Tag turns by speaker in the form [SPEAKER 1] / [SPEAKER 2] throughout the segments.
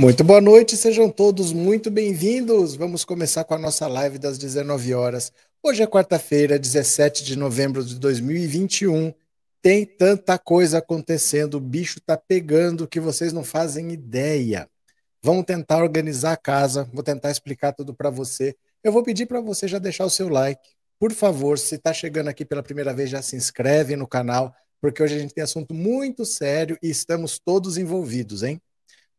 [SPEAKER 1] Muito boa noite, sejam todos muito bem-vindos. Vamos começar com a nossa live das 19 horas. Hoje é quarta-feira, 17 de novembro de 2021. Tem tanta coisa acontecendo, o bicho tá pegando que vocês não fazem ideia. Vamos tentar organizar a casa, vou tentar explicar tudo para você. Eu vou pedir para você já deixar o seu like. Por favor, se está chegando aqui pela primeira vez, já se inscreve no canal, porque hoje a gente tem assunto muito sério e estamos todos envolvidos, hein?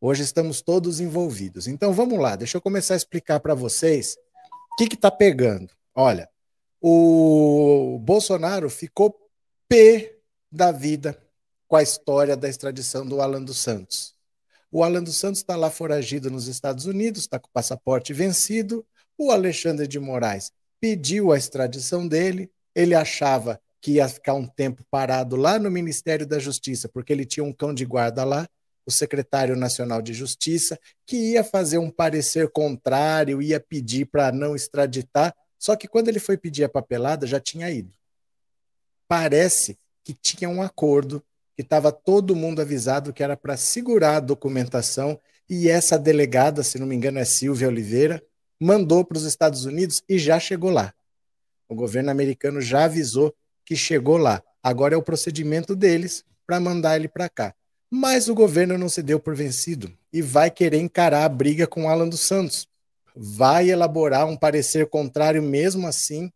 [SPEAKER 1] Hoje estamos todos envolvidos. Então vamos lá, deixa eu começar a explicar para vocês o que está pegando. Olha, o Bolsonaro ficou pé da vida com a história da extradição do Alan dos Santos. O Alan dos Santos está lá foragido nos Estados Unidos, está com o passaporte vencido. O Alexandre de Moraes pediu a extradição dele. Ele achava que ia ficar um tempo parado lá no Ministério da Justiça, porque ele tinha um cão de guarda lá o secretário nacional de Justiça, que ia fazer um parecer contrário, ia pedir para não extraditar, só que quando ele foi pedir a papelada, já tinha ido. Parece que tinha um acordo, que estava todo mundo avisado que era para segurar a documentação, e essa delegada, se não me engano é Silvia Oliveira, mandou para os Estados Unidos e já chegou lá. O governo americano já avisou que chegou lá. Agora é o procedimento deles para mandar ele para cá. Mas o governo não se deu por vencido e vai querer encarar a briga com Alan dos Santos. Vai elaborar um parecer contrário mesmo assim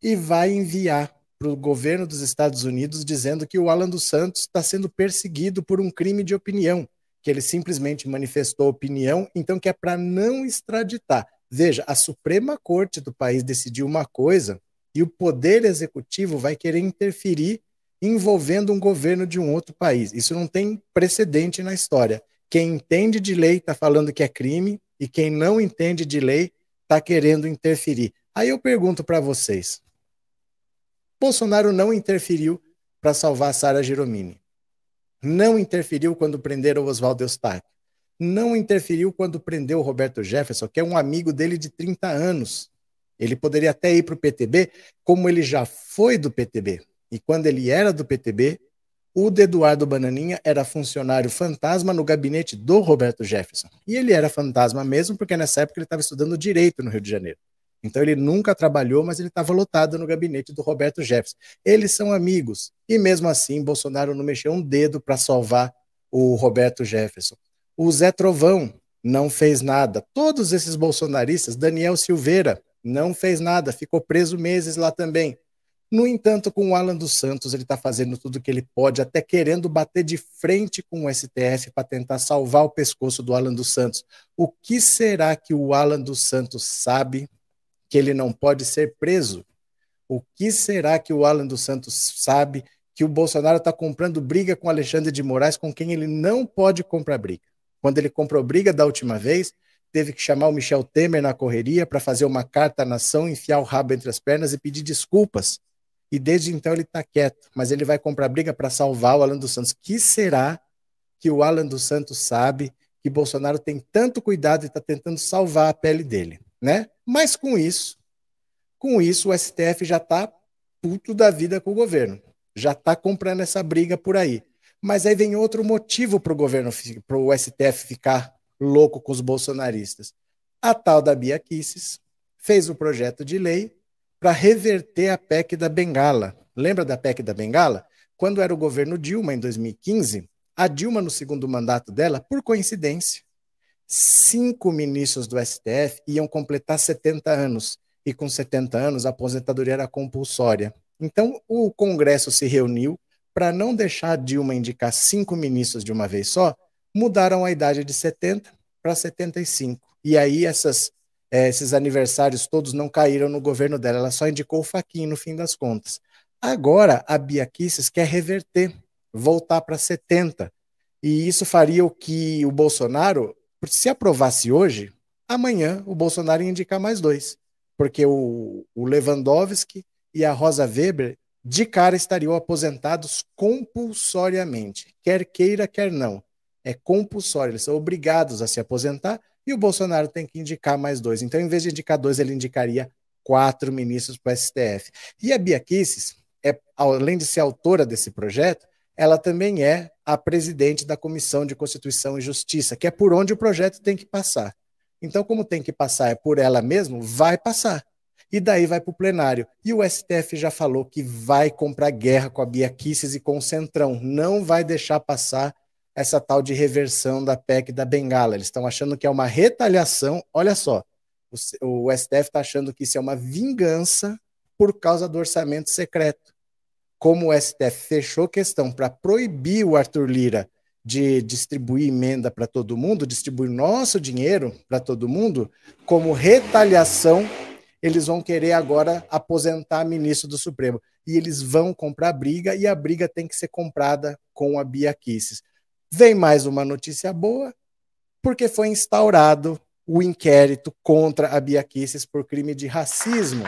[SPEAKER 1] e vai enviar para o governo dos Estados Unidos dizendo que o Alan dos Santos está sendo perseguido por um crime de opinião, que ele simplesmente manifestou opinião, então que é para não extraditar. Veja, a Suprema Corte do país decidiu uma coisa e o Poder Executivo vai querer interferir envolvendo um governo de um outro país. Isso não tem precedente na história. Quem entende de lei está falando que é crime e quem não entende de lei está querendo interferir. Aí eu pergunto para vocês: Bolsonaro não interferiu para salvar Sara Giromini. Não interferiu quando prenderam Oswaldo Eustáquio. Não interferiu quando prendeu Roberto Jefferson, que é um amigo dele de 30 anos. Ele poderia até ir para o PTB, como ele já foi do PTB. E quando ele era do PTB, o Eduardo Bananinha era funcionário fantasma no gabinete do Roberto Jefferson. E ele era fantasma mesmo, porque nessa época ele estava estudando direito no Rio de Janeiro. Então ele nunca trabalhou, mas ele estava lotado no gabinete do Roberto Jefferson. Eles são amigos. E mesmo assim, Bolsonaro não mexeu um dedo para salvar o Roberto Jefferson. O Zé Trovão não fez nada. Todos esses bolsonaristas, Daniel Silveira, não fez nada, ficou preso meses lá também. No entanto, com o Alan dos Santos, ele está fazendo tudo o que ele pode, até querendo bater de frente com o STF para tentar salvar o pescoço do Alan dos Santos. O que será que o Alan dos Santos sabe que ele não pode ser preso? O que será que o Alan dos Santos sabe que o Bolsonaro está comprando briga com Alexandre de Moraes, com quem ele não pode comprar briga? Quando ele comprou briga da última vez, teve que chamar o Michel Temer na correria para fazer uma carta à nação, enfiar o rabo entre as pernas e pedir desculpas e desde então ele está quieto, mas ele vai comprar briga para salvar o Alan dos Santos. Que será que o Alan dos Santos sabe que Bolsonaro tem tanto cuidado e está tentando salvar a pele dele, né? Mas com isso, com isso o STF já está puto da vida com o governo, já está comprando essa briga por aí. Mas aí vem outro motivo para o governo, para o STF ficar louco com os bolsonaristas. A tal da Bia Kicis fez o projeto de lei para reverter a PEC da Bengala. Lembra da PEC da Bengala? Quando era o governo Dilma, em 2015, a Dilma, no segundo mandato dela, por coincidência, cinco ministros do STF iam completar 70 anos. E com 70 anos, a aposentadoria era compulsória. Então, o Congresso se reuniu para não deixar a Dilma indicar cinco ministros de uma vez só, mudaram a idade de 70 para 75. E aí essas é, esses aniversários todos não caíram no governo dela, ela só indicou o Faquinho no fim das contas. Agora, a Bia Kicis quer reverter, voltar para 70. E isso faria o que o Bolsonaro, se aprovasse hoje, amanhã o Bolsonaro ia indicar mais dois. Porque o, o Lewandowski e a Rosa Weber de cara estariam aposentados compulsoriamente, quer queira, quer não. É compulsório, eles são obrigados a se aposentar e o Bolsonaro tem que indicar mais dois. Então, em vez de indicar dois, ele indicaria quatro ministros para o STF. E a Bia Kicis, é, além de ser autora desse projeto, ela também é a presidente da Comissão de Constituição e Justiça, que é por onde o projeto tem que passar. Então, como tem que passar é por ela mesma, vai passar. E daí vai para o plenário. E o STF já falou que vai comprar guerra com a Bia Kicis e com o Centrão. Não vai deixar passar essa tal de reversão da PEC da Bengala. Eles estão achando que é uma retaliação. Olha só, o, o STF está achando que isso é uma vingança por causa do orçamento secreto. Como o STF fechou questão para proibir o Arthur Lira de distribuir emenda para todo mundo, distribuir nosso dinheiro para todo mundo, como retaliação, eles vão querer agora aposentar ministro do Supremo. E eles vão comprar briga, e a briga tem que ser comprada com a Bia Kicis. Vem mais uma notícia boa, porque foi instaurado o inquérito contra a Bia Kicis por crime de racismo.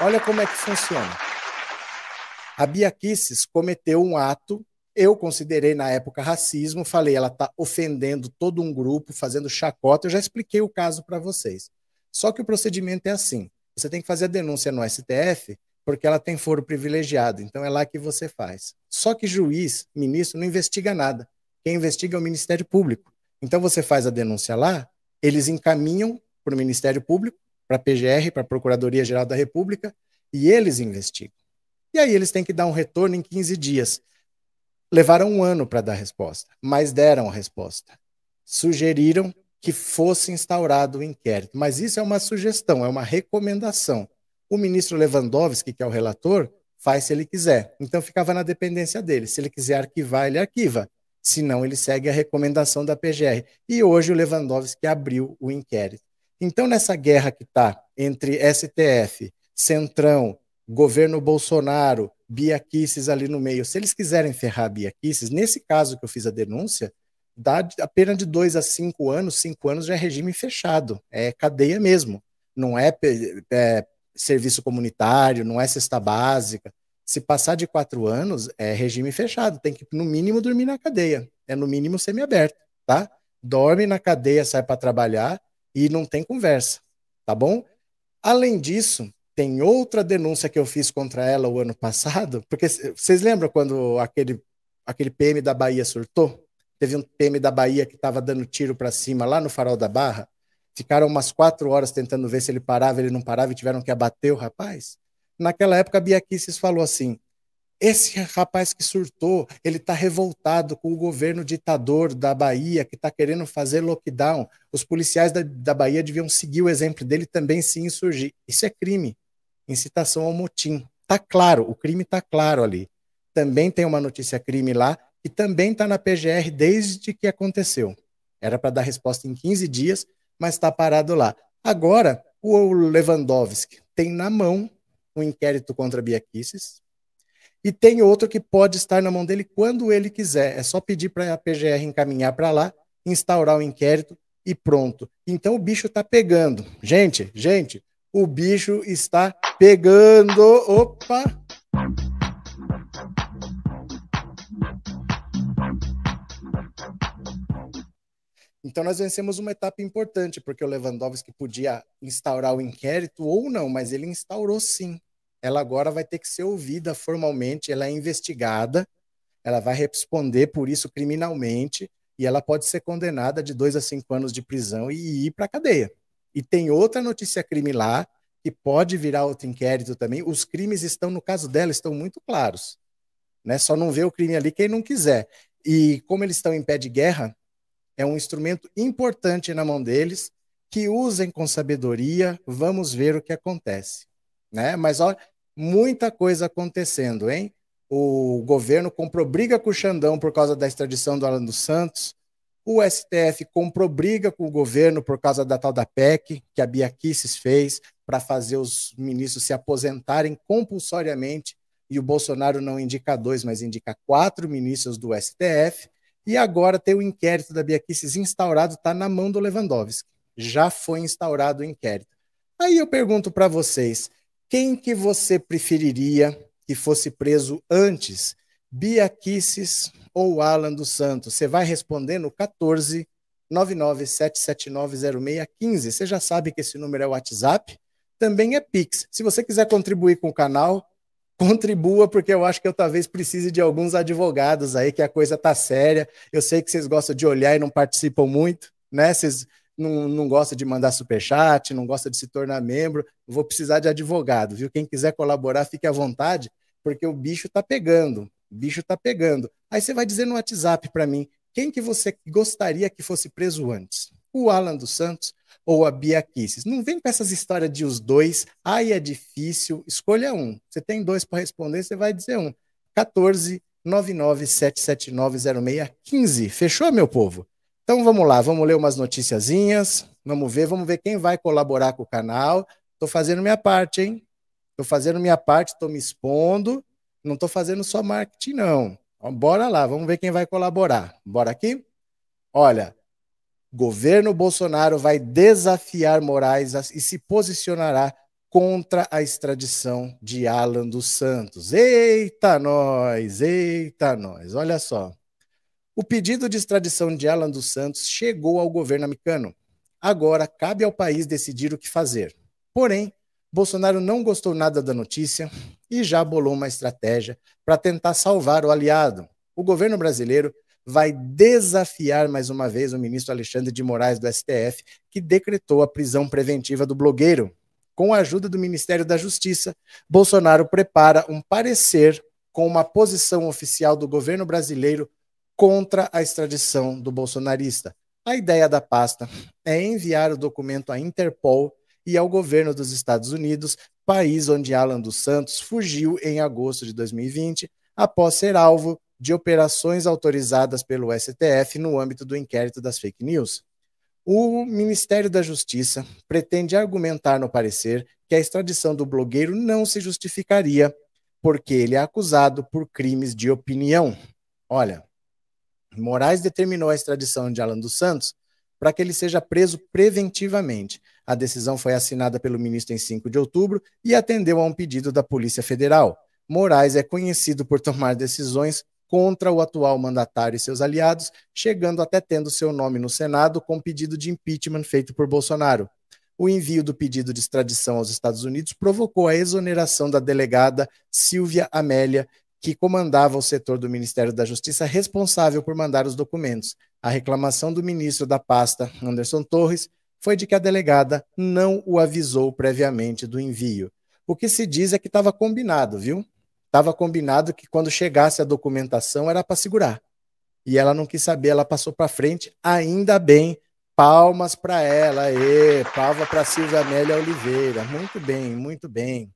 [SPEAKER 1] Olha como é que funciona. A Bia Kicis cometeu um ato eu considerei na época racismo, falei, ela está ofendendo todo um grupo, fazendo chacota. Eu já expliquei o caso para vocês. Só que o procedimento é assim: você tem que fazer a denúncia no STF, porque ela tem foro privilegiado, então é lá que você faz. Só que juiz, ministro, não investiga nada. Quem investiga é o Ministério Público. Então você faz a denúncia lá, eles encaminham para o Ministério Público, para a PGR, para a Procuradoria-Geral da República, e eles investigam. E aí eles têm que dar um retorno em 15 dias. Levaram um ano para dar resposta, mas deram a resposta. Sugeriram que fosse instaurado o inquérito, mas isso é uma sugestão, é uma recomendação. O ministro Lewandowski, que é o relator, faz se ele quiser. Então ficava na dependência dele. Se ele quiser arquivar, ele arquiva. Se não, ele segue a recomendação da PGR. E hoje o Lewandowski abriu o inquérito. Então, nessa guerra que está entre STF, Centrão, governo Bolsonaro, Bia ali no meio. Se eles quiserem ferrar a Bia nesse caso que eu fiz a denúncia, dá a pena de dois a cinco anos, cinco anos já é regime fechado, é cadeia mesmo. Não é, é serviço comunitário, não é cesta básica. Se passar de quatro anos, é regime fechado, tem que, no mínimo, dormir na cadeia. É no mínimo semi-aberto, tá? Dorme na cadeia, sai para trabalhar e não tem conversa, tá bom? Além disso, tem outra denúncia que eu fiz contra ela o ano passado, porque vocês lembram quando aquele, aquele PM da Bahia surtou? Teve um PM da Bahia que estava dando tiro para cima lá no farol da Barra. Ficaram umas quatro horas tentando ver se ele parava, ele não parava e tiveram que abater o rapaz. Naquela época, a Bia Kicis falou assim: esse rapaz que surtou, ele está revoltado com o governo ditador da Bahia, que está querendo fazer lockdown. Os policiais da, da Bahia deviam seguir o exemplo dele também se insurgir. Isso é crime incitação ao motim. Tá claro, o crime tá claro ali. Também tem uma notícia crime lá e também está na PGR desde que aconteceu. Era para dar resposta em 15 dias, mas está parado lá. Agora, o Lewandowski tem na mão um inquérito contra Bia Kicis, e tem outro que pode estar na mão dele quando ele quiser. É só pedir para a PGR encaminhar para lá, instaurar o inquérito e pronto. Então o bicho está pegando. Gente, gente, o bicho está pegando. Opa! Então nós vencemos uma etapa importante, porque o Lewandowski podia instaurar o inquérito ou não, mas ele instaurou sim. Ela agora vai ter que ser ouvida formalmente, ela é investigada, ela vai responder por isso criminalmente e ela pode ser condenada de dois a cinco anos de prisão e ir para a cadeia. E tem outra notícia crime lá, que pode virar outro inquérito também. Os crimes estão, no caso dela, estão muito claros. Né? Só não vê o crime ali quem não quiser. E como eles estão em pé de guerra, é um instrumento importante na mão deles, que usem com sabedoria, vamos ver o que acontece. Né? Mas olha, muita coisa acontecendo, hein? O governo comprou briga com o Xandão por causa da extradição do Alan dos Santos. O STF comprou briga com o governo por causa da tal da PEC, que a Bia Kicis fez, para fazer os ministros se aposentarem compulsoriamente, e o Bolsonaro não indica dois, mas indica quatro ministros do STF. E agora tem o inquérito da Bia Kicis instaurado, está na mão do Lewandowski. Já foi instaurado o inquérito. Aí eu pergunto para vocês, quem que você preferiria que fosse preso antes? Bia Kicis ou Alan dos Santos? Você vai responder no 14 997790615. Você já sabe que esse número é WhatsApp, também é Pix. Se você quiser contribuir com o canal, contribua, porque eu acho que eu talvez precise de alguns advogados aí, que a coisa tá séria. Eu sei que vocês gostam de olhar e não participam muito, né? Vocês não, não gostam de mandar superchat, não gostam de se tornar membro. vou precisar de advogado, viu? Quem quiser colaborar, fique à vontade, porque o bicho tá pegando. O bicho tá pegando. Aí você vai dizer no WhatsApp para mim, quem que você gostaria que fosse preso antes? O Alan dos Santos ou a Bia Kisses? Não vem com essas histórias de os dois. Ai, é difícil. Escolha um. Você tem dois para responder, você vai dizer um. 14 997790615. Fechou, meu povo? Então vamos lá, vamos ler umas noticiazinhas. Vamos ver, vamos ver quem vai colaborar com o canal. Estou fazendo minha parte, hein? Estou fazendo minha parte, estou me expondo. Não estou fazendo só marketing, não. Bora lá, vamos ver quem vai colaborar. Bora aqui? Olha, governo Bolsonaro vai desafiar Moraes e se posicionará contra a extradição de Alan dos Santos. Eita nós, eita nós. Olha só. O pedido de extradição de Alan dos Santos chegou ao governo americano. Agora cabe ao país decidir o que fazer. Porém, Bolsonaro não gostou nada da notícia e já bolou uma estratégia para tentar salvar o aliado. O governo brasileiro vai desafiar mais uma vez o ministro Alexandre de Moraes do STF, que decretou a prisão preventiva do blogueiro. Com a ajuda do Ministério da Justiça, Bolsonaro prepara um parecer com uma posição oficial do governo brasileiro contra a extradição do bolsonarista. A ideia da pasta é enviar o documento à Interpol e ao governo dos Estados Unidos, país onde Alan dos Santos fugiu em agosto de 2020, após ser alvo de operações autorizadas pelo STF no âmbito do inquérito das fake news. O Ministério da Justiça pretende argumentar no parecer que a extradição do blogueiro não se justificaria, porque ele é acusado por crimes de opinião. Olha, Moraes determinou a extradição de Alan dos Santos para que ele seja preso preventivamente. A decisão foi assinada pelo ministro em 5 de outubro e atendeu a um pedido da Polícia Federal. Moraes é conhecido por tomar decisões contra o atual mandatário e seus aliados, chegando até tendo seu nome no Senado com pedido de impeachment feito por Bolsonaro. O envio do pedido de extradição aos Estados Unidos provocou a exoneração da delegada Silvia Amélia, que comandava o setor do Ministério da Justiça responsável por mandar os documentos. A reclamação do ministro da pasta, Anderson Torres, foi de que a delegada não o avisou previamente do envio. O que se diz é que estava combinado, viu? Estava combinado que quando chegasse a documentação era para segurar. E ela não quis saber, ela passou para frente, ainda bem. Palmas para ela, e palma para Silvia Amélia Oliveira. Muito bem, muito bem.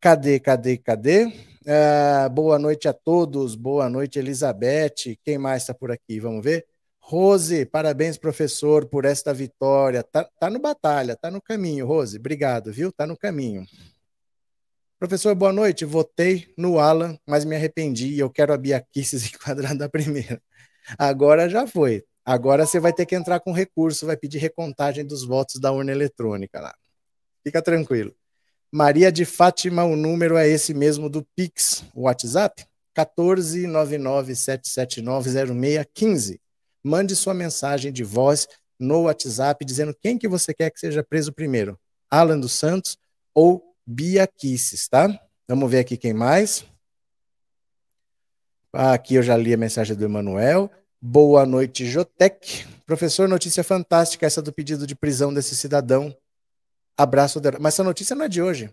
[SPEAKER 1] Cadê, cadê, cadê? Uh, boa noite a todos. Boa noite, Elizabeth. Quem mais está por aqui? Vamos ver. Rose, parabéns, professor, por esta vitória. Tá, tá no batalha, tá no caminho, Rose. Obrigado, viu? Tá no caminho. Professor, boa noite. Votei no Alan, mas me arrependi e eu quero a Bia Kisses enquadrada da primeira. Agora já foi. Agora você vai ter que entrar com recurso, vai pedir recontagem dos votos da urna eletrônica lá. Fica tranquilo. Maria de Fátima, o número é esse mesmo do Pix, o WhatsApp, 14997790615. Mande sua mensagem de voz no WhatsApp dizendo quem que você quer que seja preso primeiro, Alan dos Santos ou Bia Kisses, tá? Vamos ver aqui quem mais. Aqui eu já li a mensagem do Emanuel. Boa noite, Jotec. Professor, notícia fantástica essa do pedido de prisão desse cidadão Abraço. Mas essa notícia não é de hoje.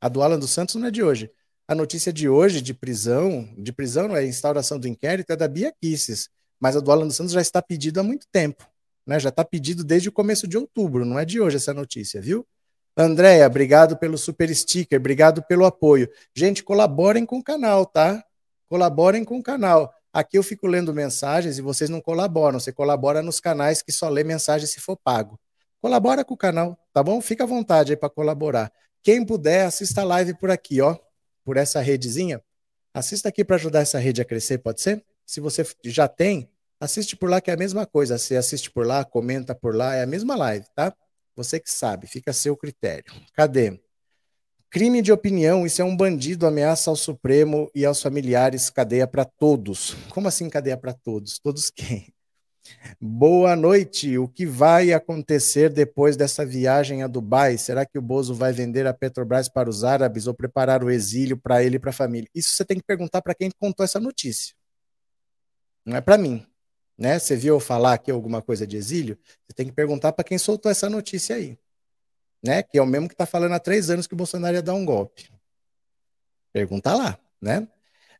[SPEAKER 1] A do Alan dos Santos não é de hoje. A notícia de hoje, de prisão, de prisão, não é instauração do inquérito, é da Bia Kisses. Mas a do Alan dos Santos já está pedido há muito tempo. Né? Já está pedido desde o começo de outubro, não é de hoje essa notícia, viu? Andréia, obrigado pelo super sticker, obrigado pelo apoio. Gente, colaborem com o canal, tá? Colaborem com o canal. Aqui eu fico lendo mensagens e vocês não colaboram. Você colabora nos canais que só lê mensagem se for pago. Colabora com o canal, tá bom? Fica à vontade aí para colaborar. Quem puder, assista a live por aqui, ó, por essa redezinha. Assista aqui para ajudar essa rede a crescer, pode ser? Se você já tem, assiste por lá que é a mesma coisa. Você assiste por lá, comenta por lá, é a mesma live, tá? Você que sabe, fica a seu critério. Cadê? Crime de opinião, isso é um bandido, ameaça ao Supremo e aos familiares, cadeia para todos. Como assim cadeia para todos? Todos quem? Boa noite. O que vai acontecer depois dessa viagem a Dubai? Será que o Bozo vai vender a Petrobras para os árabes ou preparar o exílio para ele e para a família? Isso você tem que perguntar para quem contou essa notícia. Não é para mim. Né? Você viu eu falar aqui alguma coisa de exílio? Você tem que perguntar para quem soltou essa notícia aí. Né? Que é o mesmo que está falando há três anos que o Bolsonaro ia dar um golpe. Pergunta lá, né?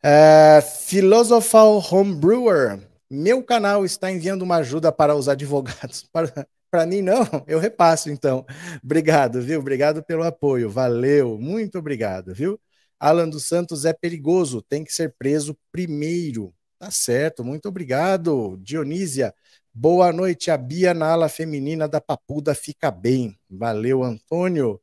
[SPEAKER 1] Uh, Philosopher Homebrewer. Meu canal está enviando uma ajuda para os advogados. Para, para mim, não, eu repasso então. Obrigado, viu? Obrigado pelo apoio. Valeu, muito obrigado, viu? Alan dos Santos é perigoso, tem que ser preso primeiro. Tá certo, muito obrigado, Dionísia. Boa noite, a Bia na ala feminina da Papuda fica bem. Valeu, Antônio.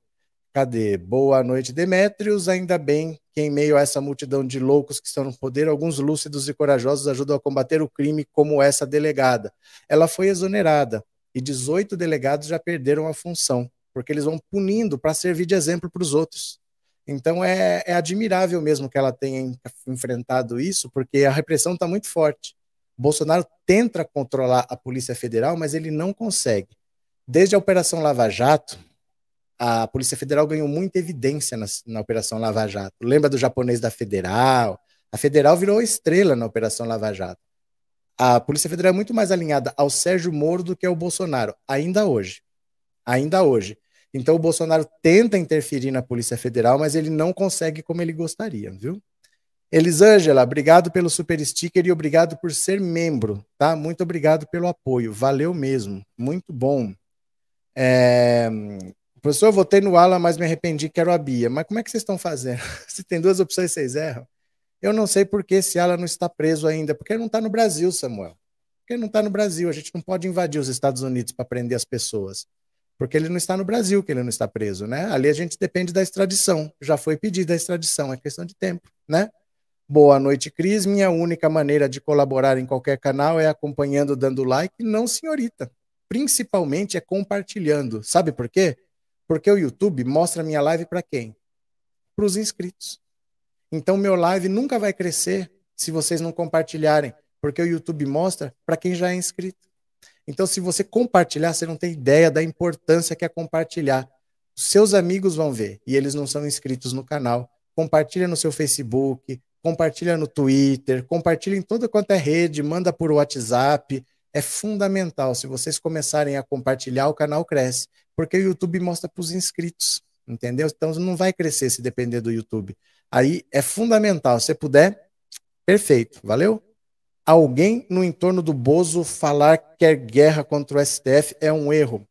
[SPEAKER 1] Cadê? Boa noite, Demétrios. Ainda bem que, em meio a essa multidão de loucos que estão no poder, alguns lúcidos e corajosos ajudam a combater o crime, como essa delegada. Ela foi exonerada e 18 delegados já perderam a função, porque eles vão punindo para servir de exemplo para os outros. Então é, é, admirável mesmo que ela tenha enfrentado isso, porque a repressão está muito forte. Bolsonaro tenta controlar a Polícia Federal, mas ele não consegue. Desde a Operação Lava Jato, a Polícia Federal ganhou muita evidência na, na, Operação Lava Jato. Lembra do japonês da Federal? A Federal virou estrela na Operação Lava Jato. A Polícia Federal é muito mais alinhada ao Sérgio Moro do que ao Bolsonaro, ainda hoje. Ainda hoje. Então o Bolsonaro tenta interferir na Polícia Federal, mas ele não consegue como ele gostaria, viu? Elisângela, obrigado pelo super sticker e obrigado por ser membro, tá? Muito obrigado pelo apoio, valeu mesmo, muito bom. É, Professor, eu votei no Alan, mas me arrependi, quero a Bia. Mas como é que vocês estão fazendo? Se tem duas opções, vocês erram. Eu não sei por que esse Alan não está preso ainda, porque ele não está no Brasil, Samuel. Porque ele não está no Brasil. A gente não pode invadir os Estados Unidos para prender as pessoas. Porque ele não está no Brasil que ele não está preso, né? Ali a gente depende da extradição. Já foi pedida a extradição, é questão de tempo, né? Boa noite, Cris. Minha única maneira de colaborar em qualquer canal é acompanhando, dando like. Não, senhorita. Principalmente é compartilhando. Sabe por quê? Porque o YouTube mostra minha live para quem? Para os inscritos. Então, meu live nunca vai crescer se vocês não compartilharem, porque o YouTube mostra para quem já é inscrito. Então, se você compartilhar, você não tem ideia da importância que é compartilhar. seus amigos vão ver e eles não são inscritos no canal. Compartilha no seu Facebook, compartilha no Twitter, compartilha em toda quanto é rede, manda por WhatsApp, é fundamental. Se vocês começarem a compartilhar, o canal cresce, porque o YouTube mostra para os inscritos, entendeu? Então não vai crescer se depender do YouTube. Aí é fundamental. Se puder, perfeito. Valeu? Alguém no entorno do Bozo falar que quer guerra contra o STF é um erro.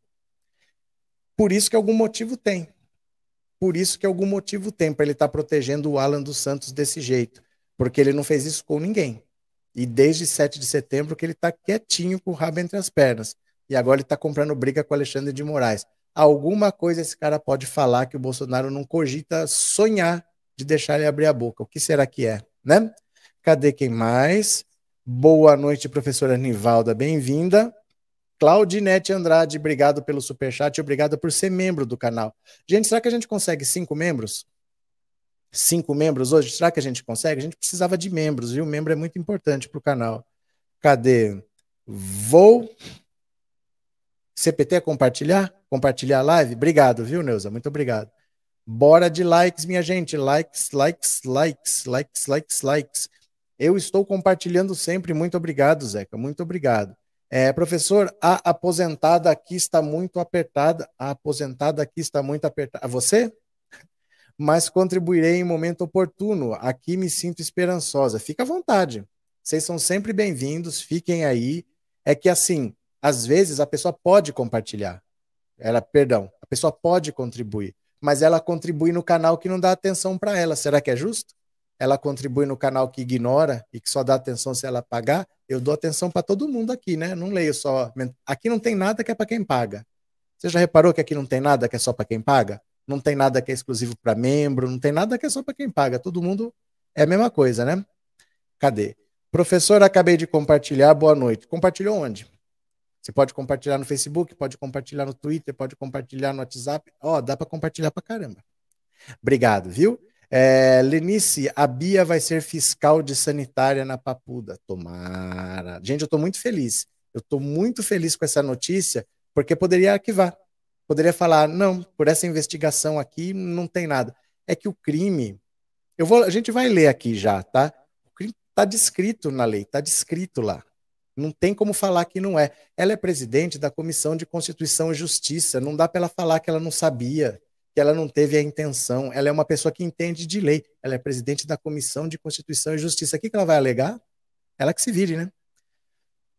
[SPEAKER 1] Por isso que algum motivo tem. Por isso que algum motivo tem para ele estar tá protegendo o Alan dos Santos desse jeito. Porque ele não fez isso com ninguém. E desde 7 de setembro que ele está quietinho com o rabo entre as pernas. E agora ele está comprando briga com Alexandre de Moraes. Alguma coisa esse cara pode falar que o Bolsonaro não cogita sonhar de deixar ele abrir a boca. O que será que é, né? Cadê quem mais? Boa noite, professora Nivalda, bem-vinda. Claudinete Andrade, obrigado pelo superchat obrigado por ser membro do canal. Gente, será que a gente consegue cinco membros? cinco membros hoje? Será que a gente consegue? A gente precisava de membros, viu? Membro é muito importante para o canal. Cadê? Vou. CPT compartilhar? Compartilhar a live? Obrigado, viu, Neuza? Muito obrigado. Bora de likes, minha gente. Likes, likes, likes, likes, likes, likes. Eu estou compartilhando sempre. Muito obrigado, Zeca. Muito obrigado. É, professor, a aposentada aqui está muito apertada. A aposentada aqui está muito apertada. Você? mas contribuirei em momento oportuno. Aqui me sinto esperançosa. Fica à vontade. Vocês são sempre bem-vindos, fiquem aí. É que assim, às vezes a pessoa pode compartilhar. Ela, perdão, a pessoa pode contribuir, mas ela contribui no canal que não dá atenção para ela. Será que é justo? Ela contribui no canal que ignora e que só dá atenção se ela pagar. Eu dou atenção para todo mundo aqui, né? Não leio só. Aqui não tem nada que é para quem paga. Você já reparou que aqui não tem nada que é só para quem paga? não tem nada que é exclusivo para membro, não tem nada que é só para quem paga. Todo mundo é a mesma coisa, né? Cadê? Professor, acabei de compartilhar. Boa noite. Compartilhou onde? Você pode compartilhar no Facebook, pode compartilhar no Twitter, pode compartilhar no WhatsApp. Ó, oh, dá para compartilhar para caramba. Obrigado, viu? É, Lenice, a Bia vai ser fiscal de sanitária na Papuda. Tomara. Gente, eu estou muito feliz. Eu estou muito feliz com essa notícia, porque poderia arquivar. Poderia falar, não, por essa investigação aqui não tem nada. É que o crime. Eu vou, a gente vai ler aqui já, tá? O crime está descrito na lei, está descrito lá. Não tem como falar que não é. Ela é presidente da Comissão de Constituição e Justiça. Não dá para ela falar que ela não sabia, que ela não teve a intenção. Ela é uma pessoa que entende de lei. Ela é presidente da Comissão de Constituição e Justiça. O que, ela vai alegar? Ela que se vire, né?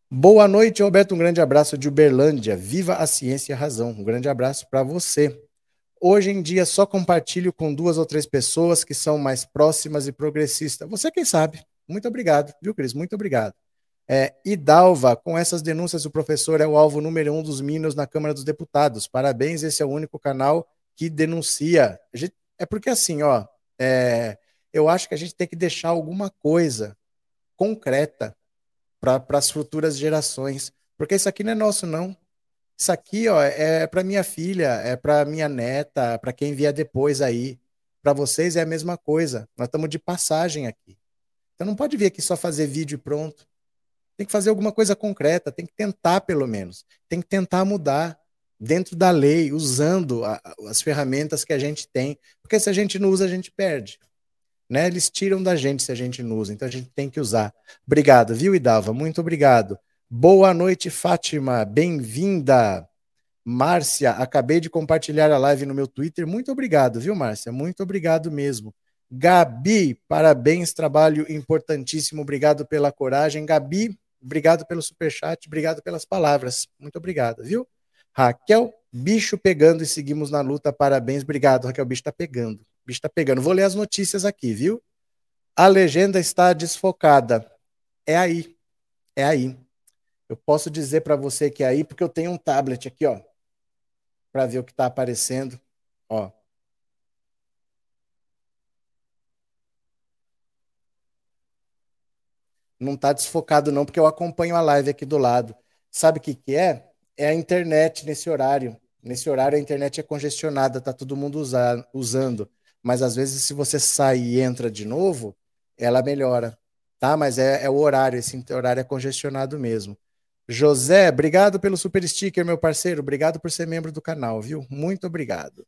[SPEAKER 1] Boa noite, Roberto. Um grande abraço de Uberlândia. Viva a ciência e a razão. Um grande abraço para você. Hoje em dia só compartilho com duas ou três pessoas que são mais próximas e progressistas. Você quem sabe. Muito obrigado, viu, Cris? Muito obrigado. É, Idalva, com essas denúncias, o professor é o alvo número um dos Minos na Câmara dos Deputados. Parabéns, esse é o único canal que denuncia. Gente, é porque assim, ó, é, eu acho que a gente tem que deixar alguma coisa concreta para as futuras gerações. Porque isso aqui não é nosso, não. Isso aqui ó, é para minha filha, é para minha neta, para quem vier depois aí. Para vocês é a mesma coisa. Nós estamos de passagem aqui. Então não pode vir aqui só fazer vídeo e pronto. Tem que fazer alguma coisa concreta, tem que tentar pelo menos. Tem que tentar mudar dentro da lei, usando a, as ferramentas que a gente tem. Porque se a gente não usa, a gente perde. Né? Eles tiram da gente se a gente não usa, então a gente tem que usar. Obrigado, viu, Idalva? Muito obrigado. Boa noite, Fátima. Bem-vinda. Márcia, acabei de compartilhar a live no meu Twitter. Muito obrigado, viu, Márcia? Muito obrigado mesmo. Gabi, parabéns, trabalho importantíssimo. Obrigado pela coragem. Gabi, obrigado pelo superchat, obrigado pelas palavras. Muito obrigado, viu? Raquel, bicho pegando e seguimos na luta. Parabéns, obrigado, Raquel. Bicho está pegando bicho tá pegando. Vou ler as notícias aqui, viu? A legenda está desfocada. É aí. É aí. Eu posso dizer para você que é aí porque eu tenho um tablet aqui, ó, para ver o que está aparecendo, ó. Não está desfocado não, porque eu acompanho a live aqui do lado. Sabe o que que é? É a internet nesse horário. Nesse horário a internet é congestionada, tá todo mundo usando mas às vezes se você sair e entra de novo, ela melhora, tá? Mas é, é o horário, esse horário é congestionado mesmo. José, obrigado pelo super sticker, meu parceiro. Obrigado por ser membro do canal, viu? Muito obrigado.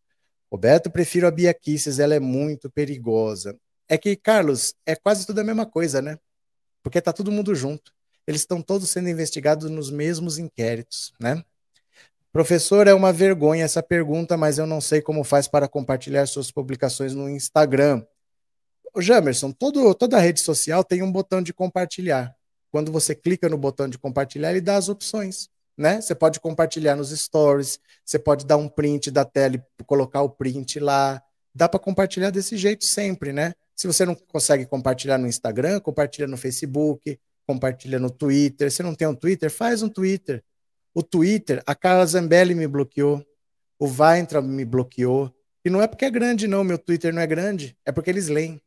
[SPEAKER 1] Roberto, prefiro a Bia Kisses, ela é muito perigosa. É que, Carlos, é quase tudo a mesma coisa, né? Porque tá todo mundo junto. Eles estão todos sendo investigados nos mesmos inquéritos, né? Professor, é uma vergonha essa pergunta, mas eu não sei como faz para compartilhar suas publicações no Instagram. O Jamerson, todo, toda rede social tem um botão de compartilhar. Quando você clica no botão de compartilhar, ele dá as opções. Né? Você pode compartilhar nos stories, você pode dar um print da tela e colocar o print lá. Dá para compartilhar desse jeito sempre, né? Se você não consegue compartilhar no Instagram, compartilha no Facebook, compartilha no Twitter. Se não tem um Twitter, faz um Twitter. O Twitter, a Carla Zambelli me bloqueou, o Weintraub me bloqueou. E não é porque é grande, não, meu Twitter não é grande, é porque eles leem.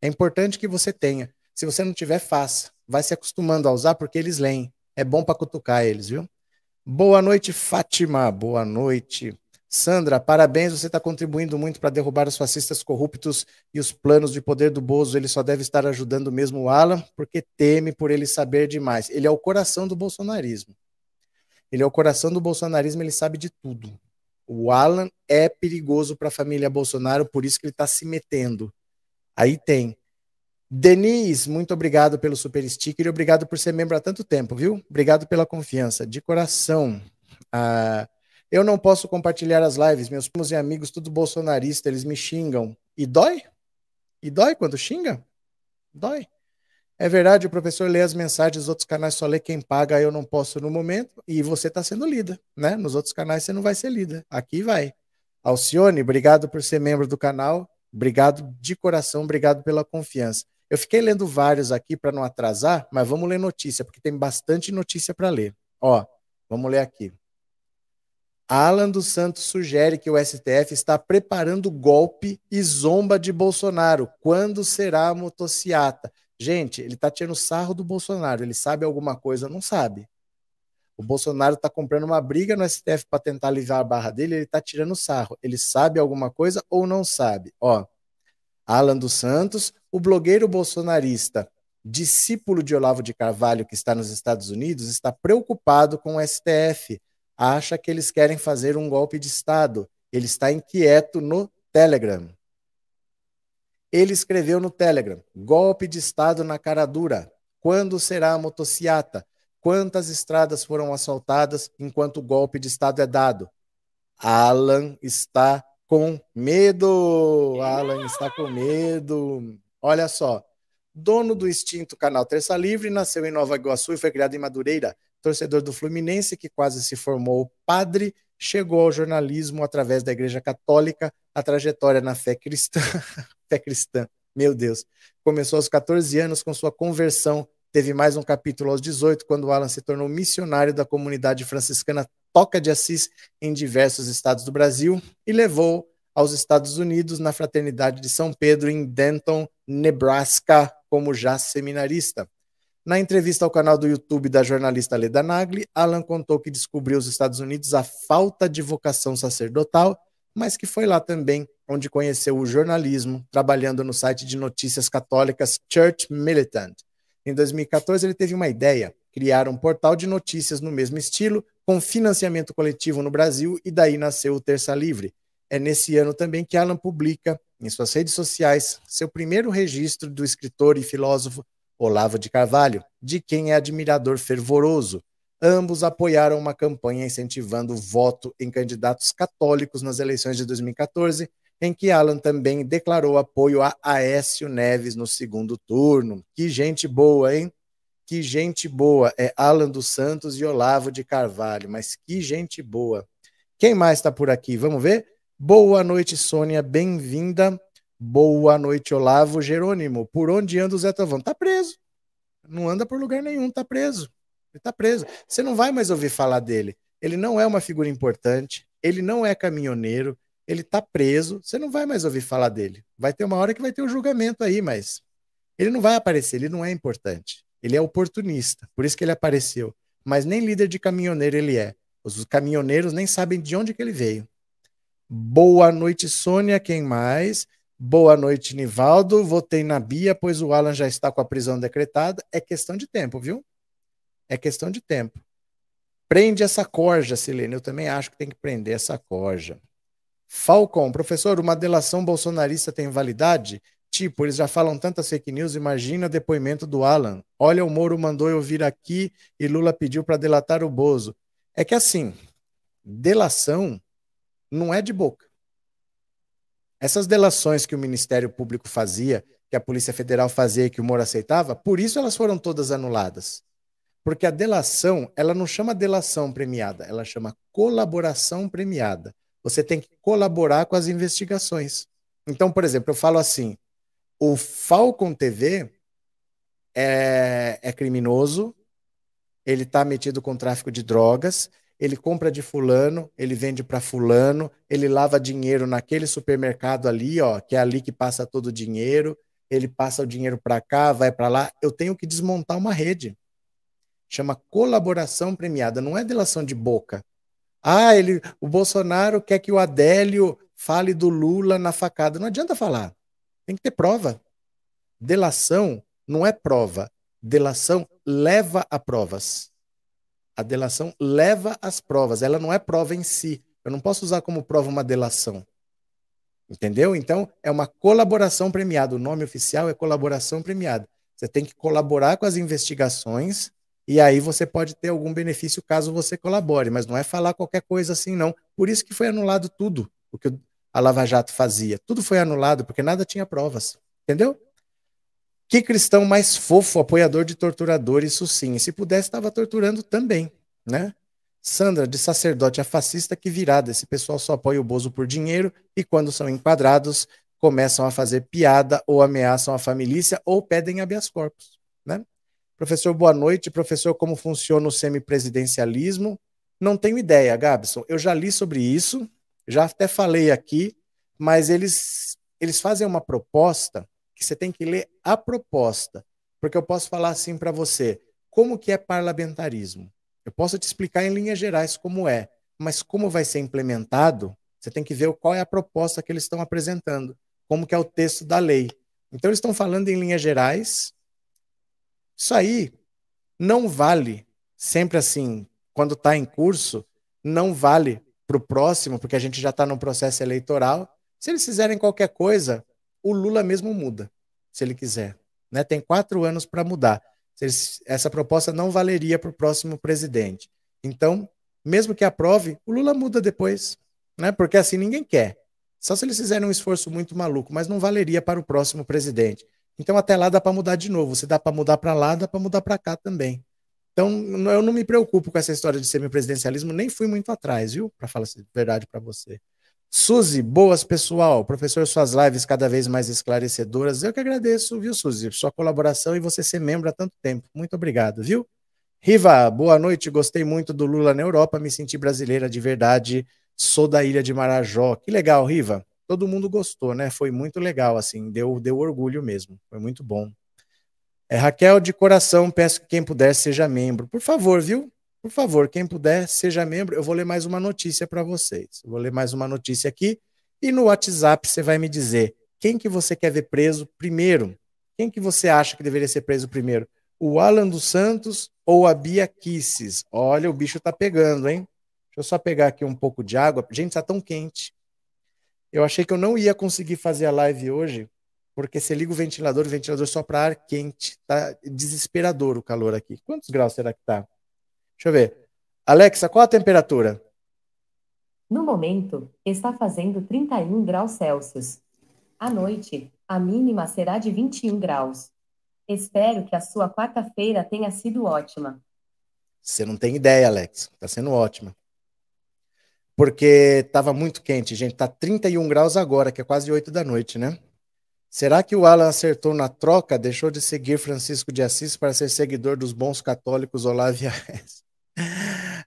[SPEAKER 1] É importante que você tenha. Se você não tiver, faça. Vai se acostumando a usar porque eles leem. É bom para cutucar eles, viu? Boa noite, Fátima. Boa noite. Sandra, parabéns, você está contribuindo muito para derrubar os fascistas corruptos e os planos de poder do Bozo. Ele só deve estar ajudando mesmo o Alan, porque teme por ele saber demais. Ele é o coração do bolsonarismo. Ele é o coração do bolsonarismo, ele sabe de tudo. O Alan é perigoso para a família Bolsonaro, por isso que ele está se metendo. Aí tem. Denise, muito obrigado pelo super sticker e obrigado por ser membro há tanto tempo, viu? Obrigado pela confiança, de coração. Ah, eu não posso compartilhar as lives, meus primos e amigos, tudo bolsonarista, eles me xingam. E dói? E dói quando xinga? Dói. É verdade, o professor lê as mensagens dos outros canais, só lê quem paga, eu não posso no momento, e você está sendo lida, né? Nos outros canais você não vai ser lida, aqui vai. Alcione, obrigado por ser membro do canal, obrigado de coração, obrigado pela confiança. Eu fiquei lendo vários aqui para não atrasar, mas vamos ler notícia, porque tem bastante notícia para ler. Ó, vamos ler aqui. Alan dos Santos sugere que o STF está preparando golpe e zomba de Bolsonaro. Quando será a motociata? Gente, ele está tirando sarro do Bolsonaro. Ele sabe alguma coisa? Não sabe. O Bolsonaro está comprando uma briga no STF para tentar aliviar a barra dele. Ele está tirando sarro. Ele sabe alguma coisa ou não sabe? Ó, Alan dos Santos, o blogueiro bolsonarista discípulo de Olavo de Carvalho, que está nos Estados Unidos, está preocupado com o STF, acha que eles querem fazer um golpe de Estado. Ele está inquieto no Telegram. Ele escreveu no Telegram: golpe de Estado na cara dura. Quando será a motociata? Quantas estradas foram assaltadas enquanto o golpe de Estado é dado? Alan está com medo. Alan está com medo. Olha só. Dono do extinto canal Terça Livre, nasceu em Nova Iguaçu e foi criado em Madureira. Torcedor do Fluminense, que quase se formou padre, chegou ao jornalismo através da Igreja Católica. A trajetória na fé cristã, fé cristã, meu Deus, começou aos 14 anos com sua conversão. Teve mais um capítulo aos 18, quando Alan se tornou missionário da comunidade franciscana Toca de Assis em diversos estados do Brasil e levou aos Estados Unidos na Fraternidade de São Pedro, em Denton, Nebraska, como já seminarista. Na entrevista ao canal do YouTube da jornalista Leda Nagli, Alan contou que descobriu os Estados Unidos a falta de vocação sacerdotal, mas que foi lá também onde conheceu o jornalismo, trabalhando no site de notícias católicas Church Militant. Em 2014, ele teve uma ideia: criar um portal de notícias no mesmo estilo, com financiamento coletivo no Brasil, e daí nasceu o Terça Livre. É nesse ano também que Alan publica em suas redes sociais seu primeiro registro do escritor e filósofo Olavo de Carvalho, de quem é admirador fervoroso. Ambos apoiaram uma campanha incentivando o voto em candidatos católicos nas eleições de 2014, em que Alan também declarou apoio a Aécio Neves no segundo turno. Que gente boa, hein? Que gente boa. É Alan dos Santos e Olavo de Carvalho, mas que gente boa. Quem mais está por aqui? Vamos ver? Boa noite, Sônia, bem-vinda. Boa noite, Olavo Jerônimo. Por onde anda o Zé Trovão? Tá preso. Não anda por lugar nenhum, tá preso. Ele tá preso. Você não vai mais ouvir falar dele. Ele não é uma figura importante, ele não é caminhoneiro, ele tá preso, você não vai mais ouvir falar dele. Vai ter uma hora que vai ter o um julgamento aí, mas ele não vai aparecer, ele não é importante. Ele é oportunista, por isso que ele apareceu. Mas nem líder de caminhoneiro ele é. Os caminhoneiros nem sabem de onde que ele veio. Boa noite, Sônia. Quem mais? Boa noite, Nivaldo. Votei na Bia, pois o Alan já está com a prisão decretada. É questão de tempo, viu? É questão de tempo. Prende essa corja, Silene. Eu também acho que tem que prender essa corja. Falcon, professor, uma delação bolsonarista tem validade? Tipo, eles já falam tantas fake news, imagina depoimento do Alan. Olha, o Moro mandou eu vir aqui e Lula pediu para delatar o Bozo. É que assim, delação não é de boca. Essas delações que o Ministério Público fazia, que a Polícia Federal fazia e que o Moro aceitava, por isso elas foram todas anuladas. Porque a delação, ela não chama delação premiada, ela chama colaboração premiada. Você tem que colaborar com as investigações. Então, por exemplo, eu falo assim: o Falcon TV é, é criminoso, ele está metido com tráfico de drogas, ele compra de fulano, ele vende para fulano, ele lava dinheiro naquele supermercado ali, ó, que é ali que passa todo o dinheiro, ele passa o dinheiro para cá, vai para lá. Eu tenho que desmontar uma rede. Chama colaboração premiada, não é delação de boca. Ah, ele, o Bolsonaro quer que o Adélio fale do Lula na facada. Não adianta falar. Tem que ter prova. Delação não é prova. Delação leva a provas. A delação leva as provas, ela não é prova em si. Eu não posso usar como prova uma delação. Entendeu? Então, é uma colaboração premiada. O nome oficial é colaboração premiada. Você tem que colaborar com as investigações e aí você pode ter algum benefício caso você colabore, mas não é falar qualquer coisa assim, não. Por isso que foi anulado tudo o que a Lava Jato fazia. Tudo foi anulado porque nada tinha provas. Entendeu? Que cristão mais fofo, apoiador de torturador, isso sim. E se pudesse, estava torturando também, né? Sandra, de sacerdote a fascista, que virada. Esse pessoal só apoia o Bozo por dinheiro e quando são enquadrados, começam a fazer piada ou ameaçam a família ou pedem habeas corpus, né? Professor, boa noite. Professor, como funciona o semipresidencialismo? Não tenho ideia, Gabson. Eu já li sobre isso, já até falei aqui, mas eles, eles fazem uma proposta que você tem que ler a proposta, porque eu posso falar assim para você, como que é parlamentarismo? Eu posso te explicar em linhas gerais como é, mas como vai ser implementado, você tem que ver qual é a proposta que eles estão apresentando, como que é o texto da lei. Então eles estão falando em linhas gerais, Isso aí não vale, sempre assim, quando está em curso, não vale para o próximo, porque a gente já está no processo eleitoral. Se eles fizerem qualquer coisa, o Lula mesmo muda, se ele quiser. Né? Tem quatro anos para mudar. Essa proposta não valeria para o próximo presidente. Então, mesmo que aprove, o Lula muda depois, né? Porque assim ninguém quer. Só se eles fizerem um esforço muito maluco, mas não valeria para o próximo presidente. Então até lá dá para mudar de novo. Se dá para mudar para lá, dá para mudar para cá também. Então eu não me preocupo com essa história de semipresidencialismo, nem fui muito atrás, viu? Para falar a verdade para você. Suzy, boas pessoal. Professor, suas lives cada vez mais esclarecedoras. Eu que agradeço, viu, Suzy, sua colaboração e você ser membro há tanto tempo. Muito obrigado, viu? Riva, boa noite. Gostei muito do Lula na Europa, me senti brasileira de verdade. Sou da ilha de Marajó. Que legal, Riva. Todo mundo gostou, né? Foi muito legal, assim, deu, deu orgulho mesmo. Foi muito bom. É, Raquel, de coração, peço que quem puder seja membro. Por favor, viu? Por favor, quem puder, seja membro. Eu vou ler mais uma notícia para vocês. Eu vou ler mais uma notícia aqui. E no WhatsApp você vai me dizer quem que você quer ver preso primeiro. Quem que você acha que deveria ser preso primeiro? O Alan dos Santos ou a Bia Kisses. Olha, o bicho tá pegando, hein? Deixa eu só pegar aqui um pouco de água. Gente, tá tão quente. Eu achei que eu não ia conseguir fazer a live hoje, porque você liga o ventilador, o ventilador só para ar quente. Tá desesperador o calor aqui. Quantos graus será que tá? Deixa eu ver. Alexa, qual a temperatura?
[SPEAKER 2] No momento, está fazendo 31 graus Celsius. À noite, a mínima será de 21 graus. Espero que a sua quarta-feira tenha sido ótima.
[SPEAKER 1] Você não tem ideia, Alex. Está sendo ótima. Porque estava muito quente, gente. Tá 31 graus agora, que é quase 8 da noite, né? Será que o Alan acertou na troca? Deixou de seguir Francisco de Assis para ser seguidor dos bons católicos Olávia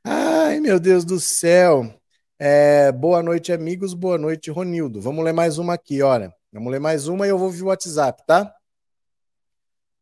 [SPEAKER 1] Ai, meu Deus do céu. É, boa noite, amigos. Boa noite, Ronildo. Vamos ler mais uma aqui, olha. Vamos ler mais uma e eu vou ouvir o WhatsApp, tá?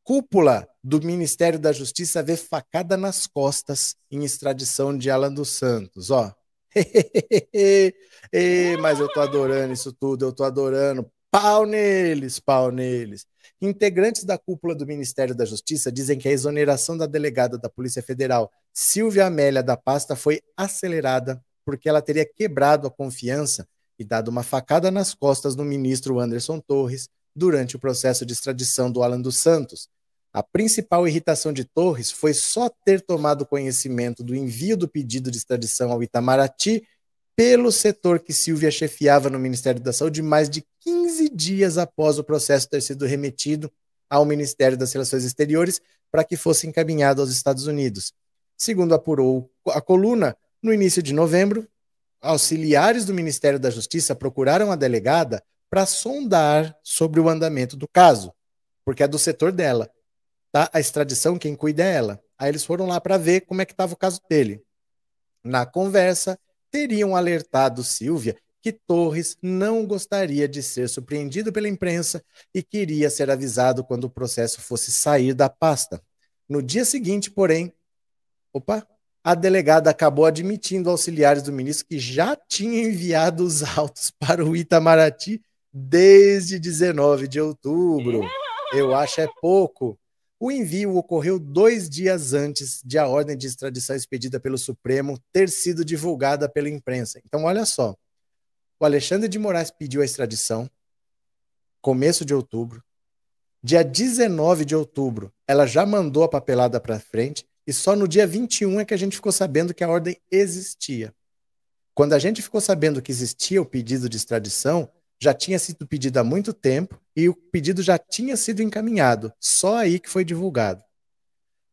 [SPEAKER 1] Cúpula do Ministério da Justiça vê facada nas costas em extradição de Alan dos Santos, ó. mas eu tô adorando isso tudo, eu tô adorando. Pau neles, pau neles. Integrantes da cúpula do Ministério da Justiça dizem que a exoneração da delegada da Polícia Federal, Silvia Amélia da Pasta, foi acelerada porque ela teria quebrado a confiança e dado uma facada nas costas do ministro Anderson Torres durante o processo de extradição do Alan dos Santos, a principal irritação de Torres foi só ter tomado conhecimento do envio do pedido de extradição ao Itamaraty pelo setor que Silvia chefiava no Ministério da Saúde mais de 15 dias após o processo ter sido remetido ao Ministério das Relações Exteriores para que fosse encaminhado aos Estados Unidos. Segundo apurou a coluna, no início de novembro, auxiliares do Ministério da Justiça procuraram a delegada para sondar sobre o andamento do caso, porque é do setor dela tá? A extradição, quem cuida é ela. Aí eles foram lá para ver como é que estava o caso dele. Na conversa, teriam alertado Silvia que Torres não gostaria de ser surpreendido pela imprensa e queria ser avisado quando o processo fosse sair da pasta. No dia seguinte, porém, opa, a delegada acabou admitindo auxiliares do ministro que já tinha enviado os autos para o Itamaraty desde 19 de outubro. Eu acho é pouco. O envio ocorreu dois dias antes de a ordem de extradição expedida pelo Supremo ter sido divulgada pela imprensa. Então, olha só. O Alexandre de Moraes pediu a extradição, começo de outubro. Dia 19 de outubro, ela já mandou a papelada para frente, e só no dia 21 é que a gente ficou sabendo que a ordem existia. Quando a gente ficou sabendo que existia o pedido de extradição, já tinha sido pedido há muito tempo e o pedido já tinha sido encaminhado, só aí que foi divulgado.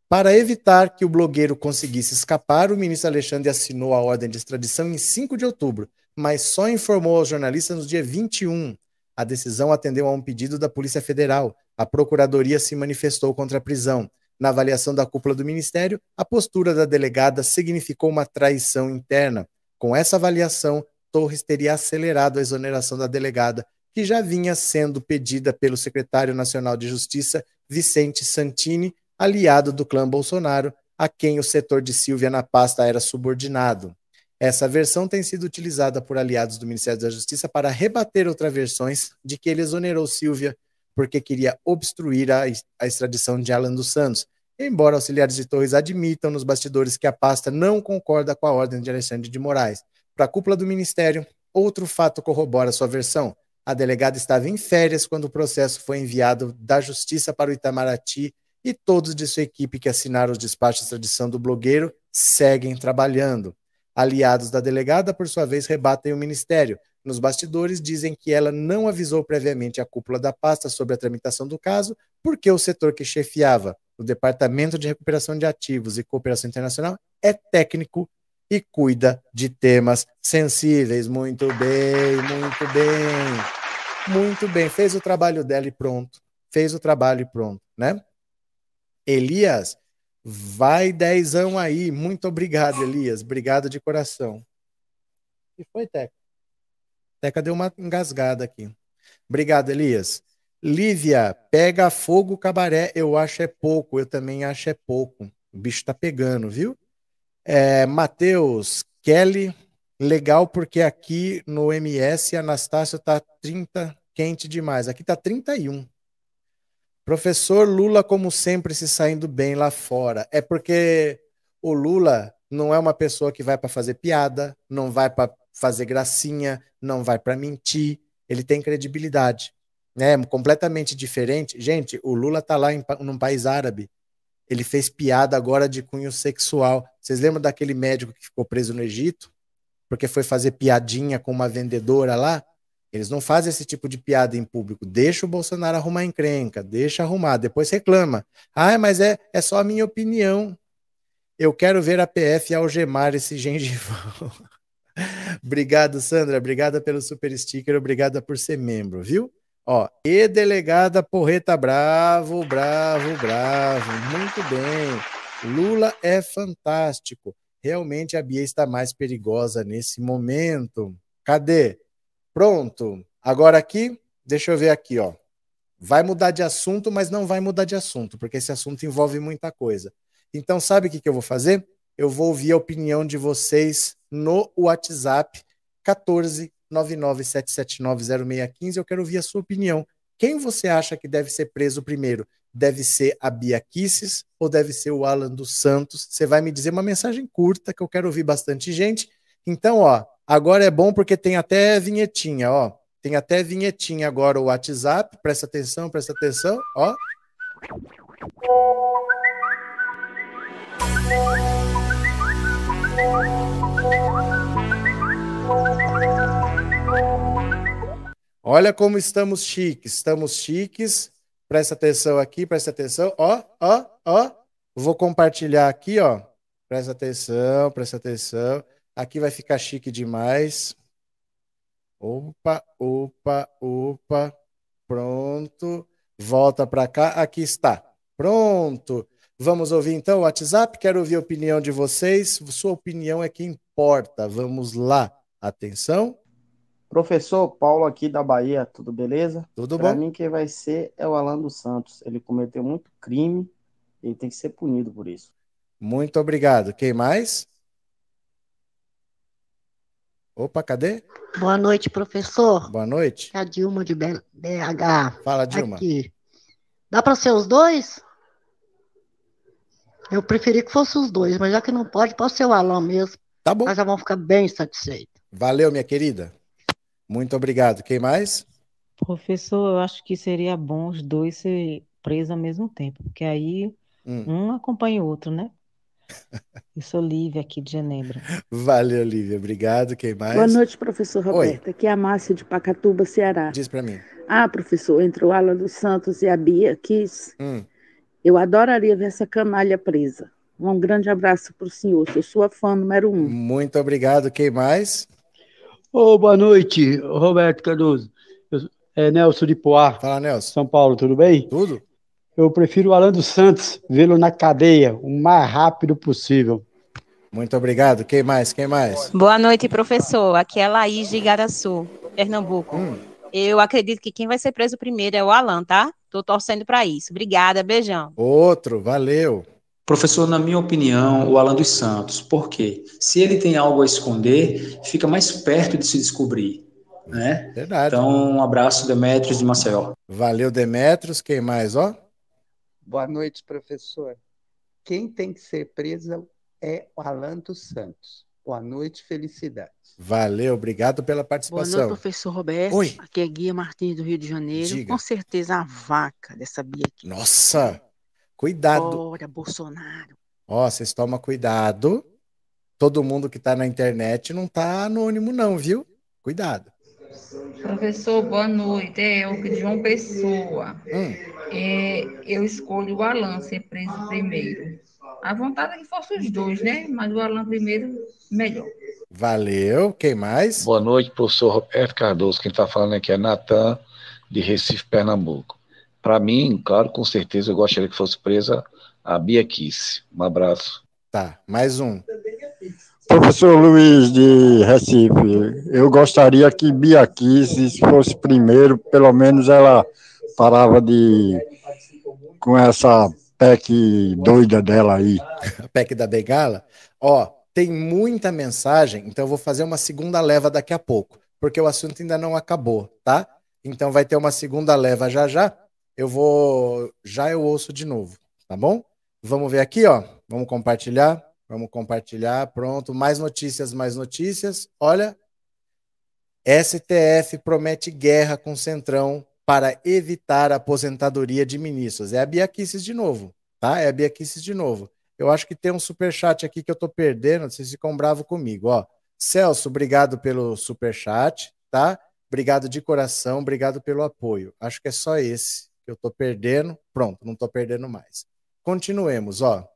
[SPEAKER 1] Para evitar que o blogueiro conseguisse escapar, o ministro Alexandre assinou a ordem de extradição em 5 de outubro, mas só informou aos jornalistas no dia 21. A decisão atendeu a um pedido da Polícia Federal. A Procuradoria se manifestou contra a prisão. Na avaliação da cúpula do Ministério, a postura da delegada significou uma traição interna. Com essa avaliação, Torres teria acelerado a exoneração da delegada, que já vinha sendo pedida pelo secretário nacional de Justiça, Vicente Santini, aliado do clã Bolsonaro, a quem o setor de Silvia na pasta era subordinado. Essa versão tem sido utilizada por aliados do Ministério da Justiça para rebater outras versões de que ele exonerou Silvia porque queria obstruir a, a extradição de Alan dos Santos. embora auxiliares de Torres admitam nos bastidores que a pasta não concorda com a ordem de Alexandre de Moraes. Para a cúpula do Ministério, outro fato corrobora sua versão. A delegada estava em férias quando o processo foi enviado da Justiça para o Itamaraty e todos de sua equipe que assinaram os despachos de tradição do blogueiro seguem trabalhando. Aliados da delegada, por sua vez, rebatem o ministério. Nos bastidores, dizem que ela não avisou previamente a cúpula da pasta sobre a tramitação do caso, porque o setor que chefiava, o Departamento de Recuperação de Ativos e Cooperação Internacional, é técnico e cuida de temas sensíveis. Muito bem, muito bem. Muito bem. Fez o trabalho dela e pronto. Fez o trabalho e pronto, né? Elias, vai dezão aí. Muito obrigado, Elias. Obrigado de coração. E foi, Teca? Teca deu uma engasgada aqui. Obrigado, Elias. Lívia, pega fogo cabaré. Eu acho é pouco. Eu também acho é pouco. O bicho tá pegando, viu? É, Matheus, Kelly, legal porque aqui no MS Anastácio tá 30 quente demais. Aqui tá 31. Professor Lula, como sempre, se saindo bem lá fora. É porque o Lula não é uma pessoa que vai para fazer piada, não vai para fazer gracinha, não vai para mentir. Ele tem credibilidade. É completamente diferente. Gente, o Lula tá lá em num país árabe. Ele fez piada agora de cunho sexual. Vocês lembram daquele médico que ficou preso no Egito? Porque foi fazer piadinha com uma vendedora lá? Eles não fazem esse tipo de piada em público. Deixa o Bolsonaro arrumar encrenca, deixa arrumar, depois reclama. Ah, mas é, é só a minha opinião. Eu quero ver a PF algemar esse gengivão. Obrigado, Sandra. Obrigada pelo super sticker. Obrigada por ser membro, viu? Ó, e delegada Porreta Bravo, bravo, bravo. Muito bem. Lula é fantástico. Realmente a Bia está mais perigosa nesse momento. Cadê? Pronto. Agora aqui, deixa eu ver aqui, ó. Vai mudar de assunto, mas não vai mudar de assunto, porque esse assunto envolve muita coisa. Então, sabe o que, eu vou fazer? Eu vou ouvir a opinião de vocês no WhatsApp 14 997790615. Eu quero ouvir a sua opinião. Quem você acha que deve ser preso primeiro? Deve ser a Bia Kisses ou deve ser o Alan dos Santos? Você vai me dizer uma mensagem curta que eu quero ouvir bastante gente. Então, ó, Agora é bom porque tem até vinhetinha, ó. Tem até vinhetinha agora o WhatsApp. Presta atenção, presta atenção, ó. Olha como estamos chiques, estamos chiques. Presta atenção aqui, presta atenção. Ó, ó, ó. Vou compartilhar aqui, ó. Presta atenção, presta atenção. Aqui vai ficar chique demais. Opa, opa, opa. Pronto. Volta para cá. Aqui está. Pronto. Vamos ouvir então o WhatsApp. Quero ouvir a opinião de vocês. Sua opinião é que importa. Vamos lá. Atenção.
[SPEAKER 3] Professor Paulo aqui da Bahia, tudo beleza?
[SPEAKER 1] Tudo pra bom?
[SPEAKER 3] Para mim quem vai ser é o Alan dos Santos. Ele cometeu muito crime e tem que ser punido por isso.
[SPEAKER 1] Muito obrigado. Quem mais? Opa, cadê?
[SPEAKER 4] Boa noite, professor.
[SPEAKER 1] Boa noite.
[SPEAKER 4] É a Dilma de BH.
[SPEAKER 1] Fala, Dilma.
[SPEAKER 4] Aqui. Dá para ser os dois? Eu preferi que fosse os dois, mas já que não pode, pode ser o Alan mesmo.
[SPEAKER 1] Tá bom.
[SPEAKER 4] Nós já vamos ficar bem satisfeitos.
[SPEAKER 1] Valeu, minha querida. Muito obrigado. Quem mais?
[SPEAKER 5] Professor, eu acho que seria bom os dois ser presos ao mesmo tempo, porque aí hum. um acompanha o outro, né? Eu sou Lívia, aqui de Genebra.
[SPEAKER 1] Valeu, Lívia. Obrigado. Quem mais?
[SPEAKER 6] Boa noite, professor Roberto. Oi. Aqui é a Márcia de Pacatuba, Ceará.
[SPEAKER 1] Diz para mim.
[SPEAKER 6] Ah, professor, entre o Alan dos Santos e a Bia Kiss, hum. eu adoraria ver essa canalha presa. Um grande abraço para o senhor. Sou sua fã número um.
[SPEAKER 1] Muito obrigado. Quem mais?
[SPEAKER 7] Oh, boa noite, Roberto Cardoso. Eu, é Nelson de Poá.
[SPEAKER 1] Fala, Nelson.
[SPEAKER 7] São Paulo, tudo bem?
[SPEAKER 1] Tudo.
[SPEAKER 7] Eu prefiro o Alan dos Santos, vê-lo na cadeia o mais rápido possível.
[SPEAKER 1] Muito obrigado. Quem mais? Quem mais?
[SPEAKER 8] Boa noite, professor. Aqui é Laís de Igaraçu, Pernambuco. Hum. Eu acredito que quem vai ser preso primeiro é o Alan, tá? Tô torcendo para isso. Obrigada, beijão.
[SPEAKER 1] Outro, valeu.
[SPEAKER 9] Professor, na minha opinião, o Alan dos Santos. Por quê? Se ele tem algo a esconder, fica mais perto de se descobrir. Né?
[SPEAKER 1] Verdade.
[SPEAKER 9] Então, um abraço, Demetrios de Maceió.
[SPEAKER 1] Valeu, Demetrios. Quem mais, ó?
[SPEAKER 10] Boa noite, professor. quem tem que ser preso é o Alan dos Santos. Boa noite, felicidades.
[SPEAKER 1] Valeu, obrigado pela participação.
[SPEAKER 11] Boa noite, professor Roberto. Oi. Aqui é Guia Martins do Rio de Janeiro. Diga. Com certeza a vaca dessa Bia aqui.
[SPEAKER 1] Nossa, cuidado.
[SPEAKER 11] Olha, Bolsonaro.
[SPEAKER 1] Ó, vocês tomam cuidado. Todo mundo que está na internet não está anônimo, não, viu? Cuidado.
[SPEAKER 12] Professor, boa noite. É que de João Pessoa. Hum. É, eu escolho o Alan ser preso primeiro. A vontade é que fosse os dois, né? Mas o Alan primeiro, melhor.
[SPEAKER 1] Valeu. Quem mais?
[SPEAKER 13] Boa noite, professor Roberto Cardoso. Quem está falando aqui é Natan, de Recife, Pernambuco. Para mim, claro, com certeza, eu gostaria que fosse presa a Bia Kiss. Um abraço.
[SPEAKER 1] Tá, mais um.
[SPEAKER 14] Professor Luiz de Recife, eu gostaria que Bia Kiss fosse primeiro, pelo menos ela parava de com essa PEC doida dela aí.
[SPEAKER 1] A PEC da Bengala? Ó, tem muita mensagem, então eu vou fazer uma segunda leva daqui a pouco, porque o assunto ainda não acabou, tá? Então vai ter uma segunda leva já já. Eu vou. Já eu ouço de novo, tá bom? Vamos ver aqui, ó. Vamos compartilhar. Vamos compartilhar. Pronto. Mais notícias, mais notícias. Olha. STF promete guerra com Centrão para evitar a aposentadoria de ministros. É a Bia Kicis de novo, tá? É a Bia Kicis de novo. Eu acho que tem um super chat aqui que eu tô perdendo, vocês ficam bravos comigo, ó. Celso, obrigado pelo super chat, tá? Obrigado de coração, obrigado pelo apoio. Acho que é só esse eu tô perdendo. Pronto, não tô perdendo mais. Continuemos, ó.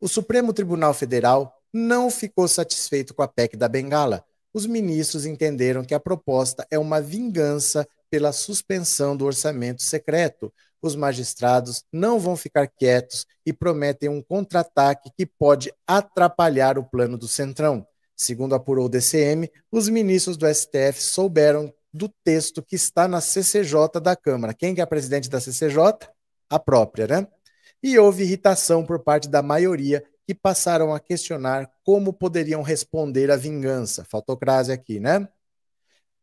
[SPEAKER 1] O Supremo Tribunal Federal não ficou satisfeito com a PEC da Bengala. Os ministros entenderam que a proposta é uma vingança pela suspensão do orçamento secreto. Os magistrados não vão ficar quietos e prometem um contra-ataque que pode atrapalhar o plano do Centrão. Segundo apurou o DCM, os ministros do STF souberam do texto que está na CCJ da Câmara. Quem que é a presidente da CCJ? A própria, né? E houve irritação por parte da maioria que passaram a questionar como poderiam responder à vingança. Faltou crase aqui, né?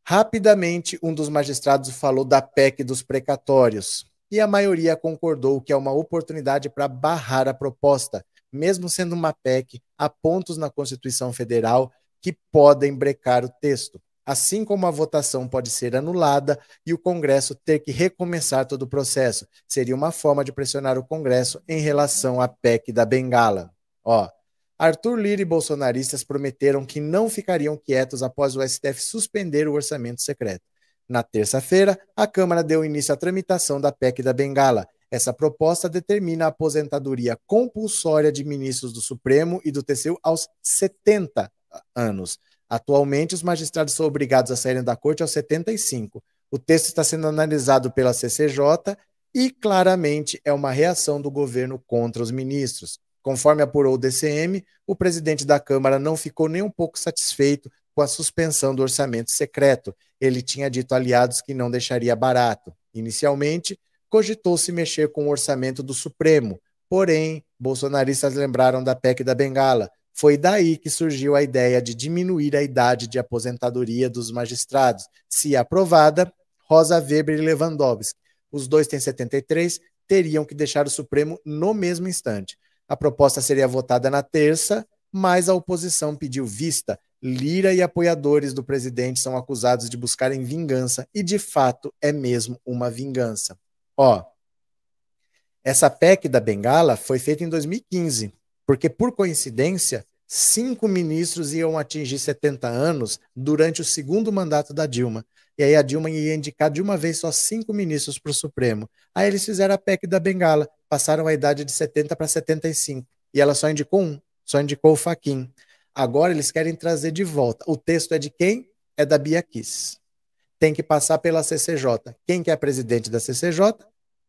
[SPEAKER 1] Rapidamente, um dos magistrados falou da PEC dos precatórios e a maioria concordou que é uma oportunidade para barrar a proposta, mesmo sendo uma PEC, há pontos na Constituição Federal que podem brecar o texto, assim como a votação pode ser anulada e o Congresso ter que recomeçar todo o processo. Seria uma forma de pressionar o Congresso em relação à PEC da Bengala. Ó, Arthur Lira e bolsonaristas prometeram que não ficariam quietos após o STF suspender o orçamento secreto. Na terça-feira, a Câmara deu início à tramitação da PEC da Bengala. Essa proposta determina a aposentadoria compulsória de ministros do Supremo e do TCU aos 70 anos. Atualmente, os magistrados são obrigados a saírem da corte aos 75. O texto está sendo analisado pela CCJ e claramente é uma reação do governo contra os ministros. Conforme apurou o DCM, o presidente da Câmara não ficou nem um pouco satisfeito com a suspensão do orçamento secreto. Ele tinha dito a aliados que não deixaria barato. Inicialmente, cogitou-se mexer com o orçamento do Supremo, porém, bolsonaristas lembraram da PEC da Bengala. Foi daí que surgiu a ideia de diminuir a idade de aposentadoria dos magistrados. Se aprovada, Rosa Weber e Lewandowski, os dois têm 73, teriam que deixar o Supremo no mesmo instante. A proposta seria votada na terça, mas a oposição pediu vista. Lira e apoiadores do presidente são acusados de buscarem vingança e, de fato, é mesmo uma vingança. Ó, essa PEC da Bengala foi feita em 2015, porque, por coincidência, cinco ministros iam atingir 70 anos durante o segundo mandato da Dilma. E aí a Dilma ia indicar de uma vez só cinco ministros para o Supremo. Aí eles fizeram a PEC da Bengala, passaram a idade de 70 para 75. E ela só indicou um, só indicou o Faquin. Agora eles querem trazer de volta. O texto é de quem? É da Bia Kiss. Tem que passar pela CCJ. Quem que é a presidente da CCJ?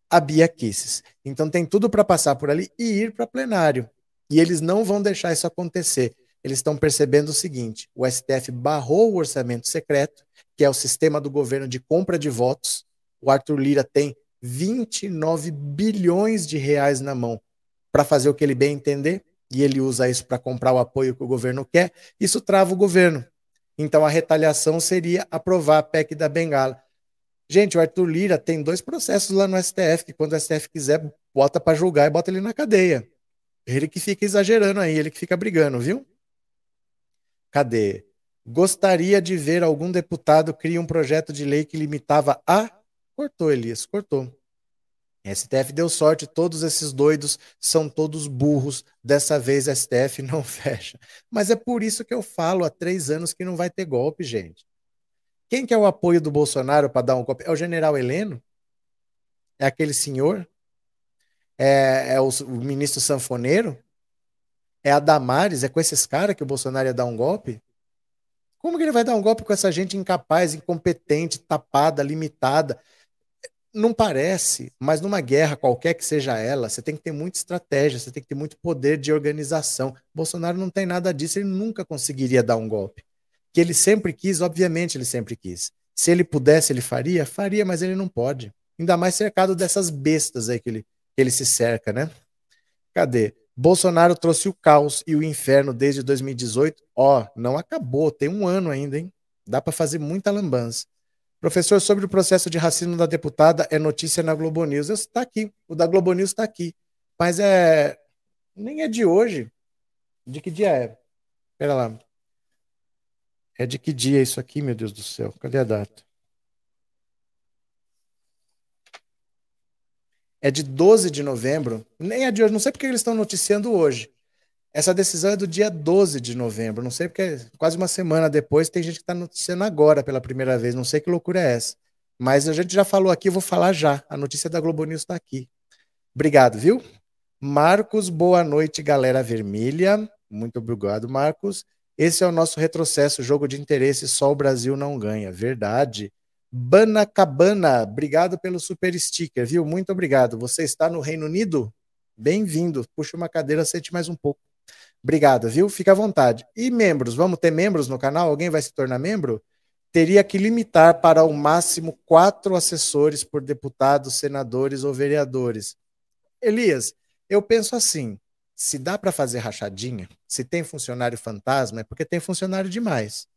[SPEAKER 1] A Bia Kisses. Então tem tudo para passar por ali e ir para plenário. E eles não vão deixar isso acontecer. Eles estão percebendo o seguinte: o STF barrou o orçamento secreto, que é o sistema do governo de compra de votos. O Arthur Lira tem 29 bilhões de reais na mão para fazer o que ele bem entender, e ele usa isso para comprar o apoio que o governo quer. Isso trava o governo. Então a retaliação seria aprovar a PEC da Bengala. Gente, o Arthur Lira tem dois processos lá no STF, que quando o STF quiser bota para julgar e bota ele na cadeia. Ele que fica exagerando aí, ele que fica brigando, viu? Cadê? Gostaria de ver algum deputado criar um projeto de lei que limitava a. Cortou, Elias, cortou. STF deu sorte, todos esses doidos são todos burros. Dessa vez STF não fecha. Mas é por isso que eu falo há três anos que não vai ter golpe, gente. Quem que é o apoio do Bolsonaro para dar um golpe? É o general Heleno? É aquele senhor? É, é o, o, ministro Sanfoneiro? É a Damares? É com esses caras que o Bolsonaro ia dar um golpe? Como que ele vai dar um golpe com essa gente incapaz, incompetente, tapada, limitada? Não parece, mas numa guerra, qualquer que seja ela, você tem que ter muita estratégia, você tem que ter muito poder de organização. Bolsonaro não tem nada disso, ele nunca conseguiria dar um golpe. Que ele sempre quis, obviamente ele sempre quis. Se ele pudesse, ele faria? Faria, mas ele não pode. Ainda mais cercado dessas bestas aí que ele, ele se cerca, né? Cadê? Bolsonaro trouxe o caos e o inferno desde 2018. Ó, oh, não acabou, tem um ano ainda, hein? Dá para fazer muita lambança. Professor, sobre o processo de racismo da deputada, é notícia na Globo News. Está aqui, o da Globo News está aqui. Mas é. Nem é de hoje. De que dia é? Espera lá. É de que dia isso aqui, meu Deus do céu? Cadê a data? É de 12 de novembro, nem é de hoje, não sei porque eles estão noticiando hoje. Essa decisão é do dia 12 de novembro, não sei porque quase uma semana depois tem gente que está noticiando agora pela primeira vez, não sei que loucura é essa. Mas a gente já falou aqui, vou falar já. A notícia da Globo News está aqui. Obrigado, viu? Marcos, boa noite, galera vermelha. Muito obrigado, Marcos. Esse é o nosso retrocesso, jogo de interesse, só o Brasil não ganha. Verdade. Banacabana, obrigado pelo super sticker, viu? Muito obrigado. Você está no Reino Unido? Bem-vindo. Puxa uma cadeira, sente mais um pouco. Obrigado, viu? Fica à vontade. E membros, vamos ter membros no canal? Alguém vai se tornar membro? Teria que limitar para o máximo quatro assessores por deputados, senadores ou vereadores. Elias, eu penso assim: se dá para fazer rachadinha, se tem funcionário fantasma, é porque tem funcionário demais.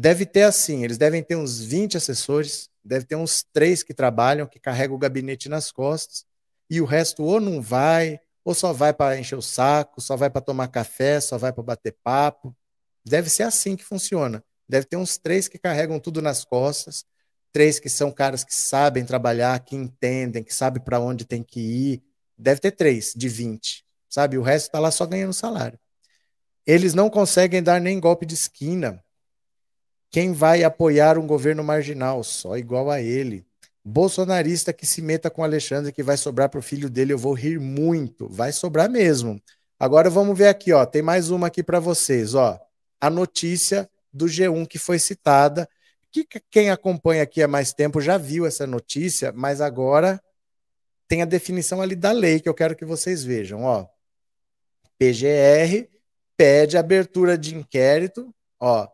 [SPEAKER 1] Deve ter assim, eles devem ter uns 20 assessores, deve ter uns três que trabalham, que carregam o gabinete nas costas, e o resto ou não vai, ou só vai para encher o saco, só vai para tomar café, só vai para bater papo. Deve ser assim que funciona. Deve ter uns três que carregam tudo nas costas, três que são caras que sabem trabalhar, que entendem, que sabem para onde tem que ir. Deve ter três de 20, sabe? O resto está lá só ganhando salário. Eles não conseguem dar nem golpe de esquina. Quem vai apoiar um governo marginal? Só igual a ele. Bolsonarista que se meta com Alexandre, que vai sobrar para o filho dele, eu vou rir muito. Vai sobrar mesmo. Agora vamos ver aqui, ó. Tem mais uma aqui para vocês, ó. A notícia do G1 que foi citada. Que quem acompanha aqui há mais tempo já viu essa notícia, mas agora tem a definição ali da lei que eu quero que vocês vejam, ó. PGR pede abertura de inquérito, ó,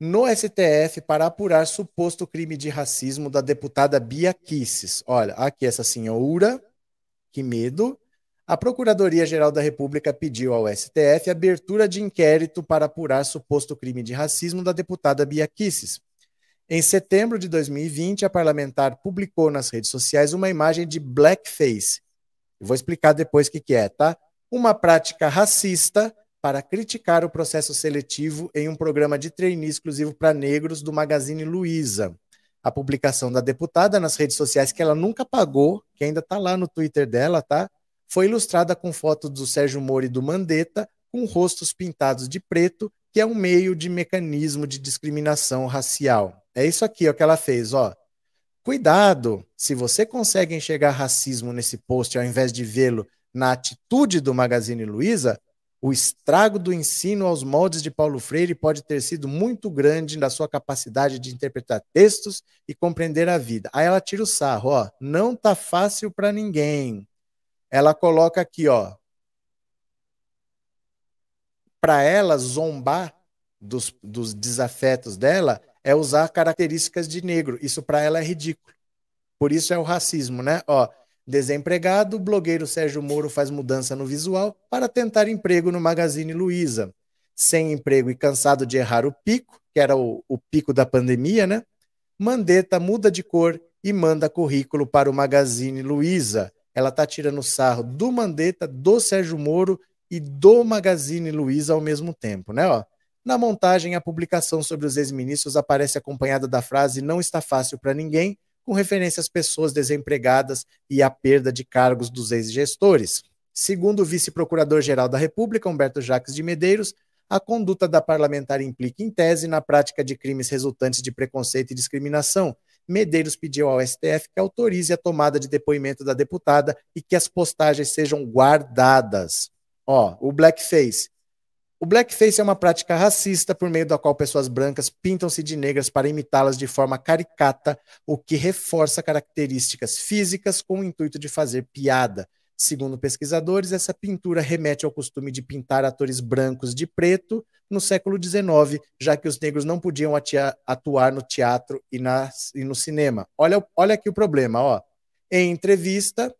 [SPEAKER 1] no STF para apurar suposto crime de racismo da deputada Bia Kisses. Olha, aqui essa senhora, que medo. A Procuradoria-Geral da República pediu ao STF abertura de inquérito para apurar suposto crime de racismo da deputada Bia Kisses. Em setembro de 2020, a parlamentar publicou nas redes sociais uma imagem de blackface. Eu vou explicar depois o que, que é, tá? Uma prática racista para criticar o processo seletivo em um programa de trainee exclusivo para negros do Magazine Luiza. A publicação da deputada nas redes sociais, que ela nunca pagou, que ainda está lá no Twitter dela, tá? Foi ilustrada com fotos do Sérgio Moro e do Mandetta, com rostos pintados de preto, que é um meio de mecanismo de discriminação racial. É isso aqui ó, que ela fez, ó. Cuidado, se você consegue enxergar racismo nesse post ao invés de vê-lo na atitude do Magazine Luiza, o estrago do ensino aos moldes de Paulo Freire pode ter sido muito grande na sua capacidade de interpretar textos e compreender a vida. Aí ela tira o sarro, ó, não tá fácil para ninguém. Ela coloca aqui, ó, para ela zombar dos, dos desafetos dela é usar características de negro. Isso para ela é ridículo. Por isso é o racismo, né? Ó, Desempregado, blogueiro Sérgio Moro faz mudança no visual para tentar emprego no Magazine Luiza. Sem emprego e cansado de errar o pico, que era o, o pico da pandemia, né? Mandetta muda de cor e manda currículo para o Magazine Luiza. ela tá tirando sarro do Mandetta, do Sérgio Moro e do Magazine Luiza ao mesmo tempo, né? Ó, na montagem, a publicação sobre os ex-ministros aparece acompanhada da frase não está fácil para ninguém, com referência às pessoas desempregadas e à perda de cargos dos ex-gestores. Segundo o vice-procurador-geral da República, Humberto Jacques de Medeiros, a conduta da parlamentar implica, em tese, na prática de crimes resultantes de preconceito e discriminação. Medeiros pediu ao STF que autorize a tomada de depoimento da deputada e que as postagens sejam guardadas. Ó, o blackface. O blackface é uma prática racista por meio da qual pessoas brancas pintam-se de negras para imitá-las de forma caricata, o que reforça características físicas com o intuito de fazer piada. Segundo pesquisadores, essa pintura remete ao costume de pintar atores brancos de preto no século XIX, já que os negros não podiam atuar no teatro e, na, e no cinema. Olha, olha aqui o problema, ó. Em entrevista,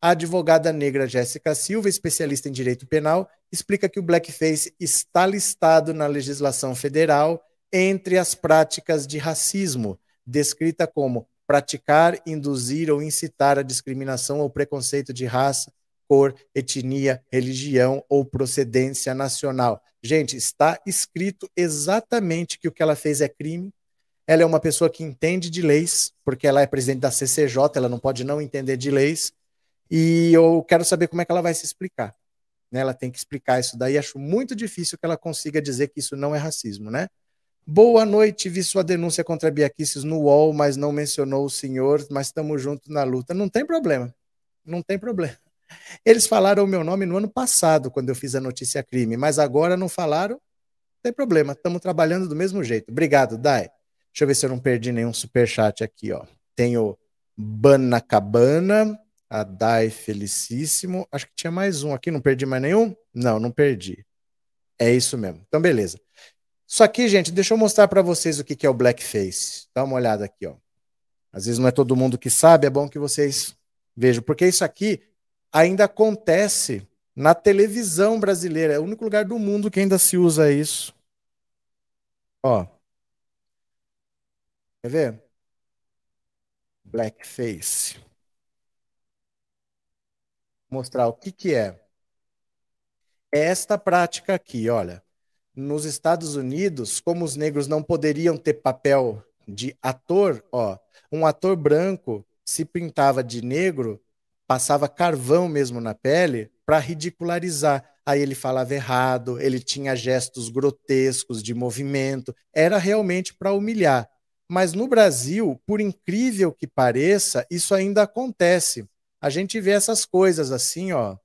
[SPEAKER 1] a advogada negra Jéssica Silva, especialista em direito penal, explica que o blackface está listado na legislação federal entre as práticas de racismo, descrita como praticar, induzir ou incitar a discriminação ou preconceito de raça, cor, etnia, religião ou procedência nacional. Gente, está escrito exatamente que o que ela fez é crime. Ela é uma pessoa que entende de leis, porque ela é presidente da CCJ, ela não pode não entender de leis. E eu quero saber como é que ela vai se explicar. Né? Ela tem que explicar isso daí. Acho muito difícil que ela consiga dizer que isso não é racismo, né? Boa noite, vi sua denúncia contra a Biaquices no UOL, mas não mencionou o senhor, mas estamos juntos na luta. Não tem problema, não tem problema. Eles falaram o meu nome no ano passado, quando eu fiz a notícia crime, mas agora não falaram, não tem problema, estamos trabalhando do mesmo jeito. Obrigado, Dai. Deixa eu ver se eu não perdi nenhum superchat aqui, ó. Tenho Banacabana, a Dai Felicíssimo, acho que tinha mais um aqui, não perdi mais nenhum? Não, não perdi. É isso mesmo. Então, beleza. Isso aqui, gente, deixa eu mostrar para vocês o que é o blackface. Dá uma olhada aqui, ó. Às vezes não é todo mundo que sabe, é bom que vocês vejam, porque isso aqui ainda acontece na televisão brasileira. É o único lugar do mundo que ainda se usa isso. Ó. Quer ver? Blackface. Mostrar o que que é. É esta prática aqui, olha nos Estados Unidos, como os negros não poderiam ter papel de ator, ó, um ator branco se pintava de negro, passava carvão mesmo na pele para ridicularizar. Aí ele falava errado, ele tinha gestos grotescos de movimento, era realmente para humilhar. Mas no Brasil, por incrível que pareça, isso ainda acontece. A gente vê essas coisas assim, ó,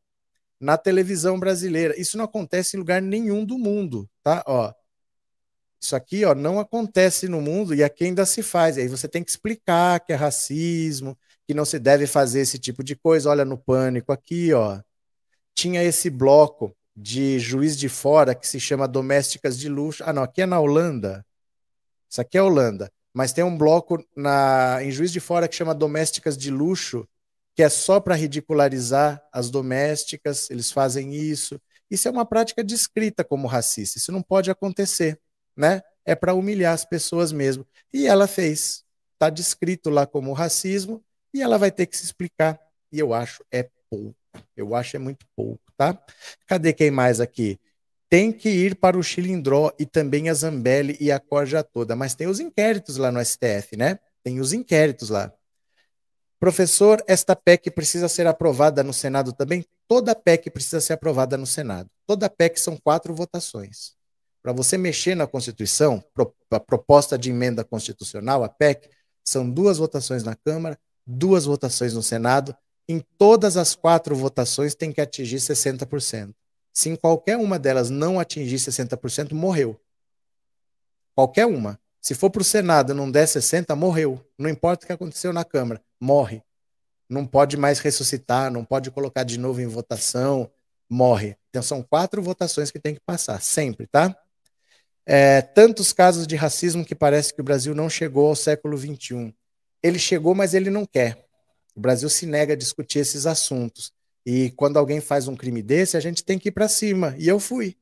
[SPEAKER 1] na televisão brasileira. Isso não acontece em lugar nenhum do mundo, tá? Ó, isso aqui, ó, não acontece no mundo e aqui ainda se faz. Aí você tem que explicar que é racismo, que não se deve fazer esse tipo de coisa. Olha no pânico aqui, ó. Tinha esse bloco de juiz de fora que se chama Domésticas de Luxo. Ah, não, aqui é na Holanda. Isso aqui é Holanda. Mas tem um bloco na, em Juiz de Fora que chama Domésticas de Luxo, que é só para ridicularizar as domésticas, eles fazem isso. Isso é uma prática descrita como racista. Isso não pode acontecer, né? É para humilhar as pessoas mesmo. E ela fez. Está descrito lá como racismo e ela vai ter que se explicar. E eu acho é pouco. Eu acho é muito pouco, tá? Cadê quem mais aqui? Tem que ir para o Chilindró e também a Zambelli e a corja toda. Mas tem os inquéritos lá no STF, né? Tem os inquéritos lá. Professor, esta PEC precisa ser aprovada no Senado também? Toda PEC precisa ser aprovada no Senado. Toda PEC são quatro votações. Para você mexer na Constituição, a proposta de emenda constitucional, a PEC, são duas votações na Câmara, duas votações no Senado. Em todas as quatro votações tem que atingir 60%. Se em qualquer uma delas não atingir 60%, morreu. Qualquer uma. Se for para o Senado não der 60%, morreu. Não importa o que aconteceu na Câmara morre. Não pode mais ressuscitar, não pode colocar de novo em votação, morre. Então são quatro votações que tem que passar, sempre, tá? É, tantos casos de racismo que parece que o Brasil não chegou ao século XXI. Ele chegou, mas ele não quer. O Brasil se nega a discutir esses assuntos. E quando alguém faz um crime desse, a gente tem que ir para cima. E eu fui.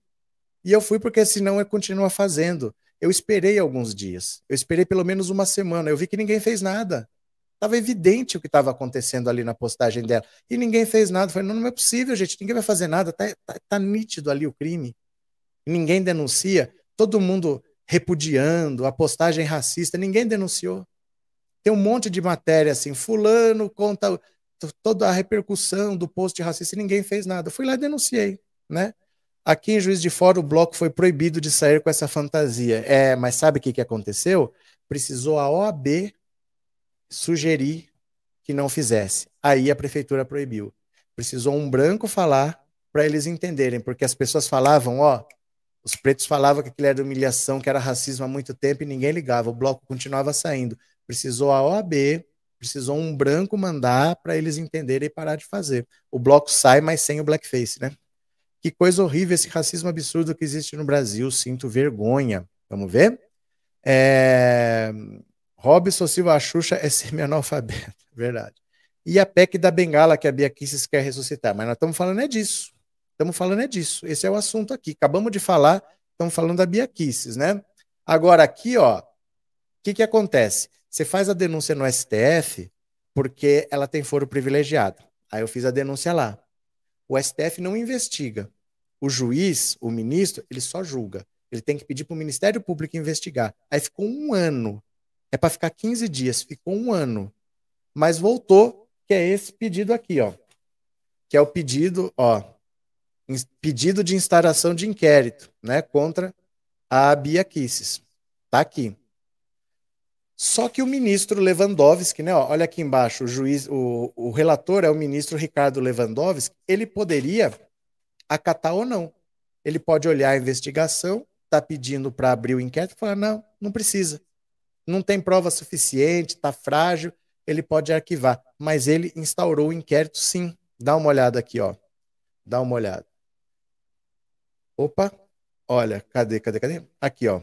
[SPEAKER 1] E eu fui porque senão eu continuo fazendo. Eu esperei alguns dias. Eu esperei pelo menos uma semana. Eu vi que ninguém fez nada. Estava evidente o que estava acontecendo ali na postagem dela. E ninguém fez nada. Falei, não, não é possível, gente, ninguém vai fazer nada. Tá, tá, tá nítido ali o crime. Ninguém denuncia. Todo mundo repudiando, a postagem racista, ninguém denunciou. Tem um monte de matéria assim, fulano conta toda a repercussão do post racista e ninguém fez nada. Eu fui lá e denunciei, né? Aqui em Juiz de Fora o bloco foi proibido de sair com essa fantasia. É, mas sabe o que, que aconteceu? Precisou a OAB sugerir que não fizesse. Aí a prefeitura proibiu. Precisou um branco falar para eles entenderem, porque as pessoas falavam, ó, os pretos falavam que aquilo era humilhação, que era racismo há muito tempo e ninguém ligava. O bloco continuava saindo. Precisou a OAB, precisou um branco mandar para eles entenderem e parar de fazer. O bloco sai, mas sem o blackface, né? Que coisa horrível esse racismo absurdo que existe no Brasil. Sinto vergonha. Vamos ver? É... Robson Silva Xuxa é semi-analfabeto. Verdade. E a PEC da Bengala que a Bia Kisses quer ressuscitar. Mas nós estamos falando é disso. Estamos falando é disso. Esse é o assunto aqui. Acabamos de falar, estamos falando da Bia Kisses, né? Agora aqui, ó, o que, que acontece? Você faz a denúncia no STF porque ela tem foro privilegiado. Aí eu fiz a denúncia lá o STF não investiga. O juiz, o ministro, ele só julga. Ele tem que pedir para o Ministério Público investigar. Aí ficou um ano. É para ficar 15 dias, ficou um ano. Mas voltou, que é esse pedido aqui, ó. Que é o pedido, ó, pedido de instauração de inquérito, né, contra a Bia Kisses. Tá aqui. Só que o ministro Lewandowski, né, olha aqui embaixo, o juiz, o, o relator é o ministro Ricardo Lewandowski, ele poderia acatar ou não. Ele pode olhar a investigação, tá pedindo para abrir o inquérito e falar: não, não precisa. Não tem prova suficiente, está frágil, ele pode arquivar. Mas ele instaurou o inquérito sim. Dá uma olhada aqui, ó. Dá uma olhada. Opa, olha, cadê, cadê, cadê? Aqui, ó.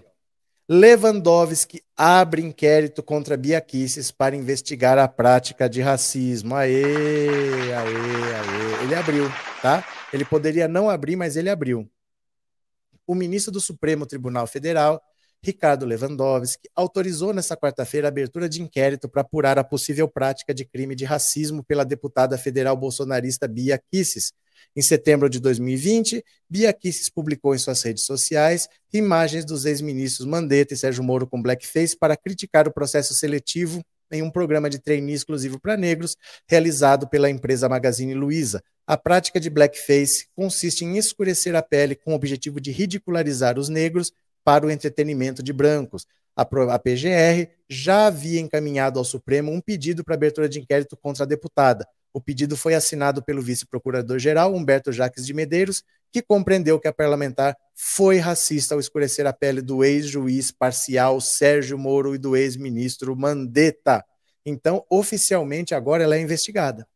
[SPEAKER 1] Lewandowski abre inquérito contra Bia Kicis para investigar a prática de racismo. Aê, aê, aê. Ele abriu, tá? Ele poderia não abrir, mas ele abriu. O ministro do Supremo Tribunal Federal, Ricardo Lewandowski, autorizou nesta quarta-feira a abertura de inquérito para apurar a possível prática de crime de racismo pela deputada federal bolsonarista Bia Kicis, em setembro de 2020, Bia Kicis publicou em suas redes sociais imagens dos ex-ministros Mandetta e Sérgio Moro com blackface para criticar o processo seletivo em um programa de treino exclusivo para negros realizado pela empresa Magazine Luiza. A prática de blackface consiste em escurecer a pele com o objetivo de ridicularizar os negros para o entretenimento de brancos. A PGR já havia encaminhado ao Supremo um pedido para abertura de inquérito contra a deputada. O pedido foi assinado pelo vice-procurador-geral Humberto Jaques de Medeiros, que compreendeu que a parlamentar foi racista ao escurecer a pele do ex-juiz parcial Sérgio Moro e do ex-ministro Mandetta. Então, oficialmente, agora ela é investigada.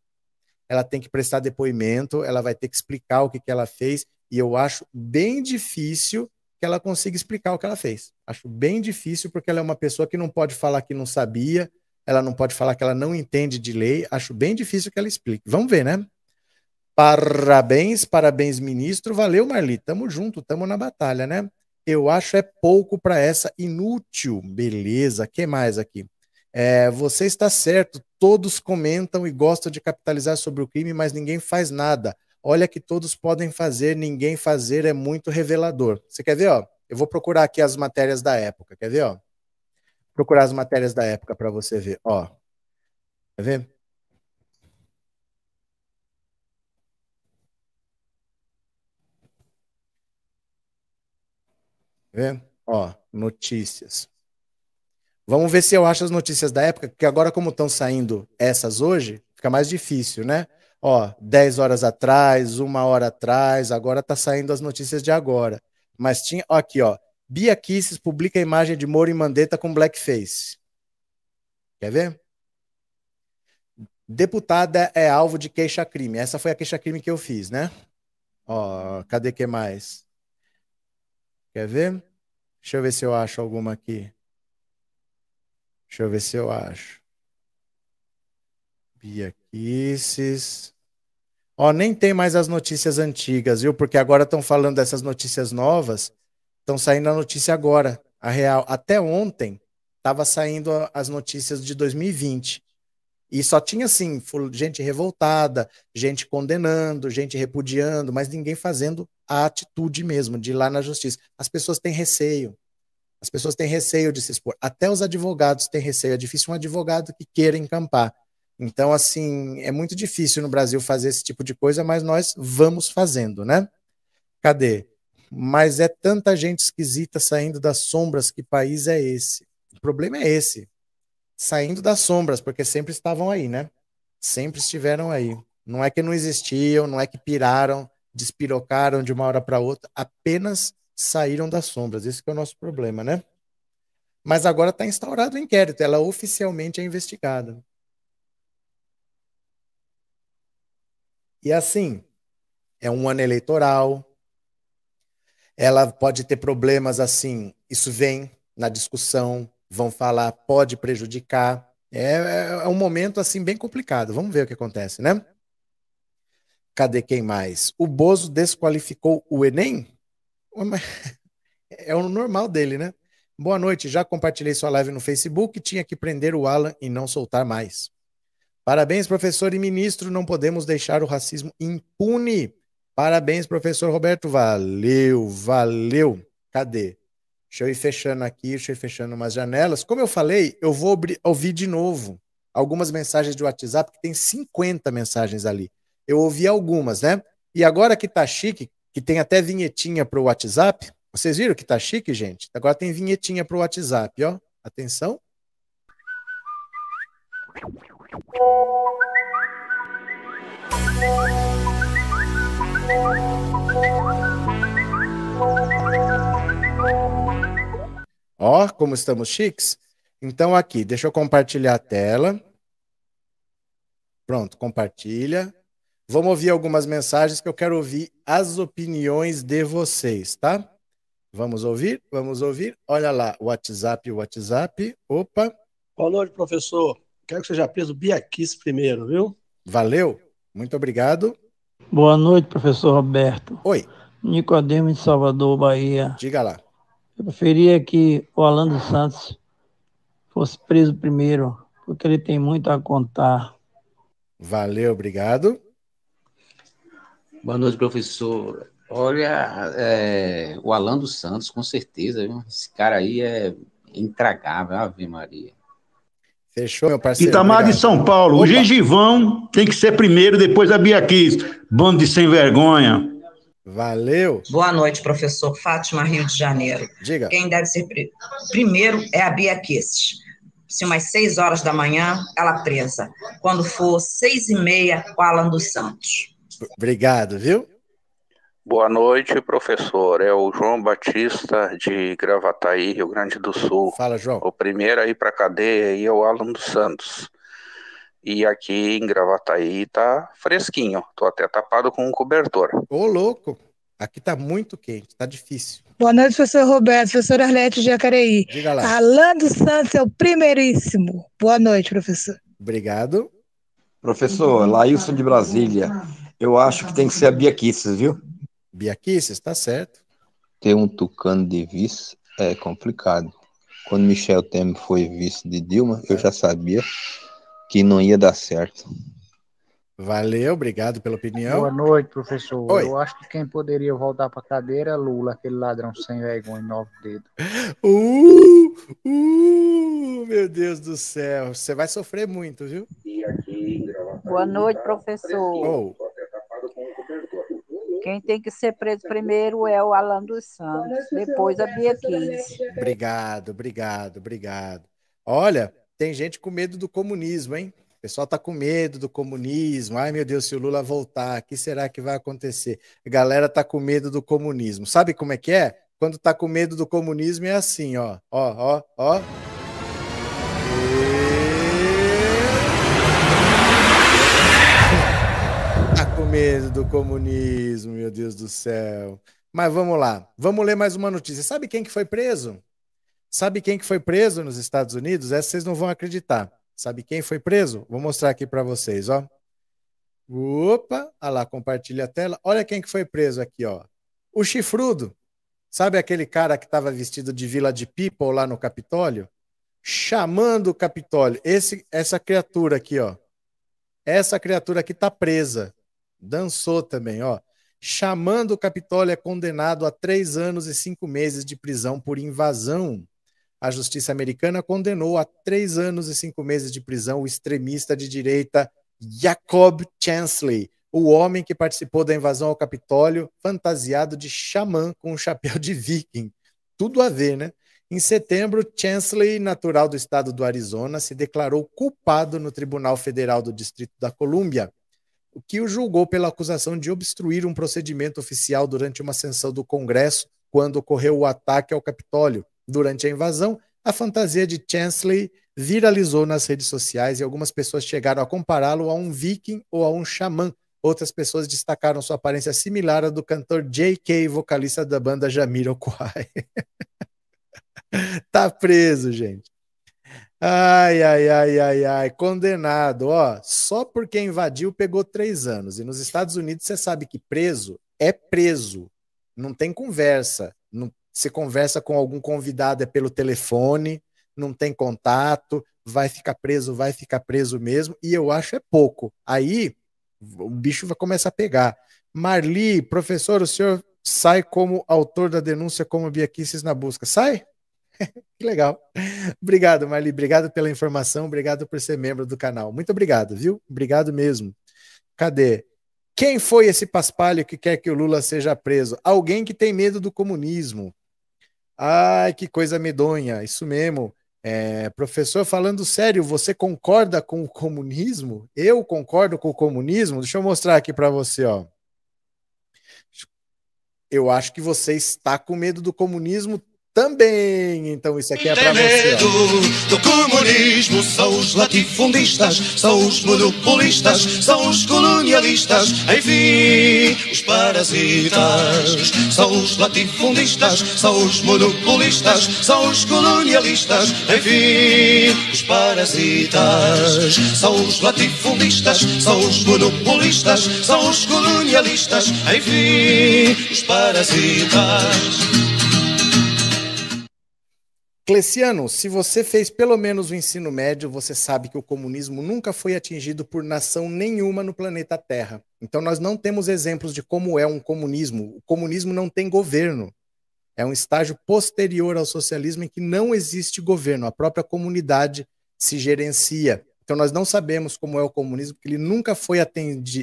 [SPEAKER 1] Ela tem que prestar depoimento, ela vai ter que explicar o que, que ela fez, e eu acho bem difícil que ela consiga explicar o que ela fez. Acho bem difícil, porque ela é uma pessoa que não pode falar que não sabia, ela não pode falar que ela não entende de lei. Acho bem difícil que ela explique. Vamos ver, né? Parabéns, parabéns, ministro. Valeu, Marli. Tamo junto, tamo na batalha, né? Eu acho é pouco para essa inútil. Beleza. que mais aqui? É, você está certo. Todos comentam e gostam de capitalizar sobre o crime, mas ninguém faz nada. Olha que todos podem fazer, ninguém fazer é muito revelador. Você quer ver, ó? Eu vou procurar aqui as matérias da época. Quer ver, ó? Procurar as matérias da época para você ver. Ó, quer ver? Ó, notícias. Vamos ver se eu acho as notícias da época, porque agora, como estão saindo essas hoje, fica mais difícil, né? Ó, 10 horas atrás, uma hora atrás, agora tá saindo as notícias de agora. Mas tinha, ó, aqui, ó, Bia Kisses publica a imagem de Moro e Mandetta com blackface. Quer ver? Deputada é alvo de queixa-crime. Essa foi a queixa-crime que eu fiz, né? Ó, cadê que mais? Quer ver? Deixa eu ver se eu acho alguma aqui. Deixa eu ver se eu acho. Bia Kisses. Ó, nem tem mais as notícias antigas, viu? Porque agora estão falando dessas notícias novas Estão saindo a notícia agora, a real. Até ontem estava saindo as notícias de 2020. E só tinha, assim, gente revoltada, gente condenando, gente repudiando, mas ninguém fazendo a atitude mesmo de ir lá na justiça. As pessoas têm receio. As pessoas têm receio de se expor. Até os advogados têm receio. É difícil um advogado que queira encampar. Então, assim, é muito difícil no Brasil fazer esse tipo de coisa, mas nós vamos fazendo, né? Cadê? Mas é tanta gente esquisita saindo das sombras, que país é esse? O problema é esse saindo das sombras, porque sempre estavam aí, né? Sempre estiveram aí. Não é que não existiam, não é que piraram, despirocaram de uma hora para outra, apenas saíram das sombras. Esse é o nosso problema, né? Mas agora está instaurado o inquérito, ela oficialmente é investigada. E assim, é um ano eleitoral, ela pode ter problemas assim, isso vem na discussão, vão falar pode prejudicar. É, é, um momento assim bem complicado. Vamos ver o que acontece, né? Cadê quem mais? O Bozo desqualificou o Enem? É o normal dele, né? Boa noite, já compartilhei sua live no Facebook, tinha que prender o Alan e não soltar mais. Parabéns, professor e ministro, não podemos deixar o racismo impune. Parabéns, professor Roberto, valeu, valeu. Cadê? Deixa eu ir fechando aqui, deixa eu ir fechando umas janelas. Como eu falei, eu vou ouvir de novo algumas mensagens de WhatsApp, que tem 50 mensagens ali. Eu ouvi algumas, né? E agora que tá chique, que tem até vinhetinha para o WhatsApp. Vocês viram que tá chique, gente? Agora tem vinhetinha para o WhatsApp, ó. Atenção. Ó, como estamos chiques. Então, aqui, deixa eu compartilhar a tela. Pronto, compartilha. Vamos ouvir algumas mensagens que eu quero ouvir as opiniões de vocês, tá? Vamos ouvir? Vamos ouvir? Olha lá, WhatsApp, WhatsApp. Opa.
[SPEAKER 15] Boa noite, professor. Quero que seja preso Biaquis primeiro, viu?
[SPEAKER 1] Valeu. Muito obrigado.
[SPEAKER 7] Boa noite, professor Roberto.
[SPEAKER 1] Oi.
[SPEAKER 7] Nicodemo de Salvador, Bahia.
[SPEAKER 1] Diga lá.
[SPEAKER 7] Eu preferia que o Alan dos Santos fosse preso primeiro, porque ele tem muito a contar.
[SPEAKER 1] Valeu, obrigado.
[SPEAKER 16] Boa noite, professor. Olha, é, o Alan dos Santos, com certeza, viu? esse cara aí é intragável, Ave Maria.
[SPEAKER 1] Fechou, meu parceiro.
[SPEAKER 17] Itamar obrigado. de São Paulo, Opa. o gengivão tem que ser primeiro, depois a Bia Kiss. Bando de sem vergonha.
[SPEAKER 1] Valeu.
[SPEAKER 18] Boa noite, professor Fátima, Rio de Janeiro.
[SPEAKER 1] Diga.
[SPEAKER 18] Quem deve ser pri primeiro é a Bia Kisses. Se umas seis horas da manhã, ela presa. Quando for seis e meia, o Alan dos Santos.
[SPEAKER 1] Obrigado, viu?
[SPEAKER 19] Boa noite, professor. É o João Batista de Gravataí, Rio Grande do Sul.
[SPEAKER 1] Fala, João.
[SPEAKER 19] O primeiro a ir para cadeia aí é o Alan dos Santos. E aqui em Gravataí tá fresquinho. Tô até tapado com um cobertor.
[SPEAKER 1] Ô, louco. Aqui tá muito quente, tá difícil.
[SPEAKER 20] Boa noite, professor Roberto, professor Arlete de Jacareí.
[SPEAKER 1] Diga lá.
[SPEAKER 20] Alan dos Santos é o primeiríssimo. Boa noite, professor.
[SPEAKER 1] Obrigado.
[SPEAKER 21] Professor, Laílson de Brasília. Eu acho que tem que ser a Bia Kisses, viu?
[SPEAKER 1] Bia Kisses, tá certo.
[SPEAKER 22] Ter um tucano de vice é complicado. Quando Michel Temer foi vice de Dilma, eu já sabia que não ia dar certo.
[SPEAKER 1] Valeu, obrigado pela opinião.
[SPEAKER 23] Boa noite, professor.
[SPEAKER 1] Oi.
[SPEAKER 23] Eu acho que quem poderia voltar para a cadeira é Lula, aquele ladrão sem vergonha e nove dedos.
[SPEAKER 1] Uh, uh, meu Deus do céu, você vai sofrer muito, viu?
[SPEAKER 24] Boa noite, professor.
[SPEAKER 1] Oh.
[SPEAKER 24] Quem tem que ser preso primeiro é o Alan dos Santos, depois a Bia Kiss.
[SPEAKER 1] Obrigado, obrigado, obrigado. Olha, tem gente com medo do comunismo, hein? O pessoal tá com medo do comunismo. Ai, meu Deus, se o Lula voltar, o que será que vai acontecer? A galera tá com medo do comunismo. Sabe como é que é? Quando tá com medo do comunismo é assim, ó. Ó, ó, ó. Tá com medo do comunismo, meu Deus do céu. Mas vamos lá. Vamos ler mais uma notícia. Sabe quem que foi preso? Sabe quem que foi preso nos Estados Unidos? Essa vocês não vão acreditar. Sabe quem foi preso? Vou mostrar aqui para vocês, ó. Opa, olha lá, compartilha a tela. Olha quem que foi preso aqui, ó. O chifrudo. Sabe aquele cara que estava vestido de Vila de People lá no Capitólio? chamando o Capitólio. Esse, essa criatura aqui, ó. Essa criatura aqui tá presa. Dançou também, ó. Chamando o Capitólio é condenado a três anos e cinco meses de prisão por invasão. A justiça americana condenou a três anos e cinco meses de prisão o extremista de direita Jacob Chansley, o homem que participou da invasão ao Capitólio fantasiado de xamã com um chapéu de viking. Tudo a ver, né? Em setembro, Chansley, natural do estado do Arizona, se declarou culpado no Tribunal Federal do Distrito da Colômbia, que o julgou pela acusação de obstruir um procedimento oficial durante uma sessão do Congresso, quando ocorreu o ataque ao Capitólio. Durante a invasão, a fantasia de Chansley viralizou nas redes sociais e algumas pessoas chegaram a compará-lo a um viking ou a um xamã. Outras pessoas destacaram sua aparência similar à do cantor J.K., vocalista da banda Jamiroquai. tá preso, gente. Ai, ai, ai, ai, ai, condenado, ó. Só porque invadiu pegou três anos. E nos Estados Unidos você sabe que preso é preso. Não tem conversa. Não, se conversa com algum convidado é pelo telefone, não tem contato, vai ficar preso, vai ficar preso mesmo. E eu acho é pouco. Aí o bicho vai começar a pegar. Marli, professor, o senhor sai como autor da denúncia como Biaquices na busca. Sai? que legal. Obrigado, Marli. Obrigado pela informação. Obrigado por ser membro do canal. Muito obrigado, viu? Obrigado mesmo. Cadê? Quem foi esse paspalho que quer que o Lula seja preso? Alguém que tem medo do comunismo. Ai, que coisa medonha. Isso mesmo. É, professor, falando sério, você concorda com o comunismo? Eu concordo com o comunismo? Deixa eu mostrar aqui para você, ó. Eu acho que você está com medo do comunismo também. Então isso aqui é para você.
[SPEAKER 25] Ó. do comunismo são os latifundistas, são os monopolistas, são os colonialistas, enfim, os parasitas. São os latifundistas, são os monopolistas, são os colonialistas, enfim, os parasitas. São os latifundistas, são os monopolistas, são os colonialistas, enfim, os parasitas.
[SPEAKER 1] Cleciano, se você fez pelo menos o ensino médio, você sabe que o comunismo nunca foi atingido por nação nenhuma no planeta Terra. Então nós não temos exemplos de como é um comunismo. O comunismo não tem governo. É um estágio posterior ao socialismo em que não existe governo, a própria comunidade se gerencia. Então nós não sabemos como é o comunismo, porque ele nunca foi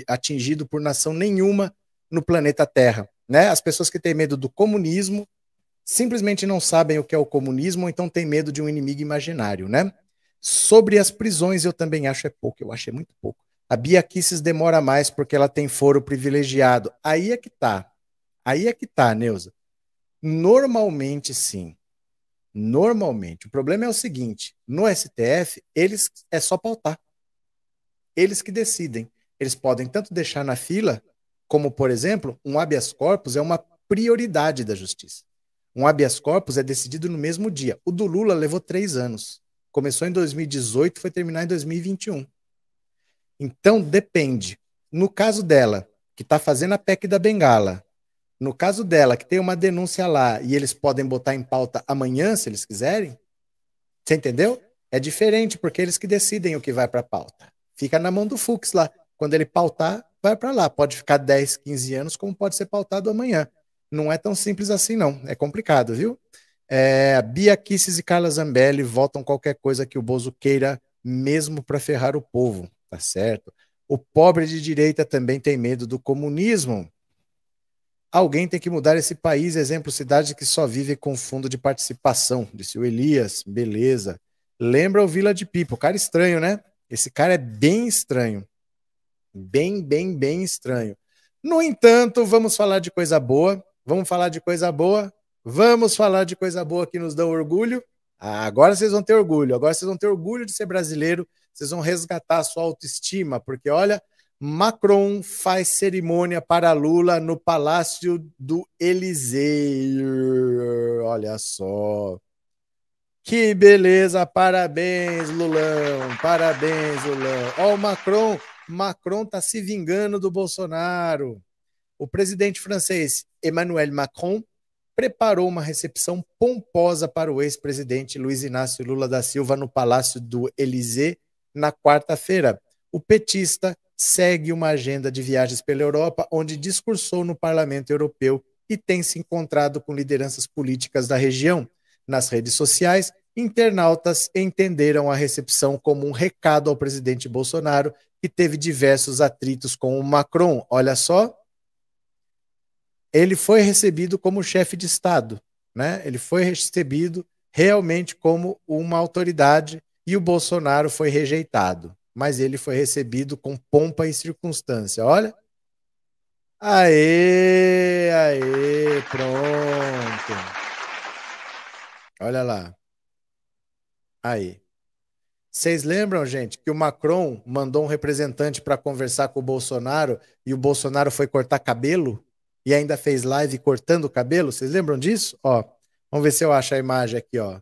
[SPEAKER 1] atingido por nação nenhuma no planeta Terra. Né? As pessoas que têm medo do comunismo simplesmente não sabem o que é o comunismo ou então têm medo de um inimigo imaginário, né? Sobre as prisões, eu também acho é pouco, eu acho é muito pouco. A Bia Kisses demora mais porque ela tem foro privilegiado. Aí é que tá. Aí é que tá, Neuza. Normalmente, sim. Normalmente. O problema é o seguinte: no STF, eles é só pautar. Eles que decidem. Eles podem tanto deixar na fila, como, por exemplo, um habeas corpus é uma prioridade da justiça. Um habeas corpus é decidido no mesmo dia. O do Lula levou três anos. Começou em 2018, foi terminar em 2021. Então, depende. No caso dela, que está fazendo a PEC da Bengala, no caso dela, que tem uma denúncia lá e eles podem botar em pauta amanhã, se eles quiserem, você entendeu? É diferente, porque eles que decidem o que vai para pauta. Fica na mão do Fux lá. Quando ele pautar, vai para lá. Pode ficar 10, 15 anos, como pode ser pautado amanhã. Não é tão simples assim, não. É complicado, viu? É, Bia Kisses e Carla Zambelli votam qualquer coisa que o Bozo queira, mesmo para ferrar o povo. Tá certo? O pobre de direita também tem medo do comunismo. Alguém tem que mudar esse país, exemplo, cidade que só vive com fundo de participação, disse o Elias. Beleza. Lembra o Vila de Pipo, cara estranho, né? Esse cara é bem estranho. Bem, bem, bem estranho. No entanto, vamos falar de coisa boa. Vamos falar de coisa boa? Vamos falar de coisa boa que nos dá orgulho. Ah, agora vocês vão ter orgulho, agora vocês vão ter orgulho de ser brasileiro, vocês vão resgatar a sua autoestima, porque olha, Macron faz cerimônia para Lula no Palácio do Eliseu. Olha só. Que beleza, parabéns, Lulão, parabéns, Lulão. Ó, o Macron, Macron tá se vingando do Bolsonaro. O presidente francês Emmanuel Macron preparou uma recepção pomposa para o ex-presidente Luiz Inácio Lula da Silva no Palácio do Élysée na quarta-feira. O petista segue uma agenda de viagens pela Europa, onde discursou no Parlamento Europeu e tem se encontrado com lideranças políticas da região. Nas redes sociais, internautas entenderam a recepção como um recado ao presidente Bolsonaro, que teve diversos atritos com o Macron. Olha só, ele foi recebido como chefe de Estado, né? Ele foi recebido realmente como uma autoridade e o Bolsonaro foi rejeitado, mas ele foi recebido com pompa e circunstância. Olha. Aê, aê, pronto. Olha lá. Aí. Vocês lembram, gente, que o Macron mandou um representante para conversar com o Bolsonaro e o Bolsonaro foi cortar cabelo? E ainda fez live cortando o cabelo. Vocês lembram disso? Ó, vamos ver se eu acho a imagem aqui, ó.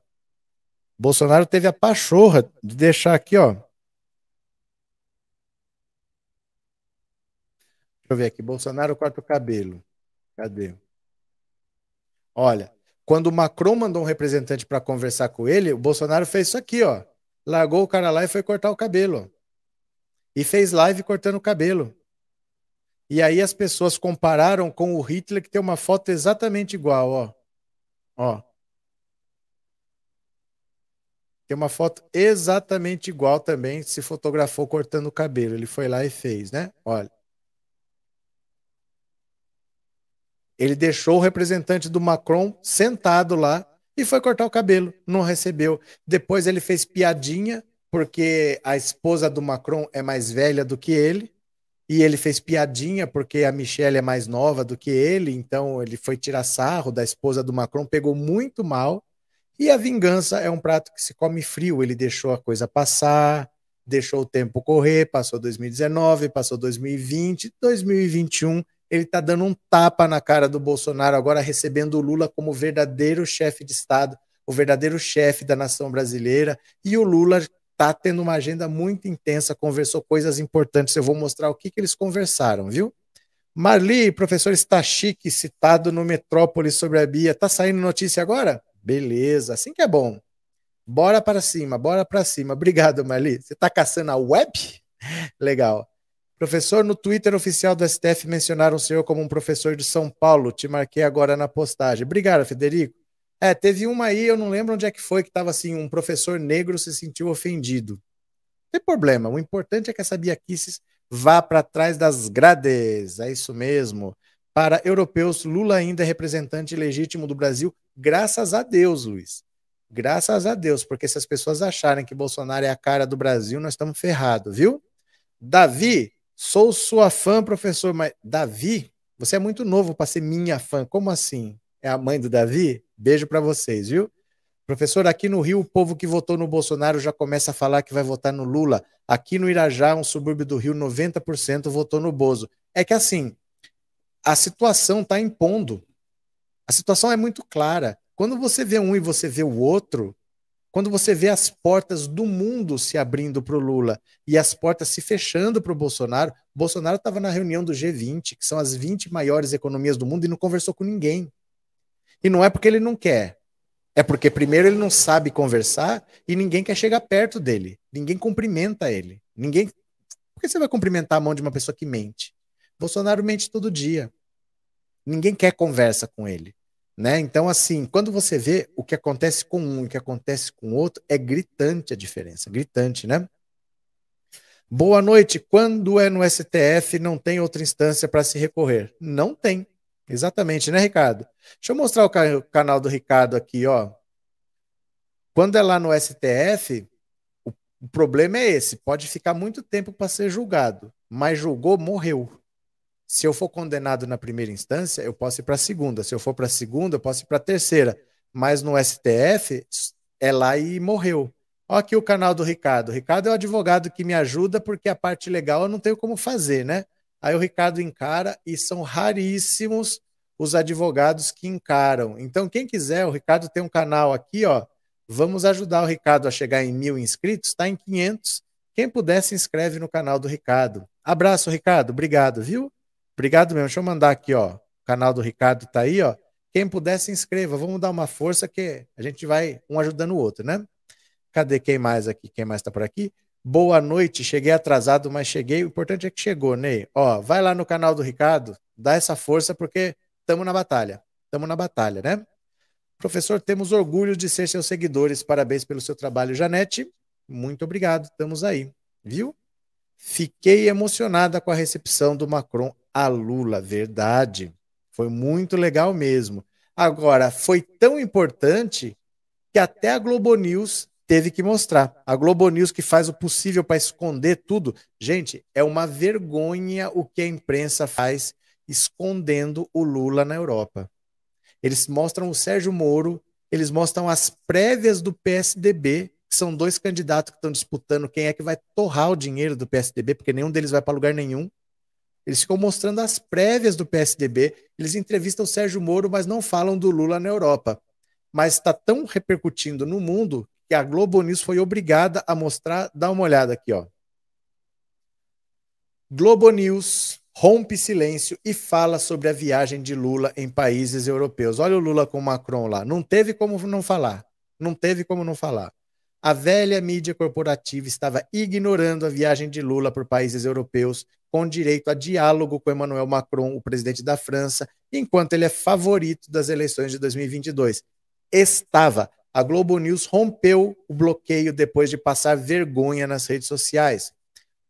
[SPEAKER 1] Bolsonaro teve a pachorra de deixar aqui, ó. Deixa eu ver aqui. Bolsonaro corta o cabelo. Cadê? Olha, quando o Macron mandou um representante para conversar com ele, o Bolsonaro fez isso aqui, ó. Largou o cara lá e foi cortar o cabelo. E fez live cortando o cabelo. E aí as pessoas compararam com o Hitler, que tem uma foto exatamente igual, ó. Ó. Tem uma foto exatamente igual também, se fotografou cortando o cabelo. Ele foi lá e fez, né? Olha. Ele deixou o representante do Macron sentado lá e foi cortar o cabelo. Não recebeu. Depois ele fez piadinha, porque a esposa do Macron é mais velha do que ele e ele fez piadinha porque a Michelle é mais nova do que ele, então ele foi tirar sarro da esposa do Macron, pegou muito mal. E a vingança é um prato que se come frio, ele deixou a coisa passar, deixou o tempo correr, passou 2019, passou 2020, 2021, ele está dando um tapa na cara do Bolsonaro, agora recebendo o Lula como verdadeiro chefe de Estado, o verdadeiro chefe da nação brasileira, e o Lula tá tendo uma agenda muito intensa, conversou coisas importantes. Eu vou mostrar o que, que eles conversaram, viu? Marli, professor está chique, citado no Metrópolis sobre a Bia. Tá saindo notícia agora? Beleza, assim que é bom. Bora para cima, bora para cima. Obrigado, Marli. Você está caçando a web? Legal. Professor, no Twitter oficial do STF mencionaram o senhor como um professor de São Paulo. Te marquei agora na postagem. Obrigado, Federico. É, teve uma aí, eu não lembro onde é que foi, que estava assim, um professor negro se sentiu ofendido. Não tem problema, o importante é que essa biaquices vá para trás das grades, é isso mesmo. Para europeus, Lula ainda é representante legítimo do Brasil, graças a Deus, Luiz. Graças a Deus, porque se as pessoas acharem que Bolsonaro é a cara do Brasil, nós estamos ferrados, viu? Davi, sou sua fã, professor, mas Davi, você é muito novo para ser minha fã. Como assim? É a mãe do Davi? Beijo para vocês, viu? Professor, aqui no Rio, o povo que votou no Bolsonaro já começa a falar que vai votar no Lula. Aqui no Irajá, um subúrbio do Rio, 90% votou no Bozo. É que assim, a situação está impondo. A situação é muito clara. Quando você vê um e você vê o outro, quando você vê as portas do mundo se abrindo para o Lula e as portas se fechando para o Bolsonaro, Bolsonaro estava na reunião do G20, que são as 20 maiores economias do mundo, e não conversou com ninguém. E não é porque ele não quer. É porque, primeiro, ele não sabe conversar e ninguém quer chegar perto dele. Ninguém cumprimenta ele. Ninguém. Por que você vai cumprimentar a mão de uma pessoa que mente? Bolsonaro mente todo dia. Ninguém quer conversa com ele. Né? Então, assim, quando você vê o que acontece com um e o que acontece com o outro, é gritante a diferença. Gritante, né? Boa noite. Quando é no STF, não tem outra instância para se recorrer? Não tem. Exatamente, né, Ricardo? Deixa eu mostrar o, ca o canal do Ricardo aqui, ó. Quando é lá no STF, o, o problema é esse: pode ficar muito tempo para ser julgado, mas julgou, morreu. Se eu for condenado na primeira instância, eu posso ir para a segunda. Se eu for para a segunda, eu posso ir para a terceira. Mas no STF, é lá e morreu. Olha aqui o canal do Ricardo. O Ricardo é o advogado que me ajuda porque a parte legal eu não tenho como fazer, né? Aí o Ricardo encara e são raríssimos os advogados que encaram. Então, quem quiser, o Ricardo tem um canal aqui, ó. Vamos ajudar o Ricardo a chegar em mil inscritos, está em 500. Quem puder, se inscreve no canal do Ricardo. Abraço, Ricardo. Obrigado, viu? Obrigado mesmo. Deixa eu mandar aqui, ó. O canal do Ricardo tá aí, ó. Quem puder, se inscreva. Vamos dar uma força que a gente vai um ajudando o outro, né? Cadê quem mais aqui? Quem mais está por aqui? Boa noite, cheguei atrasado, mas cheguei. O importante é que chegou, Ney. Ó, vai lá no canal do Ricardo, dá essa força, porque estamos na batalha. Estamos na batalha, né? Professor, temos orgulho de ser seus seguidores. Parabéns pelo seu trabalho, Janete. Muito obrigado, estamos aí, viu? Fiquei emocionada com a recepção do Macron a Lula, verdade. Foi muito legal mesmo. Agora, foi tão importante que até a Globo News teve que mostrar. A Globo News que faz o possível para esconder tudo. Gente, é uma vergonha o que a imprensa faz escondendo o Lula na Europa. Eles mostram o Sérgio Moro, eles mostram as prévias do PSDB, que são dois candidatos que estão disputando quem é que vai torrar o dinheiro do PSDB, porque nenhum deles vai para lugar nenhum. Eles ficam mostrando as prévias do PSDB, eles entrevistam o Sérgio Moro, mas não falam do Lula na Europa. Mas está tão repercutindo no mundo que a Globo News foi obrigada a mostrar. Dá uma olhada aqui, ó. Globo News rompe silêncio e fala sobre a viagem de Lula em países europeus. Olha o Lula com o Macron lá. Não teve como não falar. Não teve como não falar. A velha mídia corporativa estava ignorando a viagem de Lula por países europeus, com direito a diálogo com Emmanuel Macron, o presidente da França, enquanto ele é favorito das eleições de 2022. Estava. A Globo News rompeu o bloqueio depois de passar vergonha nas redes sociais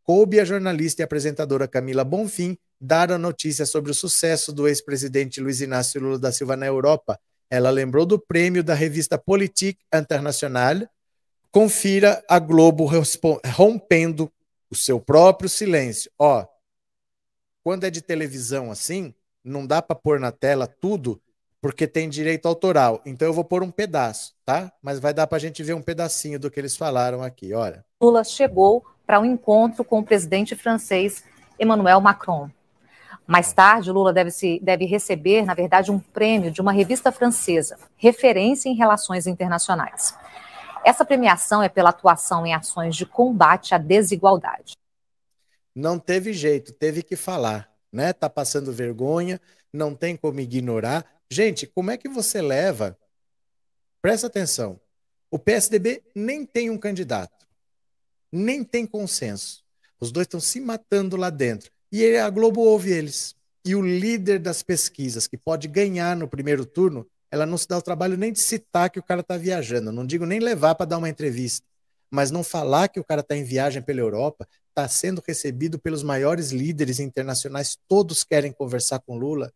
[SPEAKER 1] coube a jornalista e apresentadora Camila Bonfim dar a notícia sobre o sucesso do ex-presidente Luiz Inácio Lula da Silva na Europa. Ela lembrou do prêmio da revista Politique Internationale. Confira a Globo rompendo o seu próprio silêncio. Ó, quando é de televisão assim, não dá para pôr na tela tudo, porque tem direito autoral. Então eu vou pôr um pedaço, tá? Mas vai dar para a gente ver um pedacinho do que eles falaram aqui, olha.
[SPEAKER 26] Lula chegou para um encontro com o presidente francês Emmanuel Macron. Mais tarde, Lula deve, se, deve receber, na verdade, um prêmio de uma revista francesa, referência em relações internacionais. Essa premiação é pela atuação em ações de combate à desigualdade.
[SPEAKER 1] Não teve jeito, teve que falar, né? Tá passando vergonha, não tem como ignorar. Gente, como é que você leva? Presta atenção. O PSDB nem tem um candidato nem tem consenso. Os dois estão se matando lá dentro. E a Globo ouve eles. E o líder das pesquisas, que pode ganhar no primeiro turno, ela não se dá o trabalho nem de citar que o cara está viajando. Não digo nem levar para dar uma entrevista. Mas não falar que o cara está em viagem pela Europa, está sendo recebido pelos maiores líderes internacionais, todos querem conversar com Lula,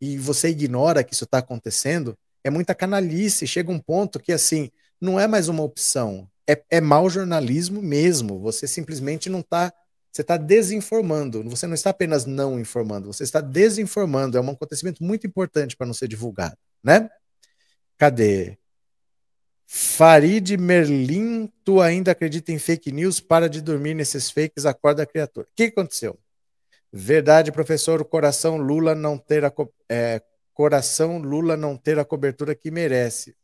[SPEAKER 1] e você ignora que isso está acontecendo, é muita canalice. Chega um ponto que, assim, não é mais uma opção é, é mau jornalismo mesmo. Você simplesmente não está. Você está desinformando. Você não está apenas não informando, você está desinformando. É um acontecimento muito importante para não ser divulgado, né? Cadê? Farid Merlin, tu ainda acredita em fake news? Para de dormir nesses fakes, acorda criatura. O que aconteceu? Verdade, professor, o coração Lula não ter a, é, coração Lula não ter a cobertura que merece.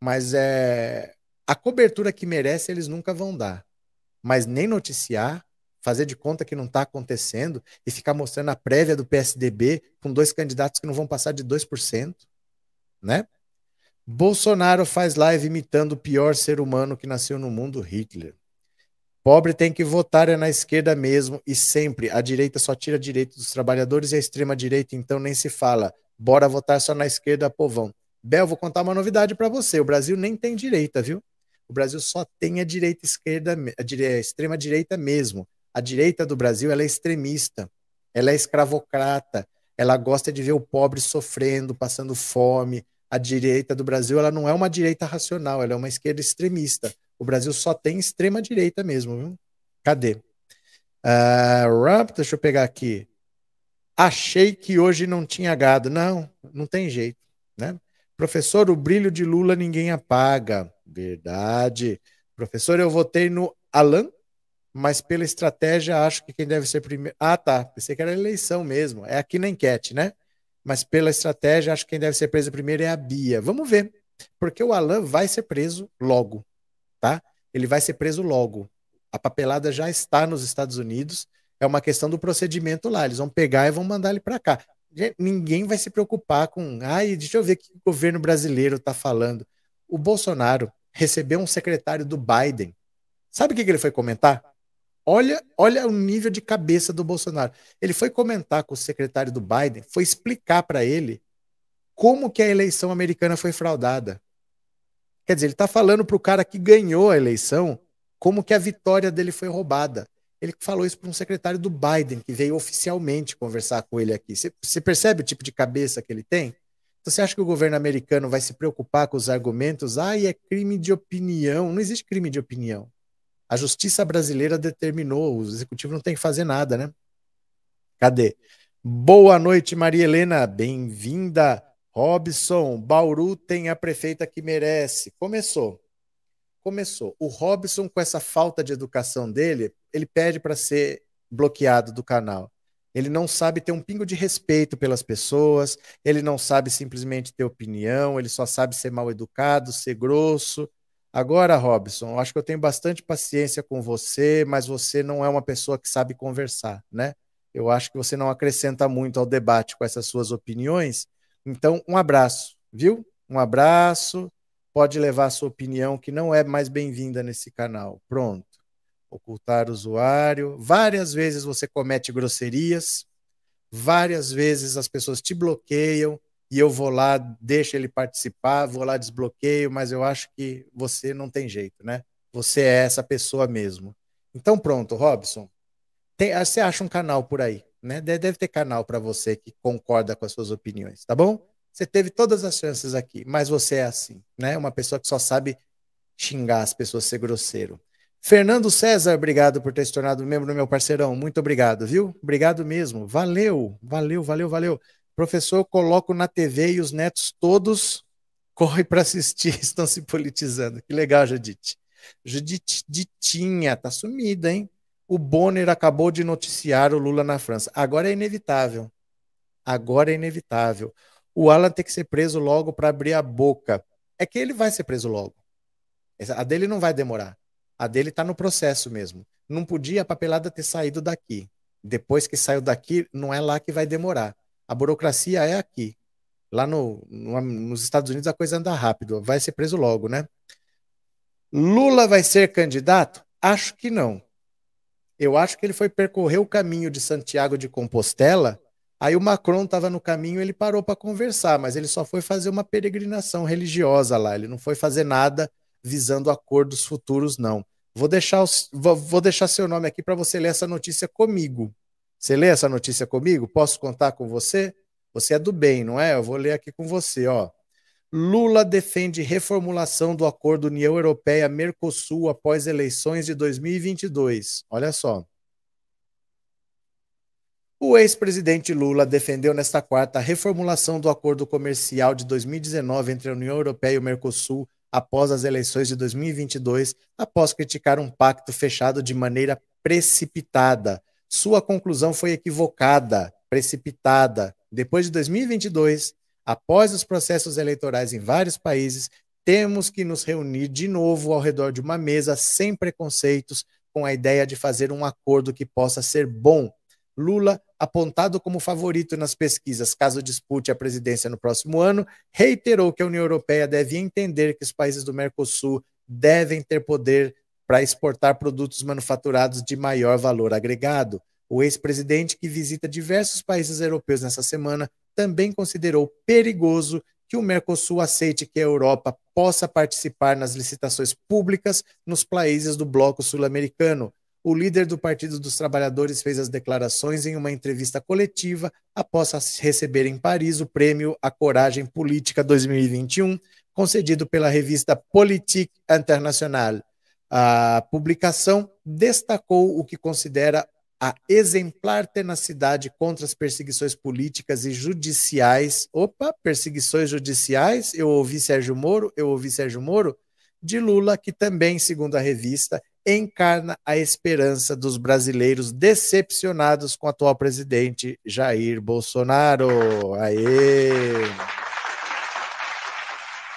[SPEAKER 1] Mas é a cobertura que merece eles nunca vão dar. Mas nem noticiar, fazer de conta que não está acontecendo e ficar mostrando a prévia do PSDB com dois candidatos que não vão passar de 2%, né? Bolsonaro faz live imitando o pior ser humano que nasceu no mundo, Hitler. Pobre tem que votar é na esquerda mesmo e sempre. A direita só tira direito dos trabalhadores e a extrema direita então nem se fala. Bora votar só na esquerda, povão. Bel, vou contar uma novidade para você. O Brasil nem tem direita, viu? O Brasil só tem a direita esquerda, a, dire, a extrema direita mesmo. A direita do Brasil ela é extremista, ela é escravocrata, ela gosta de ver o pobre sofrendo, passando fome. A direita do Brasil ela não é uma direita racional, ela é uma esquerda extremista. O Brasil só tem extrema direita mesmo, viu? Cadê? Uh, deixa eu pegar aqui. Achei que hoje não tinha gado. Não, não tem jeito, né? Professor, o brilho de Lula ninguém apaga. Verdade. Professor, eu votei no Alan, mas pela estratégia acho que quem deve ser primeiro. Ah, tá. Pensei que era eleição mesmo. É aqui na enquete, né? Mas pela estratégia, acho que quem deve ser preso primeiro é a Bia. Vamos ver. Porque o Alan vai ser preso logo, tá? Ele vai ser preso logo. A papelada já está nos Estados Unidos. É uma questão do procedimento lá. Eles vão pegar e vão mandar ele para cá. ninguém vai se preocupar com. Ai, deixa eu ver o que o governo brasileiro está falando. O Bolsonaro recebeu um secretário do Biden. Sabe o que, que ele foi comentar? Olha, olha o nível de cabeça do Bolsonaro. Ele foi comentar com o secretário do Biden, foi explicar para ele como que a eleição americana foi fraudada. Quer dizer, ele está falando para o cara que ganhou a eleição como que a vitória dele foi roubada. Ele falou isso para um secretário do Biden, que veio oficialmente conversar com ele aqui. Você percebe o tipo de cabeça que ele tem? Então, você acha que o governo americano vai se preocupar com os argumentos? Ah, é crime de opinião. Não existe crime de opinião. A justiça brasileira determinou, o executivo não tem que fazer nada, né? Cadê? Boa noite, Maria Helena. Bem-vinda. Robson, Bauru tem a prefeita que merece. Começou. Começou. O Robson, com essa falta de educação dele, ele pede para ser bloqueado do canal. Ele não sabe ter um pingo de respeito pelas pessoas, ele não sabe simplesmente ter opinião, ele só sabe ser mal educado, ser grosso. Agora, Robson, acho que eu tenho bastante paciência com você, mas você não é uma pessoa que sabe conversar, né? Eu acho que você não acrescenta muito ao debate com essas suas opiniões. Então, um abraço, viu? Um abraço. Pode levar a sua opinião, que não é mais bem-vinda nesse canal. Pronto. Ocultar usuário. Várias vezes você comete grosserias. Várias vezes as pessoas te bloqueiam e eu vou lá, deixo ele participar, vou lá, desbloqueio, mas eu acho que você não tem jeito, né? Você é essa pessoa mesmo. Então, pronto, Robson. Tem, você acha um canal por aí, né? Deve ter canal para você que concorda com as suas opiniões, tá bom? Você teve todas as chances aqui, mas você é assim, né? Uma pessoa que só sabe xingar as pessoas, ser grosseiro. Fernando César, obrigado por ter se tornado membro do meu parceirão. Muito obrigado, viu? Obrigado mesmo. Valeu, valeu, valeu, valeu. Professor, eu coloco na TV e os netos todos correm para assistir, estão se politizando. Que legal, Judite. Judite Ditinha, tá sumida, hein? O Bonner acabou de noticiar o Lula na França. Agora é inevitável. Agora é inevitável. O Alan tem que ser preso logo para abrir a boca. É que ele vai ser preso logo. A dele não vai demorar. A dele está no processo mesmo. Não podia a papelada ter saído daqui. Depois que saiu daqui, não é lá que vai demorar. A burocracia é aqui. Lá no, no, nos Estados Unidos a coisa anda rápido, vai ser preso logo, né? Lula vai ser candidato? Acho que não. Eu acho que ele foi percorrer o caminho de Santiago de Compostela. Aí o Macron estava no caminho, ele parou para conversar, mas ele só foi fazer uma peregrinação religiosa lá. Ele não foi fazer nada visando acordos futuros, não. Vou deixar, os, vou, deixar seu nome aqui para você ler essa notícia comigo. Você lê essa notícia comigo? Posso contar com você? Você é do bem, não é? Eu vou ler aqui com você, ó. Lula defende reformulação do acordo União Europeia-Mercosul após eleições de 2022. Olha só. O ex-presidente Lula defendeu nesta quarta a reformulação do acordo comercial de 2019 entre a União Europeia e o Mercosul após as eleições de 2022, após criticar um pacto fechado de maneira precipitada sua conclusão foi equivocada, precipitada. Depois de 2022, após os processos eleitorais em vários países, temos que nos reunir de novo ao redor de uma mesa sem preconceitos, com a ideia de fazer um acordo que possa ser bom. Lula, apontado como favorito nas pesquisas caso dispute a presidência no próximo ano, reiterou que a União Europeia deve entender que os países do Mercosul devem ter poder para exportar produtos manufaturados de maior valor agregado. O ex-presidente, que visita diversos países europeus nessa semana, também considerou perigoso que o Mercosul aceite que a Europa possa participar nas licitações públicas nos países do bloco sul-americano. O líder do Partido dos Trabalhadores fez as declarações em uma entrevista coletiva após receber em Paris o prêmio A Coragem Política 2021, concedido pela revista Politique Internationale. A publicação destacou o que considera a exemplar tenacidade contra as perseguições políticas e judiciais. Opa, perseguições judiciais? Eu ouvi Sérgio Moro, eu ouvi Sérgio Moro, de Lula, que também, segundo a revista, encarna a esperança dos brasileiros decepcionados com o atual presidente Jair Bolsonaro. Aê!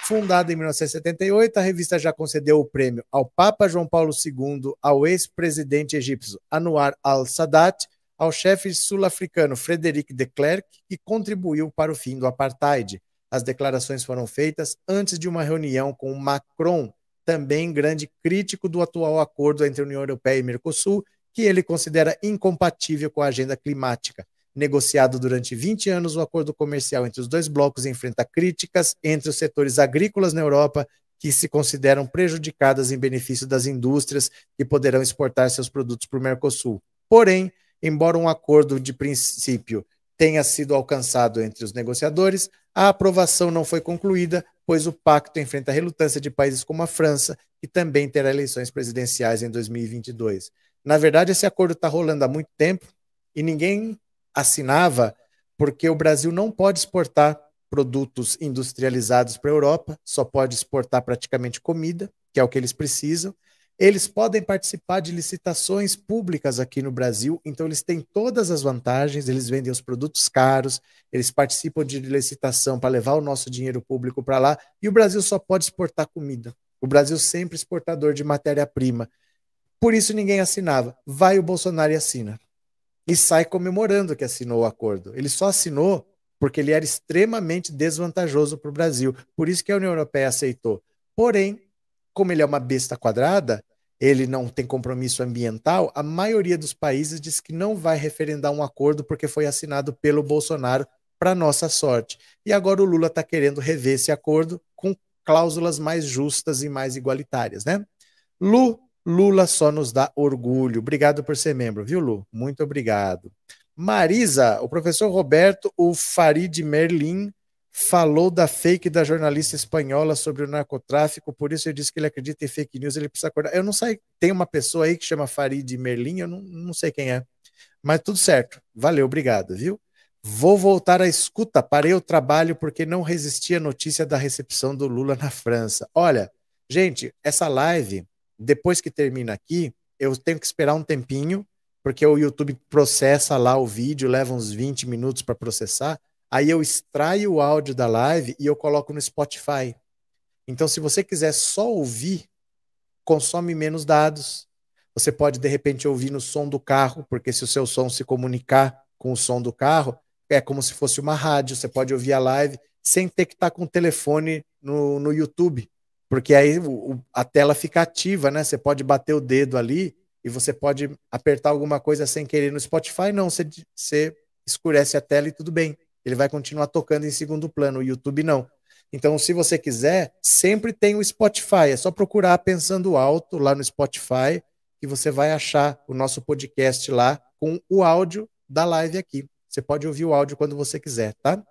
[SPEAKER 1] Fundada em 1978, a revista já concedeu o prêmio ao Papa João Paulo II, ao ex-presidente egípcio Anwar al-Sadat, ao chefe sul-africano Frederic de Klerk, que contribuiu para o fim do apartheid. As declarações foram feitas antes de uma reunião com Macron, também grande crítico do atual acordo entre a União Europeia e Mercosul, que ele considera incompatível com a agenda climática. Negociado durante 20 anos, o acordo comercial entre os dois blocos enfrenta críticas entre os setores agrícolas na Europa, que se consideram prejudicadas em benefício das indústrias que poderão exportar seus produtos para o Mercosul. Porém, embora um acordo de princípio tenha sido alcançado entre os negociadores, a aprovação não foi concluída, pois o pacto enfrenta a relutância de países como a França, que também terá eleições presidenciais em 2022. Na verdade, esse acordo está rolando há muito tempo e ninguém assinava porque o Brasil não pode exportar produtos industrializados para a Europa, só pode exportar praticamente comida, que é o que eles precisam. Eles podem participar de licitações públicas aqui no Brasil, então eles têm todas as vantagens, eles vendem os produtos caros, eles participam de licitação para levar o nosso dinheiro público para lá, e o Brasil só pode exportar comida. O Brasil sempre exportador de matéria-prima. Por isso ninguém assinava. Vai o Bolsonaro e assina. E sai comemorando que assinou o acordo. Ele só assinou porque ele era extremamente desvantajoso para o Brasil. Por isso que a União Europeia aceitou. Porém, como ele é uma besta quadrada, ele não tem compromisso ambiental, a maioria dos países diz que não vai referendar um acordo porque foi assinado pelo Bolsonaro para nossa sorte. E agora o Lula está querendo rever esse acordo com cláusulas mais justas e mais igualitárias, né? Lu, Lula só nos dá orgulho. Obrigado por ser membro, viu, Lu? Muito obrigado. Marisa, o professor Roberto, o Farid Merlin, falou da fake da jornalista espanhola sobre o narcotráfico, por isso ele disse que ele acredita em fake news, ele precisa acordar. Eu não sei, tem uma pessoa aí que chama Farid Merlin, eu não, não sei quem é. Mas tudo certo. Valeu, obrigado, viu? Vou voltar à escuta, parei o trabalho porque não resisti à notícia da recepção do Lula na França. Olha, gente, essa live, depois que termina aqui, eu tenho que esperar um tempinho, porque o YouTube processa lá o vídeo, leva uns 20 minutos para processar. Aí eu extraio o áudio da live e eu coloco no Spotify. Então, se você quiser só ouvir, consome menos dados. Você pode, de repente, ouvir no som do carro, porque se o seu som se comunicar com o som do carro, é como se fosse uma rádio. Você pode ouvir a live sem ter que estar com o telefone no, no YouTube, porque aí o, a tela fica ativa, né? Você pode bater o dedo ali e você pode apertar alguma coisa sem querer no Spotify. Não, você, você escurece a tela e tudo bem ele vai continuar tocando em segundo plano, o YouTube não. Então, se você quiser, sempre tem o Spotify. É só procurar Pensando Alto lá no Spotify que você vai achar o nosso podcast lá com o áudio da live aqui. Você pode ouvir o áudio quando você quiser, tá?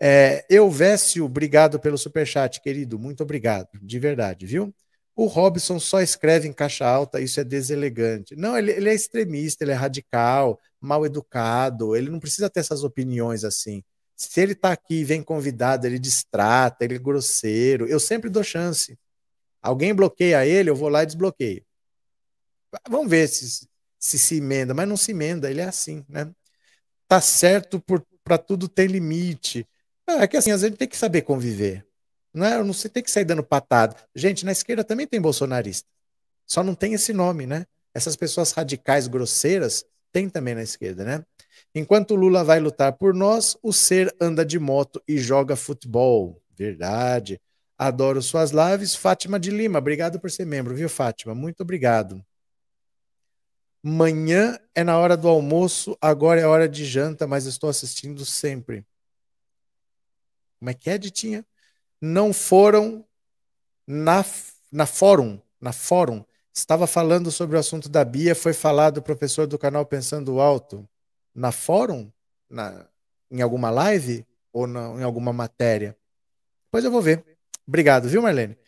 [SPEAKER 1] É, Euvécio, obrigado pelo superchat, querido. Muito obrigado, de verdade, viu? O Robson só escreve em caixa alta, isso é deselegante. Não, ele, ele é extremista, ele é radical, mal educado, ele não precisa ter essas opiniões assim. Se ele está aqui e vem convidado, ele distrata, ele é grosseiro, eu sempre dou chance. Alguém bloqueia ele, eu vou lá e desbloqueio. Vamos ver se se, se emenda, mas não se emenda, ele é assim, né? Tá certo para tudo tem limite. É que assim, às vezes tem que saber conviver. Não é? Não tem que sair dando patada. Gente, na esquerda também tem bolsonarista. Só não tem esse nome, né? Essas pessoas radicais, grosseiras, tem também na esquerda, né? Enquanto Lula vai lutar por nós, o ser anda de moto e joga futebol. Verdade. Adoro suas lives. Fátima de Lima, obrigado por ser membro, viu, Fátima? Muito obrigado. Manhã é na hora do almoço, agora é hora de janta, mas estou assistindo sempre. Como é que é, Ditinha? Não foram na, na fórum, na fórum Estava falando sobre o assunto da Bia, foi falado o professor do canal Pensando Alto na fórum, na, em alguma live ou na, em alguma matéria. Depois eu vou ver. Obrigado, viu, Marlene?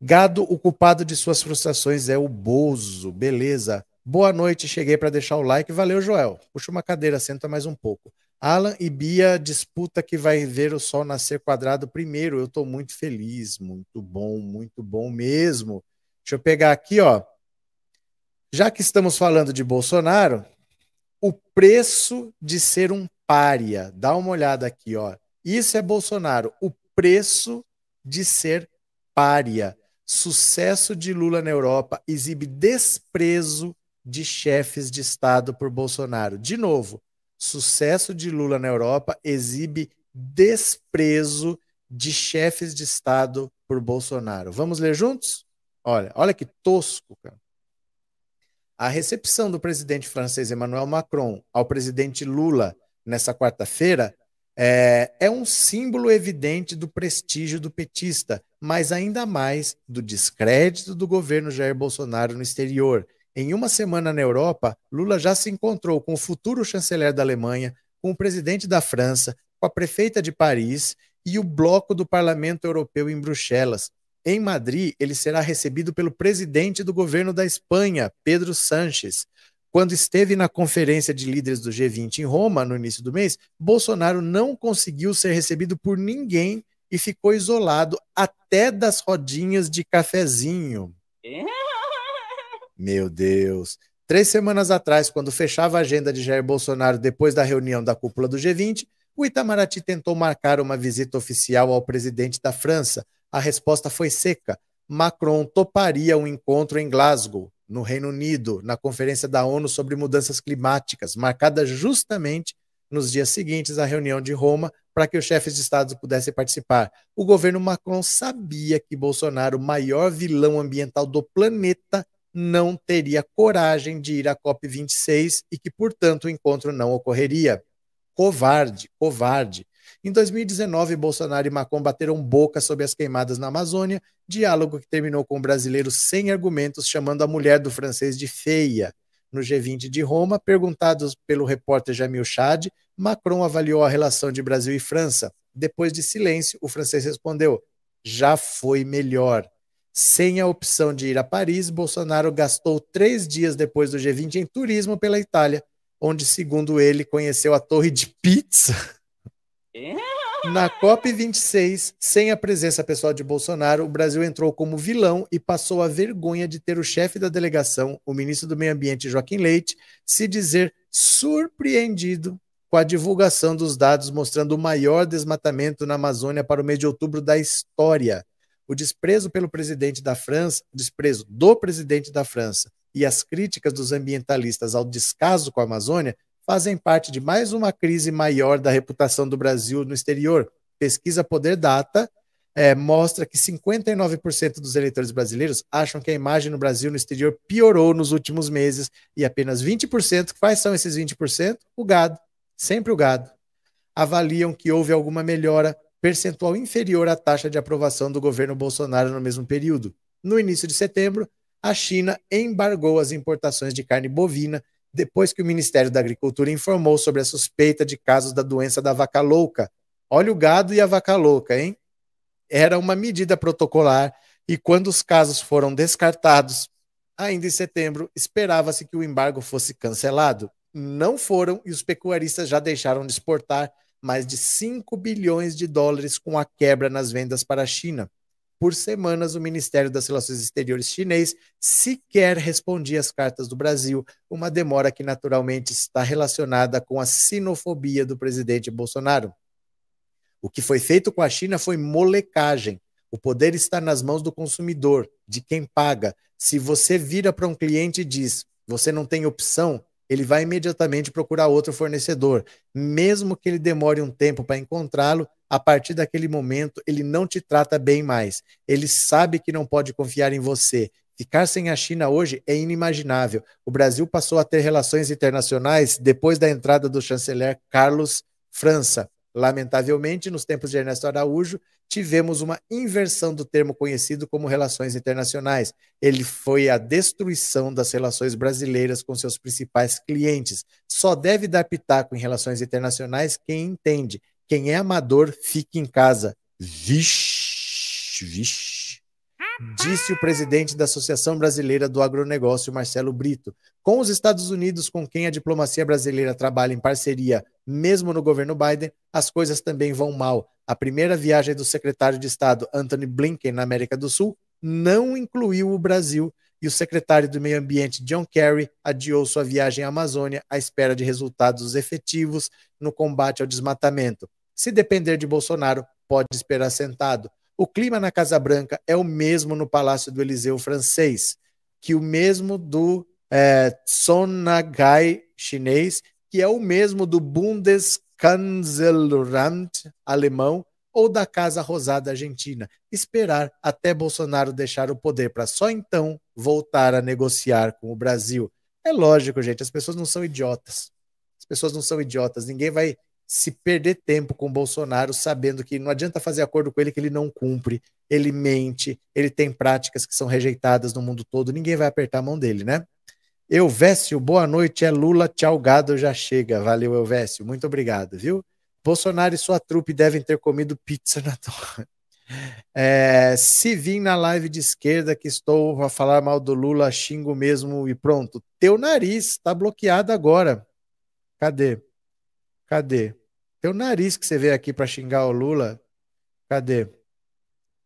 [SPEAKER 1] Gado, o culpado de suas frustrações é o Bozo. Beleza. Boa noite, cheguei para deixar o like. Valeu, Joel. Puxa uma cadeira, senta mais um pouco. Alan e Bia disputa que vai ver o sol nascer quadrado primeiro. Eu estou muito feliz, muito bom, muito bom mesmo. Deixa eu pegar aqui, ó. Já que estamos falando de Bolsonaro, o preço de ser um pária. Dá uma olhada aqui, ó. Isso é Bolsonaro. O preço de ser pária. Sucesso de Lula na Europa exibe desprezo de chefes de Estado por Bolsonaro. De novo, sucesso de Lula na Europa exibe desprezo de chefes de Estado por Bolsonaro. Vamos ler juntos? Olha, olha que tosco, cara. A recepção do presidente francês Emmanuel Macron ao presidente Lula nessa quarta-feira é, é, um símbolo evidente do prestígio do petista, mas ainda mais do descrédito do governo Jair Bolsonaro no exterior. Em uma semana na Europa, Lula já se encontrou com o futuro chanceler da Alemanha, com o presidente da França, com a prefeita de Paris e o bloco do Parlamento Europeu em Bruxelas. Em Madrid, ele será recebido pelo presidente do governo da Espanha, Pedro Sánchez. Quando esteve na conferência de líderes do G20 em Roma, no início do mês, Bolsonaro não conseguiu ser recebido por ninguém e ficou isolado até das rodinhas de cafezinho. Meu Deus. Três semanas atrás, quando fechava a agenda de Jair Bolsonaro depois da reunião da cúpula do G20, o Itamaraty tentou marcar uma visita oficial ao presidente da França. A resposta foi seca. Macron toparia um encontro em Glasgow no Reino Unido, na Conferência da ONU sobre Mudanças Climáticas, marcada justamente nos dias seguintes à reunião de Roma, para que os chefes de Estado pudessem participar. O governo Macron sabia que Bolsonaro, o maior vilão ambiental do planeta, não teria coragem de ir à COP26 e que, portanto, o encontro não ocorreria. Covarde, covarde. Em 2019, Bolsonaro e Macron bateram boca sobre as queimadas na Amazônia, diálogo que terminou com o brasileiro sem argumentos, chamando a mulher do francês de feia. No G20 de Roma, perguntados pelo repórter Jamil Chad, Macron avaliou a relação de Brasil e França. Depois de silêncio, o francês respondeu: já foi melhor. Sem a opção de ir a Paris, Bolsonaro gastou três dias depois do G20 em turismo pela Itália, onde, segundo ele, conheceu a Torre de Pizza na COP26, sem a presença pessoal de Bolsonaro, o Brasil entrou como vilão e passou a vergonha de ter o chefe da delegação, o ministro do Meio Ambiente Joaquim Leite, se dizer surpreendido com a divulgação dos dados mostrando o maior desmatamento na Amazônia para o mês de outubro da história. O desprezo pelo presidente da França, desprezo do presidente da França e as críticas dos ambientalistas ao descaso com a Amazônia fazem parte de mais uma crise maior da reputação do Brasil no exterior. Pesquisa Poder Data é, mostra que 59% dos eleitores brasileiros acham que a imagem no Brasil no exterior piorou nos últimos meses e apenas 20%, quais são esses 20%? O gado, sempre o gado. Avaliam que houve alguma melhora percentual inferior à taxa de aprovação do governo Bolsonaro no mesmo período. No início de setembro, a China embargou as importações de carne bovina depois que o Ministério da Agricultura informou sobre a suspeita de casos da doença da vaca louca. Olha o gado e a vaca louca, hein? Era uma medida protocolar e quando os casos foram descartados, ainda em setembro, esperava-se que o embargo fosse cancelado. Não foram e os pecuaristas já deixaram de exportar mais de 5 bilhões de dólares com a quebra nas vendas para a China por semanas, o Ministério das Relações Exteriores chinês sequer respondia às cartas do Brasil, uma demora que naturalmente está relacionada com a sinofobia do presidente Bolsonaro. O que foi feito com a China foi molecagem. O poder está nas mãos do consumidor, de quem paga. Se você vira para um cliente e diz: você não tem opção, ele vai imediatamente procurar outro fornecedor. Mesmo que ele demore um tempo para encontrá-lo, a partir daquele momento ele não te trata bem mais. Ele sabe que não pode confiar em você. Ficar sem a China hoje é inimaginável. O Brasil passou a ter relações internacionais depois da entrada do chanceler Carlos França. Lamentavelmente, nos tempos de Ernesto Araújo, tivemos uma inversão do termo conhecido como relações internacionais. Ele foi a destruição das relações brasileiras com seus principais clientes. Só deve dar pitaco em relações internacionais quem entende. Quem é amador, fique em casa. Vixe, vixe disse o presidente da Associação Brasileira do Agronegócio, Marcelo Brito. Com os Estados Unidos, com quem a diplomacia brasileira trabalha em parceria, mesmo no governo Biden, as coisas também vão mal. A primeira viagem do secretário de Estado, Anthony Blinken, na América do Sul, não incluiu o Brasil e o secretário do Meio Ambiente, John Kerry, adiou sua viagem à Amazônia à espera de resultados efetivos no combate ao desmatamento. Se depender de Bolsonaro, pode esperar sentado. O clima na Casa Branca é o mesmo no Palácio do Eliseu francês, que o mesmo do é, Sonagai chinês, que é o mesmo do Bundeskanzleramt alemão ou da Casa Rosada argentina. Esperar até Bolsonaro deixar o poder para só então voltar a negociar com o Brasil. É lógico, gente, as pessoas não são idiotas. As pessoas não são idiotas. Ninguém vai se perder tempo com Bolsonaro sabendo que não adianta fazer acordo com ele que ele não cumpre, ele mente, ele tem práticas que são rejeitadas no mundo todo, ninguém vai apertar a mão dele, né? Elvésio, boa noite, é Lula, tchau gado, já chega. Valeu, Elvésio, muito obrigado, viu? Bolsonaro e sua trupe devem ter comido pizza na torre. É, se vim na live de esquerda que estou a falar mal do Lula, xingo mesmo e pronto. Teu nariz está bloqueado agora. Cadê? Cadê? Teu nariz que você veio aqui para xingar o Lula. Cadê?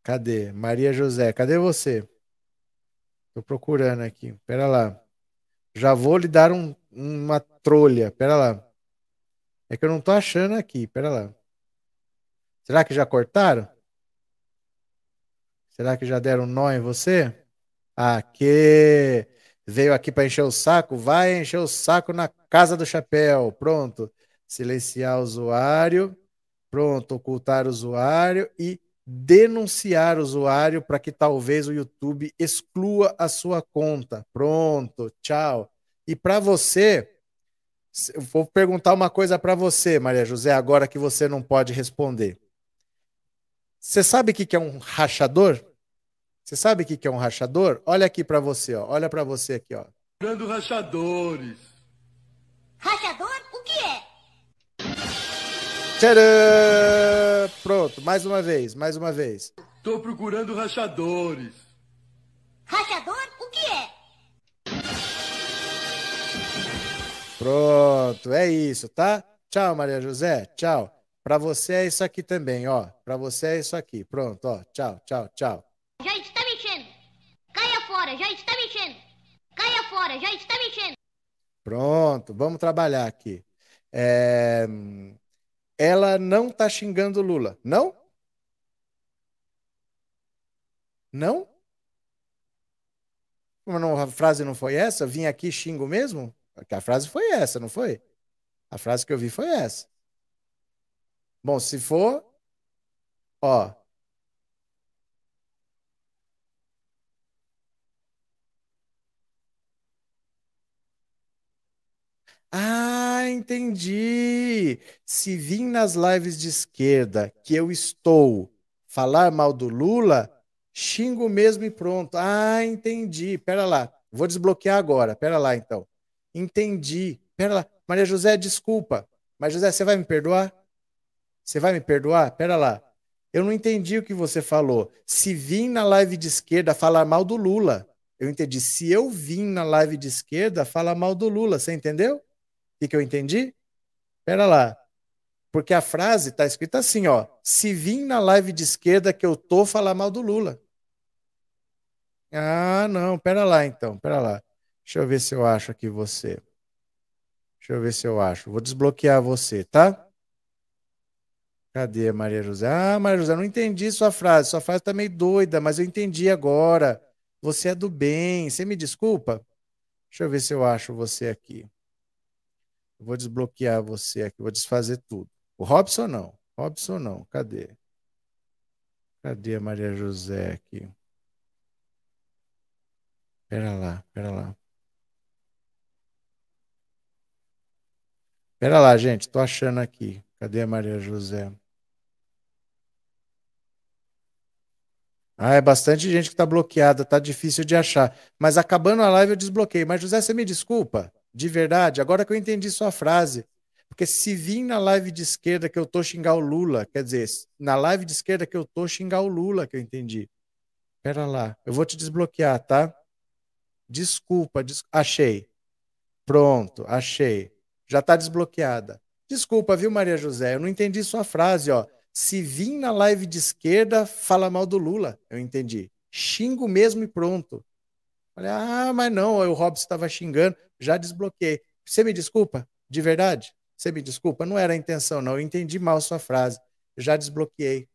[SPEAKER 1] Cadê? Maria José, cadê você? Tô procurando aqui. Pera lá. Já vou lhe dar um, uma trolha. Pera lá. É que eu não tô achando aqui. Pera lá. Será que já cortaram? Será que já deram nó em você? Aqui. Veio aqui para encher o saco? Vai encher o saco na casa do chapéu. Pronto. Silenciar o usuário. Pronto. Ocultar o usuário e denunciar o usuário para que talvez o YouTube exclua a sua conta. Pronto. Tchau. E para você, eu vou perguntar uma coisa para você, Maria José, agora que você não pode responder. Você sabe o que é um rachador? Você sabe o que é um rachador? Olha aqui para você, ó. Olha para você aqui, ó.
[SPEAKER 27] Procurando rachadores.
[SPEAKER 28] Rachador?
[SPEAKER 1] Tcharam! Pronto, mais uma vez, mais uma vez.
[SPEAKER 27] Tô procurando rachadores.
[SPEAKER 28] Rachador? O que é?
[SPEAKER 1] Pronto, é isso, tá? Tchau, Maria José. Tchau. Para você é isso aqui também, ó. Para você é isso aqui. Pronto, ó. Tchau, tchau, tchau.
[SPEAKER 28] Já está mexendo. Caia fora, já está mexendo. Caia fora, já está mexendo.
[SPEAKER 1] Pronto, vamos trabalhar aqui. É... Ela não tá xingando Lula, não? Não? Não, a frase não foi essa? Vim aqui xingo mesmo? A frase foi essa, não foi? A frase que eu vi foi essa. Bom, se for, ó, Ah, entendi. Se vim nas lives de esquerda que eu estou falar mal do Lula, xingo mesmo e pronto. Ah, entendi. Pera lá. Vou desbloquear agora. Pera lá, então. Entendi. Pera lá. Maria José, desculpa. Maria José, você vai me perdoar? Você vai me perdoar? Pera lá. Eu não entendi o que você falou. Se vim na live de esquerda falar mal do Lula. Eu entendi. Se eu vim na live de esquerda falar mal do Lula, você entendeu? Que, que eu entendi? Pera lá. Porque a frase está escrita assim, ó. Se vim na live de esquerda que eu tô falar mal do Lula. Ah, não, pera lá então, pera lá. Deixa eu ver se eu acho aqui você. Deixa eu ver se eu acho. Vou desbloquear você, tá? Cadê Maria José? Ah, Maria José, não entendi sua frase. Sua frase tá meio doida, mas eu entendi agora. Você é do bem. Você me desculpa? Deixa eu ver se eu acho você aqui. Vou desbloquear você aqui, vou desfazer tudo. O Robson não. Robson não. Cadê? Cadê a Maria José aqui? Pera lá, pera lá. Pera lá, gente, tô achando aqui. Cadê a Maria José? Ah, é bastante gente que tá bloqueada, tá difícil de achar. Mas acabando a live eu desbloqueei. Mas José, você me desculpa? De verdade, agora que eu entendi sua frase. Porque se vim na live de esquerda que eu tô xingar o Lula, quer dizer, na live de esquerda que eu tô xingar o Lula, que eu entendi. Pera lá, eu vou te desbloquear, tá? Desculpa, des... achei. Pronto, achei. Já tá desbloqueada. Desculpa, viu, Maria José? Eu não entendi sua frase, ó. Se vim na live de esquerda, fala mal do Lula. Eu entendi. Xingo mesmo e pronto. Falei, ah, mas não, o Robson estava xingando já desbloqueei. Você me desculpa? De verdade? Você me desculpa? Não era a intenção, não. Eu entendi mal sua frase. Já desbloqueei.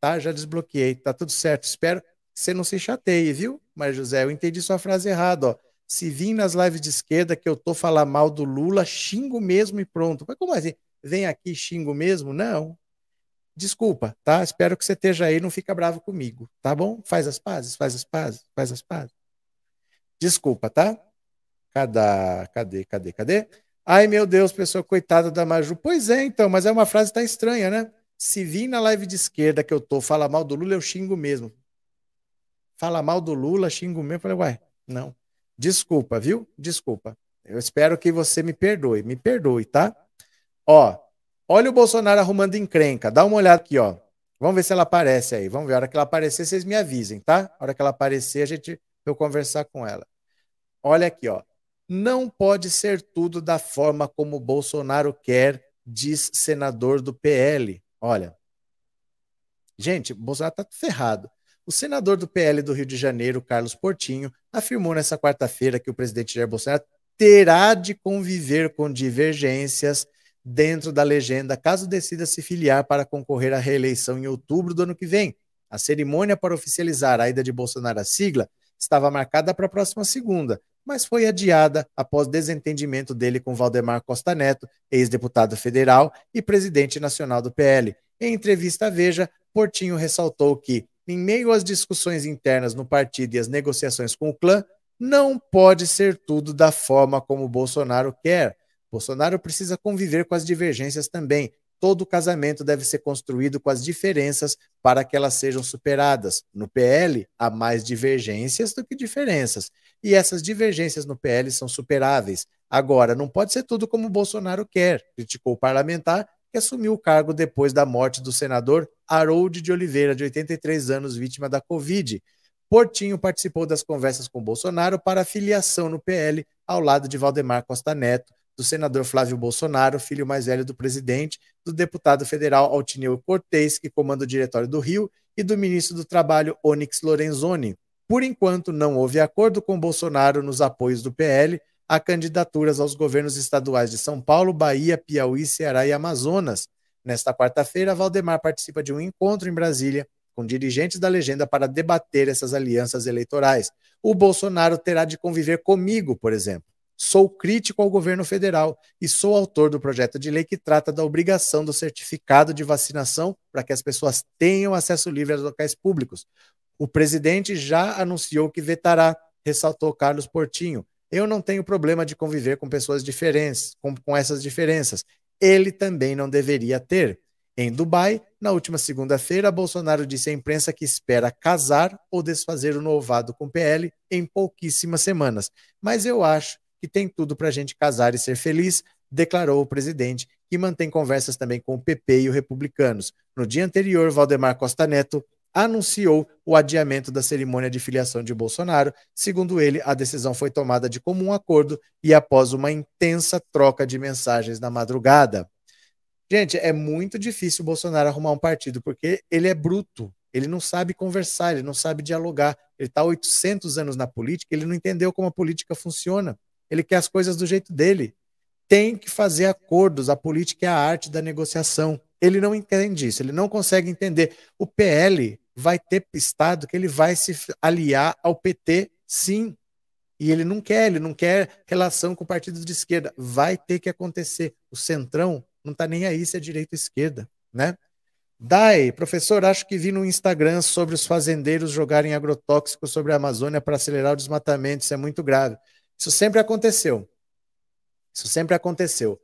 [SPEAKER 1] Tá? Já desbloqueei. Tá tudo certo. Espero que você não se chateie, viu, Maria José? Eu entendi sua frase errada, ó. Se vir nas lives de esquerda que eu tô falar mal do Lula, xingo mesmo e pronto. Mas como assim? Vem aqui xingo mesmo? Não. Desculpa, tá? Espero que você esteja aí, não fica bravo comigo, tá bom? Faz as pazes, faz as pazes, faz as pazes. Desculpa, tá? Cadê, cadê, cadê, cadê? Ai, meu Deus, pessoa coitada da Maju. Pois é, então, mas é uma frase tá estranha, né? Se vir na live de esquerda que eu tô, fala mal do Lula, eu xingo mesmo. Fala mal do Lula, xingo mesmo. Falei, uai, não. Desculpa, viu? Desculpa. Eu espero que você me perdoe. Me perdoe, tá? Ó, olha o Bolsonaro arrumando encrenca. Dá uma olhada aqui, ó. Vamos ver se ela aparece aí. Vamos ver. A hora que ela aparecer, vocês me avisem, tá? A hora que ela aparecer, a gente eu conversar com ela. Olha aqui, ó. Não pode ser tudo da forma como Bolsonaro quer, diz senador do PL. Olha. Gente, Bolsonaro tá ferrado. O senador do PL do Rio de Janeiro, Carlos Portinho, afirmou nessa quarta-feira que o presidente Jair Bolsonaro terá de conviver com divergências dentro da legenda caso decida se filiar para concorrer à reeleição em outubro do ano que vem. A cerimônia para oficializar a ida de Bolsonaro à sigla estava marcada para a próxima segunda, mas foi adiada após desentendimento dele com Valdemar Costa Neto, ex-deputado federal e presidente nacional do PL. Em entrevista à Veja, Portinho ressaltou que em meio às discussões internas no partido e às negociações com o clã, não pode ser tudo da forma como Bolsonaro quer. Bolsonaro precisa conviver com as divergências também. Todo casamento deve ser construído com as diferenças para que elas sejam superadas. No PL, há mais divergências do que diferenças. E essas divergências no PL são superáveis. Agora, não pode ser tudo como Bolsonaro quer, criticou o parlamentar que assumiu o cargo depois da morte do senador Harold de Oliveira, de 83 anos, vítima da Covid. Portinho participou das conversas com Bolsonaro para filiação no PL, ao lado de Valdemar Costa Neto, do senador Flávio Bolsonaro, filho mais velho do presidente, do deputado federal Altineu Cortez, que comanda o diretório do Rio, e do ministro do Trabalho Onyx Lorenzoni. Por enquanto, não houve acordo com Bolsonaro nos apoios do PL, a candidaturas aos governos estaduais de São Paulo, Bahia, Piauí, Ceará e Amazonas. Nesta quarta-feira, Valdemar participa de um encontro em Brasília com dirigentes da legenda para debater essas alianças eleitorais. O Bolsonaro terá de conviver comigo, por exemplo. Sou crítico ao governo federal e sou autor do projeto de lei que trata da obrigação do certificado de vacinação para que as pessoas tenham acesso livre aos locais públicos. O presidente já anunciou que vetará, ressaltou Carlos Portinho. Eu não tenho problema de conviver com pessoas diferentes, com, com essas diferenças. Ele também não deveria ter. Em Dubai, na última segunda-feira, Bolsonaro disse à imprensa que espera casar ou desfazer o noivado com PL em pouquíssimas semanas. Mas eu acho que tem tudo para a gente casar e ser feliz, declarou o presidente, que mantém conversas também com o PP e os republicanos. No dia anterior, Valdemar Costa Neto anunciou o adiamento da cerimônia de filiação de Bolsonaro. Segundo ele, a decisão foi tomada de comum acordo e após uma intensa troca de mensagens na madrugada. Gente, é muito difícil o Bolsonaro arrumar um partido, porque ele é bruto, ele não sabe conversar, ele não sabe dialogar. Ele está 800 anos na política, ele não entendeu como a política funciona. Ele quer as coisas do jeito dele. Tem que fazer acordos, a política é a arte da negociação. Ele não entende isso, ele não consegue entender. O PL vai ter estado que ele vai se aliar ao PT, sim. E ele não quer, ele não quer relação com partidos de esquerda. Vai ter que acontecer. O Centrão não está nem aí se é direita ou esquerda, né? Dai, professor, acho que vi no Instagram sobre os fazendeiros jogarem agrotóxicos sobre a Amazônia para acelerar o desmatamento. Isso é muito grave. Isso sempre aconteceu. Isso sempre aconteceu.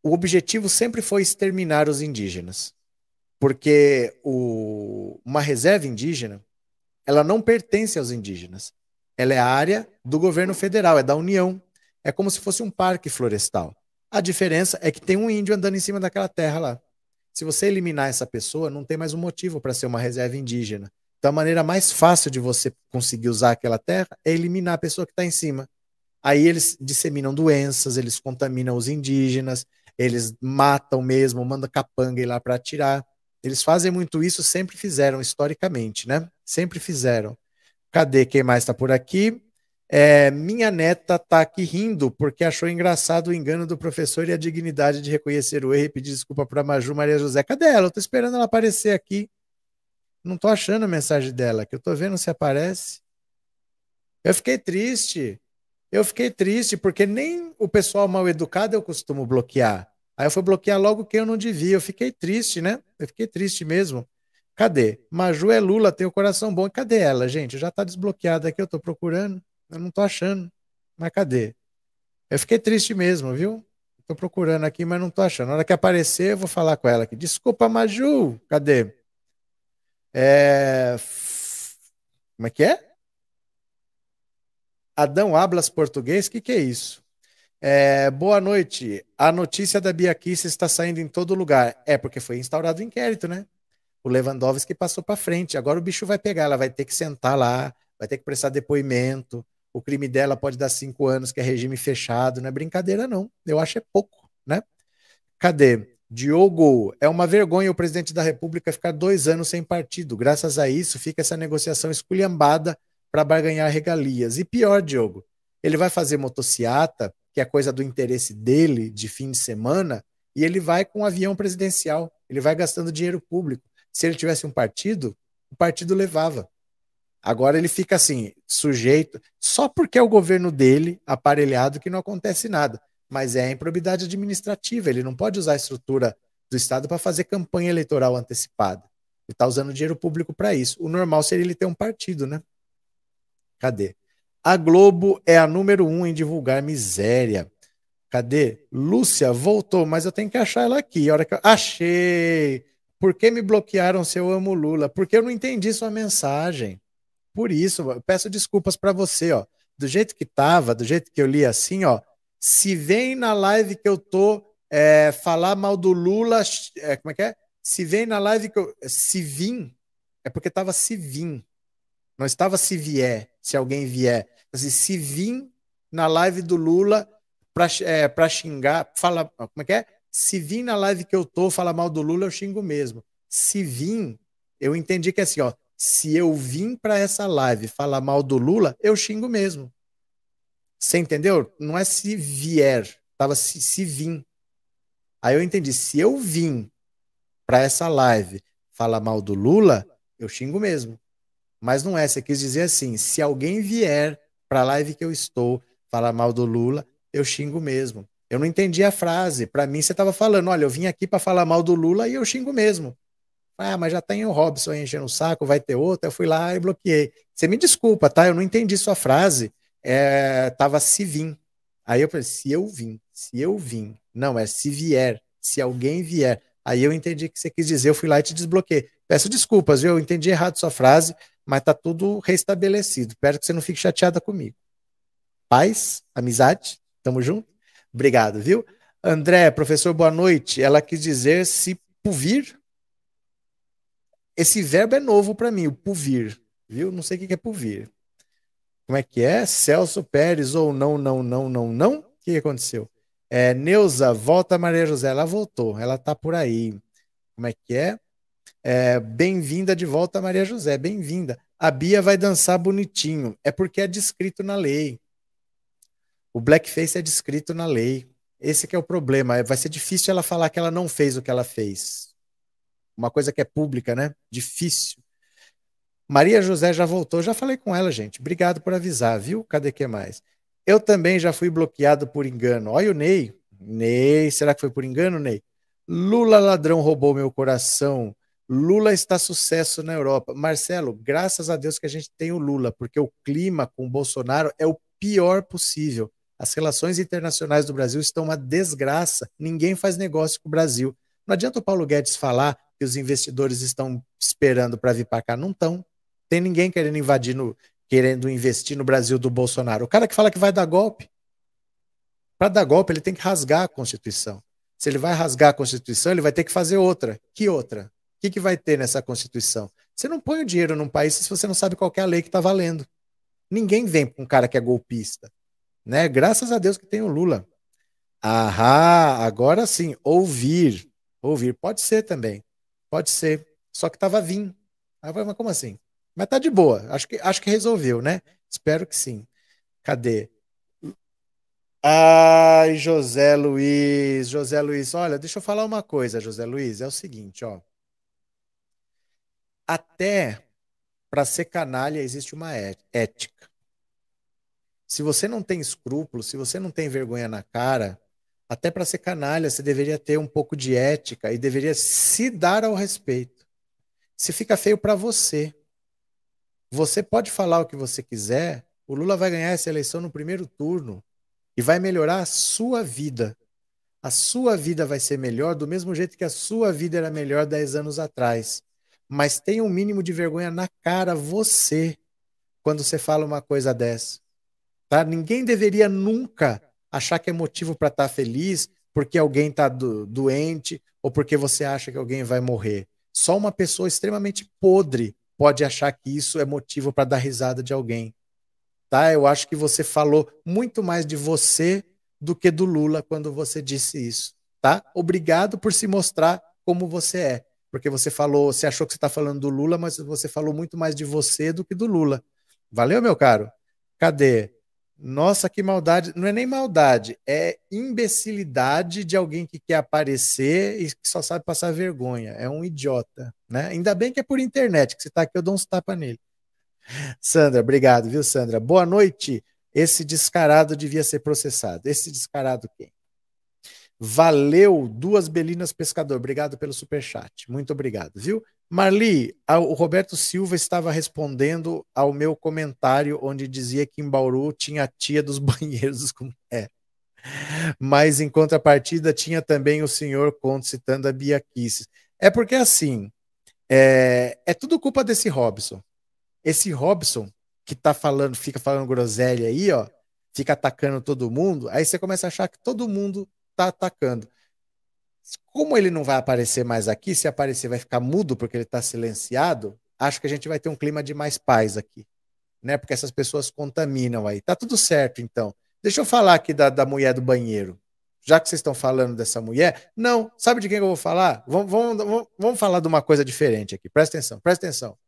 [SPEAKER 1] O objetivo sempre foi exterminar os indígenas porque o, uma reserva indígena ela não pertence aos indígenas. Ela é área do governo federal, é da União. É como se fosse um parque florestal. A diferença é que tem um índio andando em cima daquela terra lá. Se você eliminar essa pessoa, não tem mais um motivo para ser uma reserva indígena. Então, a maneira mais fácil de você conseguir usar aquela terra é eliminar a pessoa que está em cima. Aí eles disseminam doenças, eles contaminam os indígenas, eles matam mesmo, mandam capanga ir lá para atirar. Eles fazem muito isso, sempre fizeram, historicamente, né? Sempre fizeram. Cadê quem mais está por aqui? É, minha neta está aqui rindo porque achou engraçado o engano do professor e a dignidade de reconhecer o erro e pedir desculpa para Maju Maria José. Cadê ela? Eu estou esperando ela aparecer aqui. Não estou achando a mensagem dela, que eu estou vendo se aparece. Eu fiquei triste. Eu fiquei triste porque nem o pessoal mal educado eu costumo bloquear. Aí eu fui bloquear logo quem eu não devia. Eu fiquei triste, né? Eu fiquei triste mesmo. Cadê? Maju é Lula, tem o coração bom. Cadê ela, gente? Já tá desbloqueada aqui, eu tô procurando. Eu não tô achando. Mas cadê? Eu fiquei triste mesmo, viu? Tô procurando aqui, mas não tô achando. Na hora que aparecer, eu vou falar com ela aqui. Desculpa, Maju. Cadê? É... Como é que é? Adão Hablas Português? O que, que é isso? É, boa noite. A notícia da Bia Kiss está saindo em todo lugar. É porque foi instaurado o um inquérito, né? O Lewandowski passou para frente. Agora o bicho vai pegar, ela vai ter que sentar lá, vai ter que prestar depoimento. O crime dela pode dar cinco anos, que é regime fechado. Não é brincadeira, não. Eu acho é pouco, né? Cadê? Diogo, é uma vergonha o presidente da República ficar dois anos sem partido. Graças a isso, fica essa negociação esculhambada para barganhar regalias. E pior, Diogo, ele vai fazer motociata que é coisa do interesse dele de fim de semana, e ele vai com um avião presidencial, ele vai gastando dinheiro público. Se ele tivesse um partido, o partido levava. Agora ele fica assim, sujeito, só porque é o governo dele aparelhado que não acontece nada. Mas é a improbidade administrativa, ele não pode usar a estrutura do Estado para fazer campanha eleitoral antecipada. Ele está usando dinheiro público para isso. O normal seria ele ter um partido, né? Cadê? A Globo é a número um em divulgar miséria. Cadê? Lúcia voltou, mas eu tenho que achar ela aqui. A hora que eu... Achei! Por que me bloquearam se eu amo Lula? Porque eu não entendi sua mensagem. Por isso, peço desculpas para você, ó. Do jeito que tava, do jeito que eu li assim, ó. Se vem na live que eu tô é, falar mal do Lula, é, como é que é? Se vem na live que eu. Se vim, é porque tava se vim. Não estava se vier, se alguém vier. Assim, se vir na live do Lula para é, xingar, fala, como é que é? Se vir na live que eu tô, fala mal do Lula, eu xingo mesmo. Se vir, eu entendi que é assim, ó, se eu vim para essa live falar mal do Lula, eu xingo mesmo. Você entendeu? Não é se vier, tava se, se vir. Aí eu entendi, se eu vim para essa live falar mal do Lula, eu xingo mesmo. Mas não é, você quis dizer assim: se alguém vier para a live que eu estou falar mal do Lula, eu xingo mesmo. Eu não entendi a frase. Para mim, você estava falando: olha, eu vim aqui para falar mal do Lula e eu xingo mesmo. Ah, mas já tem o Robson enchendo o saco, vai ter outro. Eu fui lá e bloqueei. Você me desculpa, tá? Eu não entendi sua frase. É, tava se vim. Aí eu falei: se eu vim, se eu vim. Não, é se vier, se alguém vier. Aí eu entendi o que você quis dizer, eu fui lá e te desbloqueei. Peço desculpas, viu? Eu entendi errado sua frase mas tá tudo restabelecido. Espero que você não fique chateada comigo. Paz, amizade, tamo junto? Obrigado, viu? André, professor, boa noite. Ela quis dizer se puvir. Esse verbo é novo para mim, o puvir, viu? Não sei o que é puvir. Como é que é? Celso Pérez ou não, não, não, não, não? O que aconteceu? É, Neuza, volta Maria José. Ela voltou, ela tá por aí. Como é que é? É, bem-vinda de volta, Maria José, bem-vinda. A Bia vai dançar bonitinho. É porque é descrito na lei. O blackface é descrito na lei. Esse é o problema. Vai ser difícil ela falar que ela não fez o que ela fez. Uma coisa que é pública, né? Difícil. Maria José já voltou, já falei com ela, gente. Obrigado por avisar, viu? Cadê que mais? Eu também já fui bloqueado por engano. Olha o Ney. Ney, será que foi por engano, Ney? Lula ladrão roubou meu coração. Lula está sucesso na Europa. Marcelo, graças a Deus que a gente tem o Lula, porque o clima com o Bolsonaro é o pior possível. As relações internacionais do Brasil estão uma desgraça. Ninguém faz negócio com o Brasil. Não adianta o Paulo Guedes falar que os investidores estão esperando para vir para cá. Não estão. Tem ninguém querendo invadir, no, querendo investir no Brasil do Bolsonaro. O cara que fala que vai dar golpe. Para dar golpe, ele tem que rasgar a Constituição. Se ele vai rasgar a Constituição, ele vai ter que fazer outra. Que outra? O que, que vai ter nessa Constituição? Você não põe o dinheiro num país se você não sabe qual é a lei que está valendo. Ninguém vem com um cara que é golpista. Né? Graças a Deus que tem o Lula. Ahá, agora sim, ouvir. Ouvir, pode ser também. Pode ser. Só que estava vindo. Aí mas como assim? Mas tá de boa. Acho que, acho que resolveu, né? Espero que sim. Cadê? Ai, José Luiz, José Luiz, olha, deixa eu falar uma coisa, José Luiz, é o seguinte, ó. Até para ser canalha existe uma é, ética. Se você não tem escrúpulos, se você não tem vergonha na cara, até para ser canalha, você deveria ter um pouco de ética e deveria se dar ao respeito. Se fica feio para você. Você pode falar o que você quiser, o Lula vai ganhar essa eleição no primeiro turno e vai melhorar a sua vida. A sua vida vai ser melhor do mesmo jeito que a sua vida era melhor 10 anos atrás. Mas tenha um mínimo de vergonha na cara você quando você fala uma coisa dessa. Tá? Ninguém deveria nunca achar que é motivo para estar tá feliz porque alguém está do, doente ou porque você acha que alguém vai morrer. Só uma pessoa extremamente podre pode achar que isso é motivo para dar risada de alguém. Tá? Eu acho que você falou muito mais de você do que do Lula quando você disse isso, tá? Obrigado por se mostrar como você é, porque você falou, você achou que você está falando do Lula, mas você falou muito mais de você do que do Lula. Valeu, meu caro? Cadê? Nossa, que maldade. Não é nem maldade, é imbecilidade de alguém que quer aparecer e que só sabe passar vergonha. É um idiota, né? Ainda bem que é por internet, que você está aqui, eu dou uns tapas nele. Sandra, obrigado, viu, Sandra? Boa noite. Esse descarado devia ser processado. Esse descarado quem? Valeu, duas Belinas Pescador. Obrigado pelo super chat. Muito obrigado, viu? Marli, o Roberto Silva estava respondendo ao meu comentário onde dizia que em Bauru tinha a tia dos banheiros com é. Mas em contrapartida tinha também o senhor Conte citando a Bia Kisses. É porque assim, é, é tudo culpa desse Robson. Esse Robson que tá falando, fica falando groselha aí, ó, fica atacando todo mundo, aí você começa a achar que todo mundo tá atacando. Como ele não vai aparecer mais aqui, se aparecer vai ficar mudo porque ele está silenciado, acho que a gente vai ter um clima de mais paz aqui, né? Porque essas pessoas contaminam aí. Tá tudo certo, então. Deixa eu falar aqui da, da mulher do banheiro. Já que vocês estão falando dessa mulher, não, sabe de quem eu vou falar? Vamos, vamos, vamos falar de uma coisa diferente aqui. Presta atenção, presta atenção.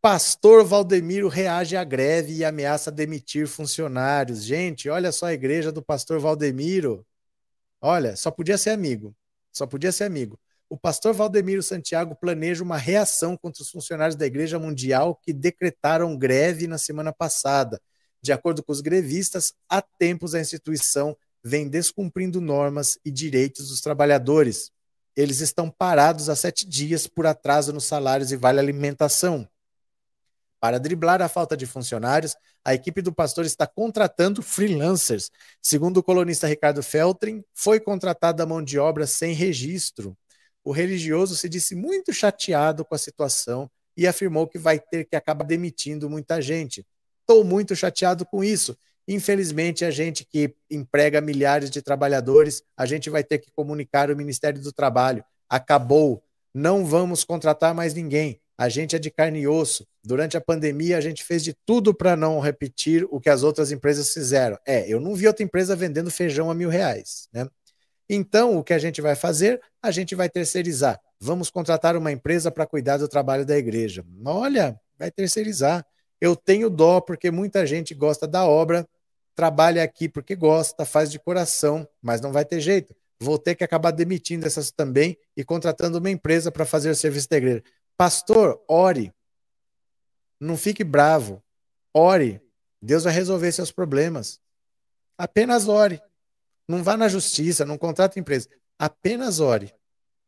[SPEAKER 1] Pastor Valdemiro reage à greve e ameaça demitir funcionários. Gente, olha só a igreja do pastor Valdemiro. Olha, só podia ser amigo. Só podia ser amigo. O pastor Valdemiro Santiago planeja uma reação contra os funcionários da Igreja Mundial que decretaram greve na semana passada. De acordo com os grevistas, há tempos a instituição vem descumprindo normas e direitos dos trabalhadores. Eles estão parados há sete dias por atraso nos salários e vale alimentação. Para driblar a falta de funcionários, a equipe do pastor está contratando freelancers. Segundo o colunista Ricardo Feltrin, foi contratada a mão de obra sem registro. O religioso se disse muito chateado com a situação e afirmou que vai ter que acabar demitindo muita gente. Estou muito chateado com isso. Infelizmente, a gente que emprega milhares de trabalhadores, a gente vai ter que comunicar ao Ministério do Trabalho. Acabou. Não vamos contratar mais ninguém. A gente é de carne e osso. Durante a pandemia, a gente fez de tudo para não repetir o que as outras empresas fizeram. É, eu não vi outra empresa vendendo feijão a mil reais. Né? Então, o que a gente vai fazer? A gente vai terceirizar. Vamos contratar uma empresa para cuidar do trabalho da igreja. Olha, vai terceirizar. Eu tenho dó porque muita gente gosta da obra, trabalha aqui porque gosta, faz de coração, mas não vai ter jeito. Vou ter que acabar demitindo essas também e contratando uma empresa para fazer o serviço da igreja. Pastor, ore. Não fique bravo. Ore. Deus vai resolver seus problemas. Apenas ore. Não vá na justiça, não contrate empresa. Apenas ore.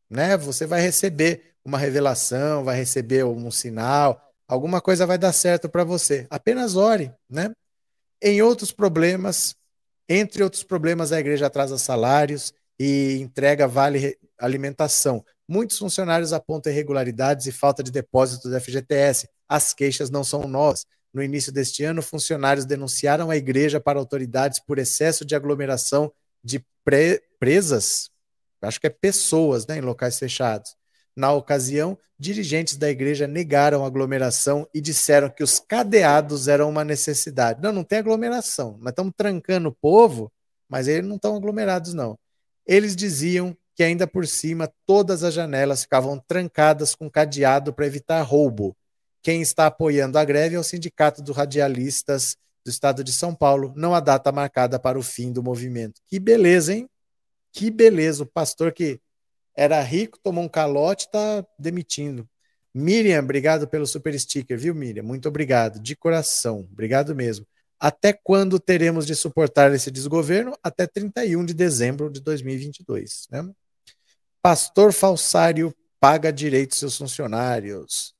[SPEAKER 1] Né? Você vai receber uma revelação, vai receber um sinal, alguma coisa vai dar certo para você. Apenas ore, né? Em outros problemas, entre outros problemas, a igreja atrasa salários e entrega vale alimentação. Muitos funcionários apontam irregularidades e falta de depósito do FGTS. As queixas não são novas. No início deste ano, funcionários denunciaram a igreja para autoridades por excesso de aglomeração de pre presas, acho que é pessoas, né, em locais fechados. Na ocasião, dirigentes da igreja negaram a aglomeração e disseram que os cadeados eram uma necessidade. Não, não tem aglomeração. Nós estamos trancando o povo, mas eles não estão aglomerados, não. Eles diziam que ainda por cima todas as janelas ficavam trancadas com cadeado para evitar roubo. Quem está apoiando a greve é o Sindicato dos Radialistas do Estado de São Paulo. Não há data marcada para o fim do movimento. Que beleza, hein? Que beleza. O pastor que era rico, tomou um calote, está demitindo. Miriam, obrigado pelo super sticker, viu, Miriam? Muito obrigado, de coração. Obrigado mesmo. Até quando teremos de suportar esse desgoverno? Até 31 de dezembro de 2022. Né? Pastor falsário paga direitos seus funcionários.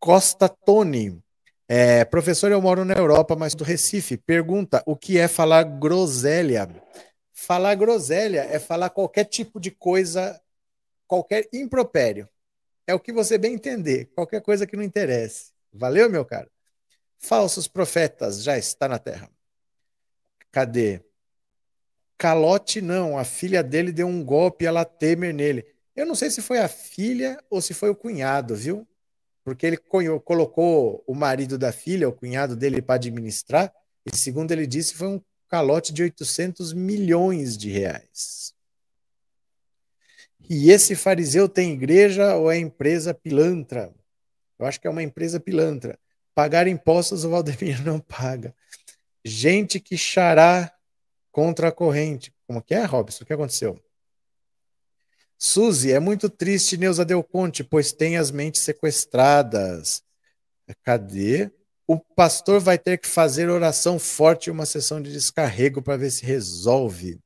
[SPEAKER 1] Costa Tony. É, professor, eu moro na Europa, mas do Recife. Pergunta: o que é falar groselha? Falar groselha é falar qualquer tipo de coisa, qualquer impropério. É o que você bem entender, qualquer coisa que não interesse. Valeu, meu caro? Falsos profetas já está na terra. Cadê? Calote não, a filha dele deu um golpe ela temer nele. Eu não sei se foi a filha ou se foi o cunhado, viu? Porque ele colocou o marido da filha, o cunhado dele, para administrar, e segundo ele disse, foi um calote de 800 milhões de reais. E esse fariseu tem igreja ou é empresa pilantra? Eu acho que é uma empresa pilantra. Pagar impostos o Valdemir não paga. Gente que chará contra a corrente. Como que é, Robson? O que aconteceu? Suzy, é muito triste Neuza Del Conte, pois tem as mentes sequestradas. Cadê? O pastor vai ter que fazer oração forte e uma sessão de descarrego para ver se resolve.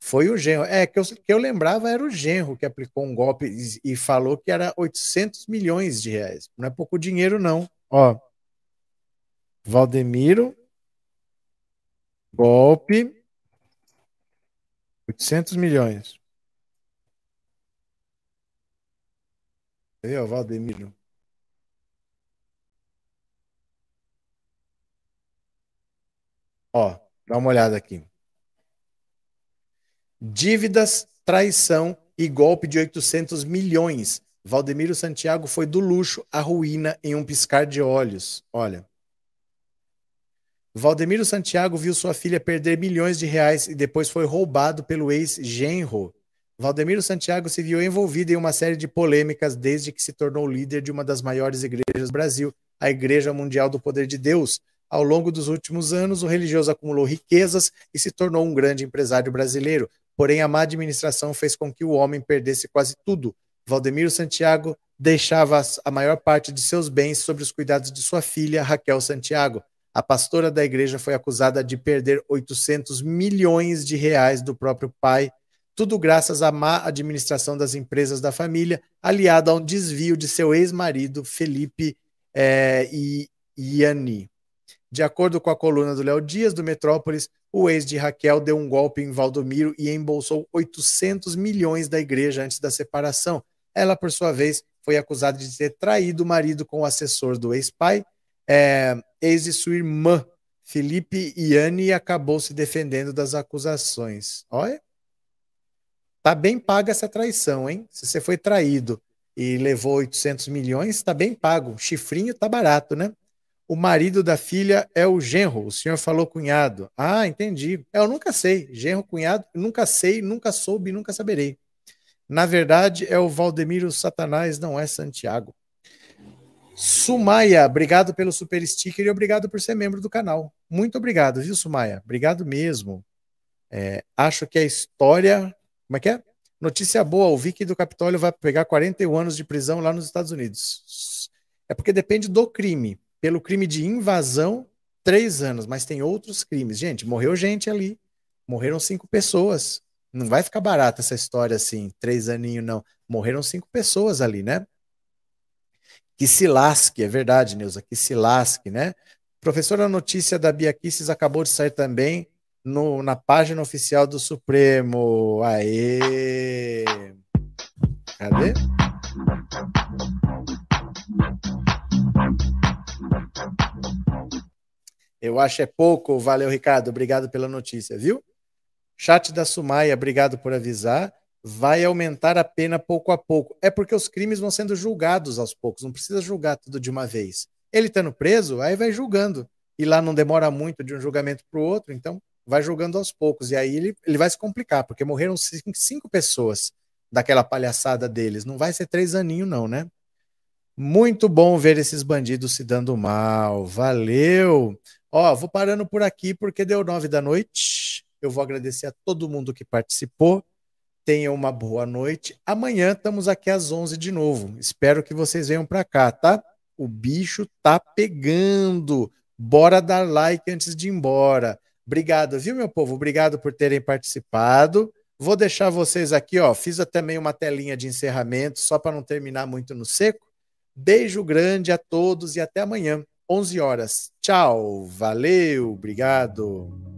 [SPEAKER 1] Foi o genro. É, que eu, que eu lembrava era o genro que aplicou um golpe e, e falou que era 800 milhões de reais. Não é pouco dinheiro, não. Ó, Valdemiro, golpe, 800 milhões. Aí, ó, Valdemiro. Ó, dá uma olhada aqui. Dívidas, traição e golpe de 800 milhões. Valdemiro Santiago foi do luxo à ruína em um piscar de olhos. Olha. Valdemiro Santiago viu sua filha perder milhões de reais e depois foi roubado pelo ex-genro. Valdemiro Santiago se viu envolvido em uma série de polêmicas desde que se tornou líder de uma das maiores igrejas do Brasil, a Igreja Mundial do Poder de Deus. Ao longo dos últimos anos, o religioso acumulou riquezas e se tornou um grande empresário brasileiro. Porém, a má administração fez com que o homem perdesse quase tudo. Valdemiro Santiago deixava a maior parte de seus bens sobre os cuidados de sua filha, Raquel Santiago. A pastora da igreja foi acusada de perder 800 milhões de reais do próprio pai, tudo graças à má administração das empresas da família, aliada a um desvio de seu ex-marido, Felipe é, Iani. De acordo com a coluna do Léo Dias, do Metrópolis, o ex de Raquel deu um golpe em Valdomiro e embolsou 800 milhões da igreja antes da separação. Ela, por sua vez, foi acusada de ter traído o marido com o assessor do ex-pai, é, ex de sua irmã, Felipe Iane, acabou se defendendo das acusações. Olha, tá bem paga essa traição, hein? Se você foi traído e levou 800 milhões, tá bem pago. Chifrinho tá barato, né? O marido da filha é o genro. O senhor falou cunhado. Ah, entendi. É, eu nunca sei. Genro, cunhado, nunca sei, nunca soube, nunca saberei. Na verdade, é o Valdemiro Satanás, não é Santiago. Sumaia, obrigado pelo super sticker e obrigado por ser membro do canal. Muito obrigado, viu, Sumaia? Obrigado mesmo. É, acho que a história. Como é que é? Notícia boa: o Vicky do Capitólio vai pegar 41 anos de prisão lá nos Estados Unidos. É porque depende do crime. Pelo crime de invasão, três anos, mas tem outros crimes. Gente, morreu gente ali. Morreram cinco pessoas. Não vai ficar barata essa história assim, três aninhos, não. Morreram cinco pessoas ali, né? Que se lasque, é verdade, Neuza, que se lasque, né? Professora, a notícia da Bia Kisses acabou de sair também no, na página oficial do Supremo. Aê! Cadê? Eu acho é pouco. Valeu, Ricardo. Obrigado pela notícia, viu? Chat da Sumaia, obrigado por avisar vai aumentar a pena pouco a pouco. É porque os crimes vão sendo julgados aos poucos, não precisa julgar tudo de uma vez. Ele estando preso, aí vai julgando. E lá não demora muito de um julgamento para o outro, então vai julgando aos poucos. E aí ele, ele vai se complicar, porque morreram cinco, cinco pessoas daquela palhaçada deles. Não vai ser três aninhos, não, né? Muito bom ver esses bandidos se dando mal. Valeu! Ó, vou parando por aqui porque deu nove da noite. Eu vou agradecer a todo mundo que participou. Tenha uma boa noite. Amanhã estamos aqui às 11 de novo. Espero que vocês venham para cá, tá? O bicho tá pegando. Bora dar like antes de ir embora. Obrigado, viu, meu povo? Obrigado por terem participado. Vou deixar vocês aqui, ó. Fiz também uma telinha de encerramento, só para não terminar muito no seco. Beijo grande a todos e até amanhã, 11 horas. Tchau, valeu, obrigado.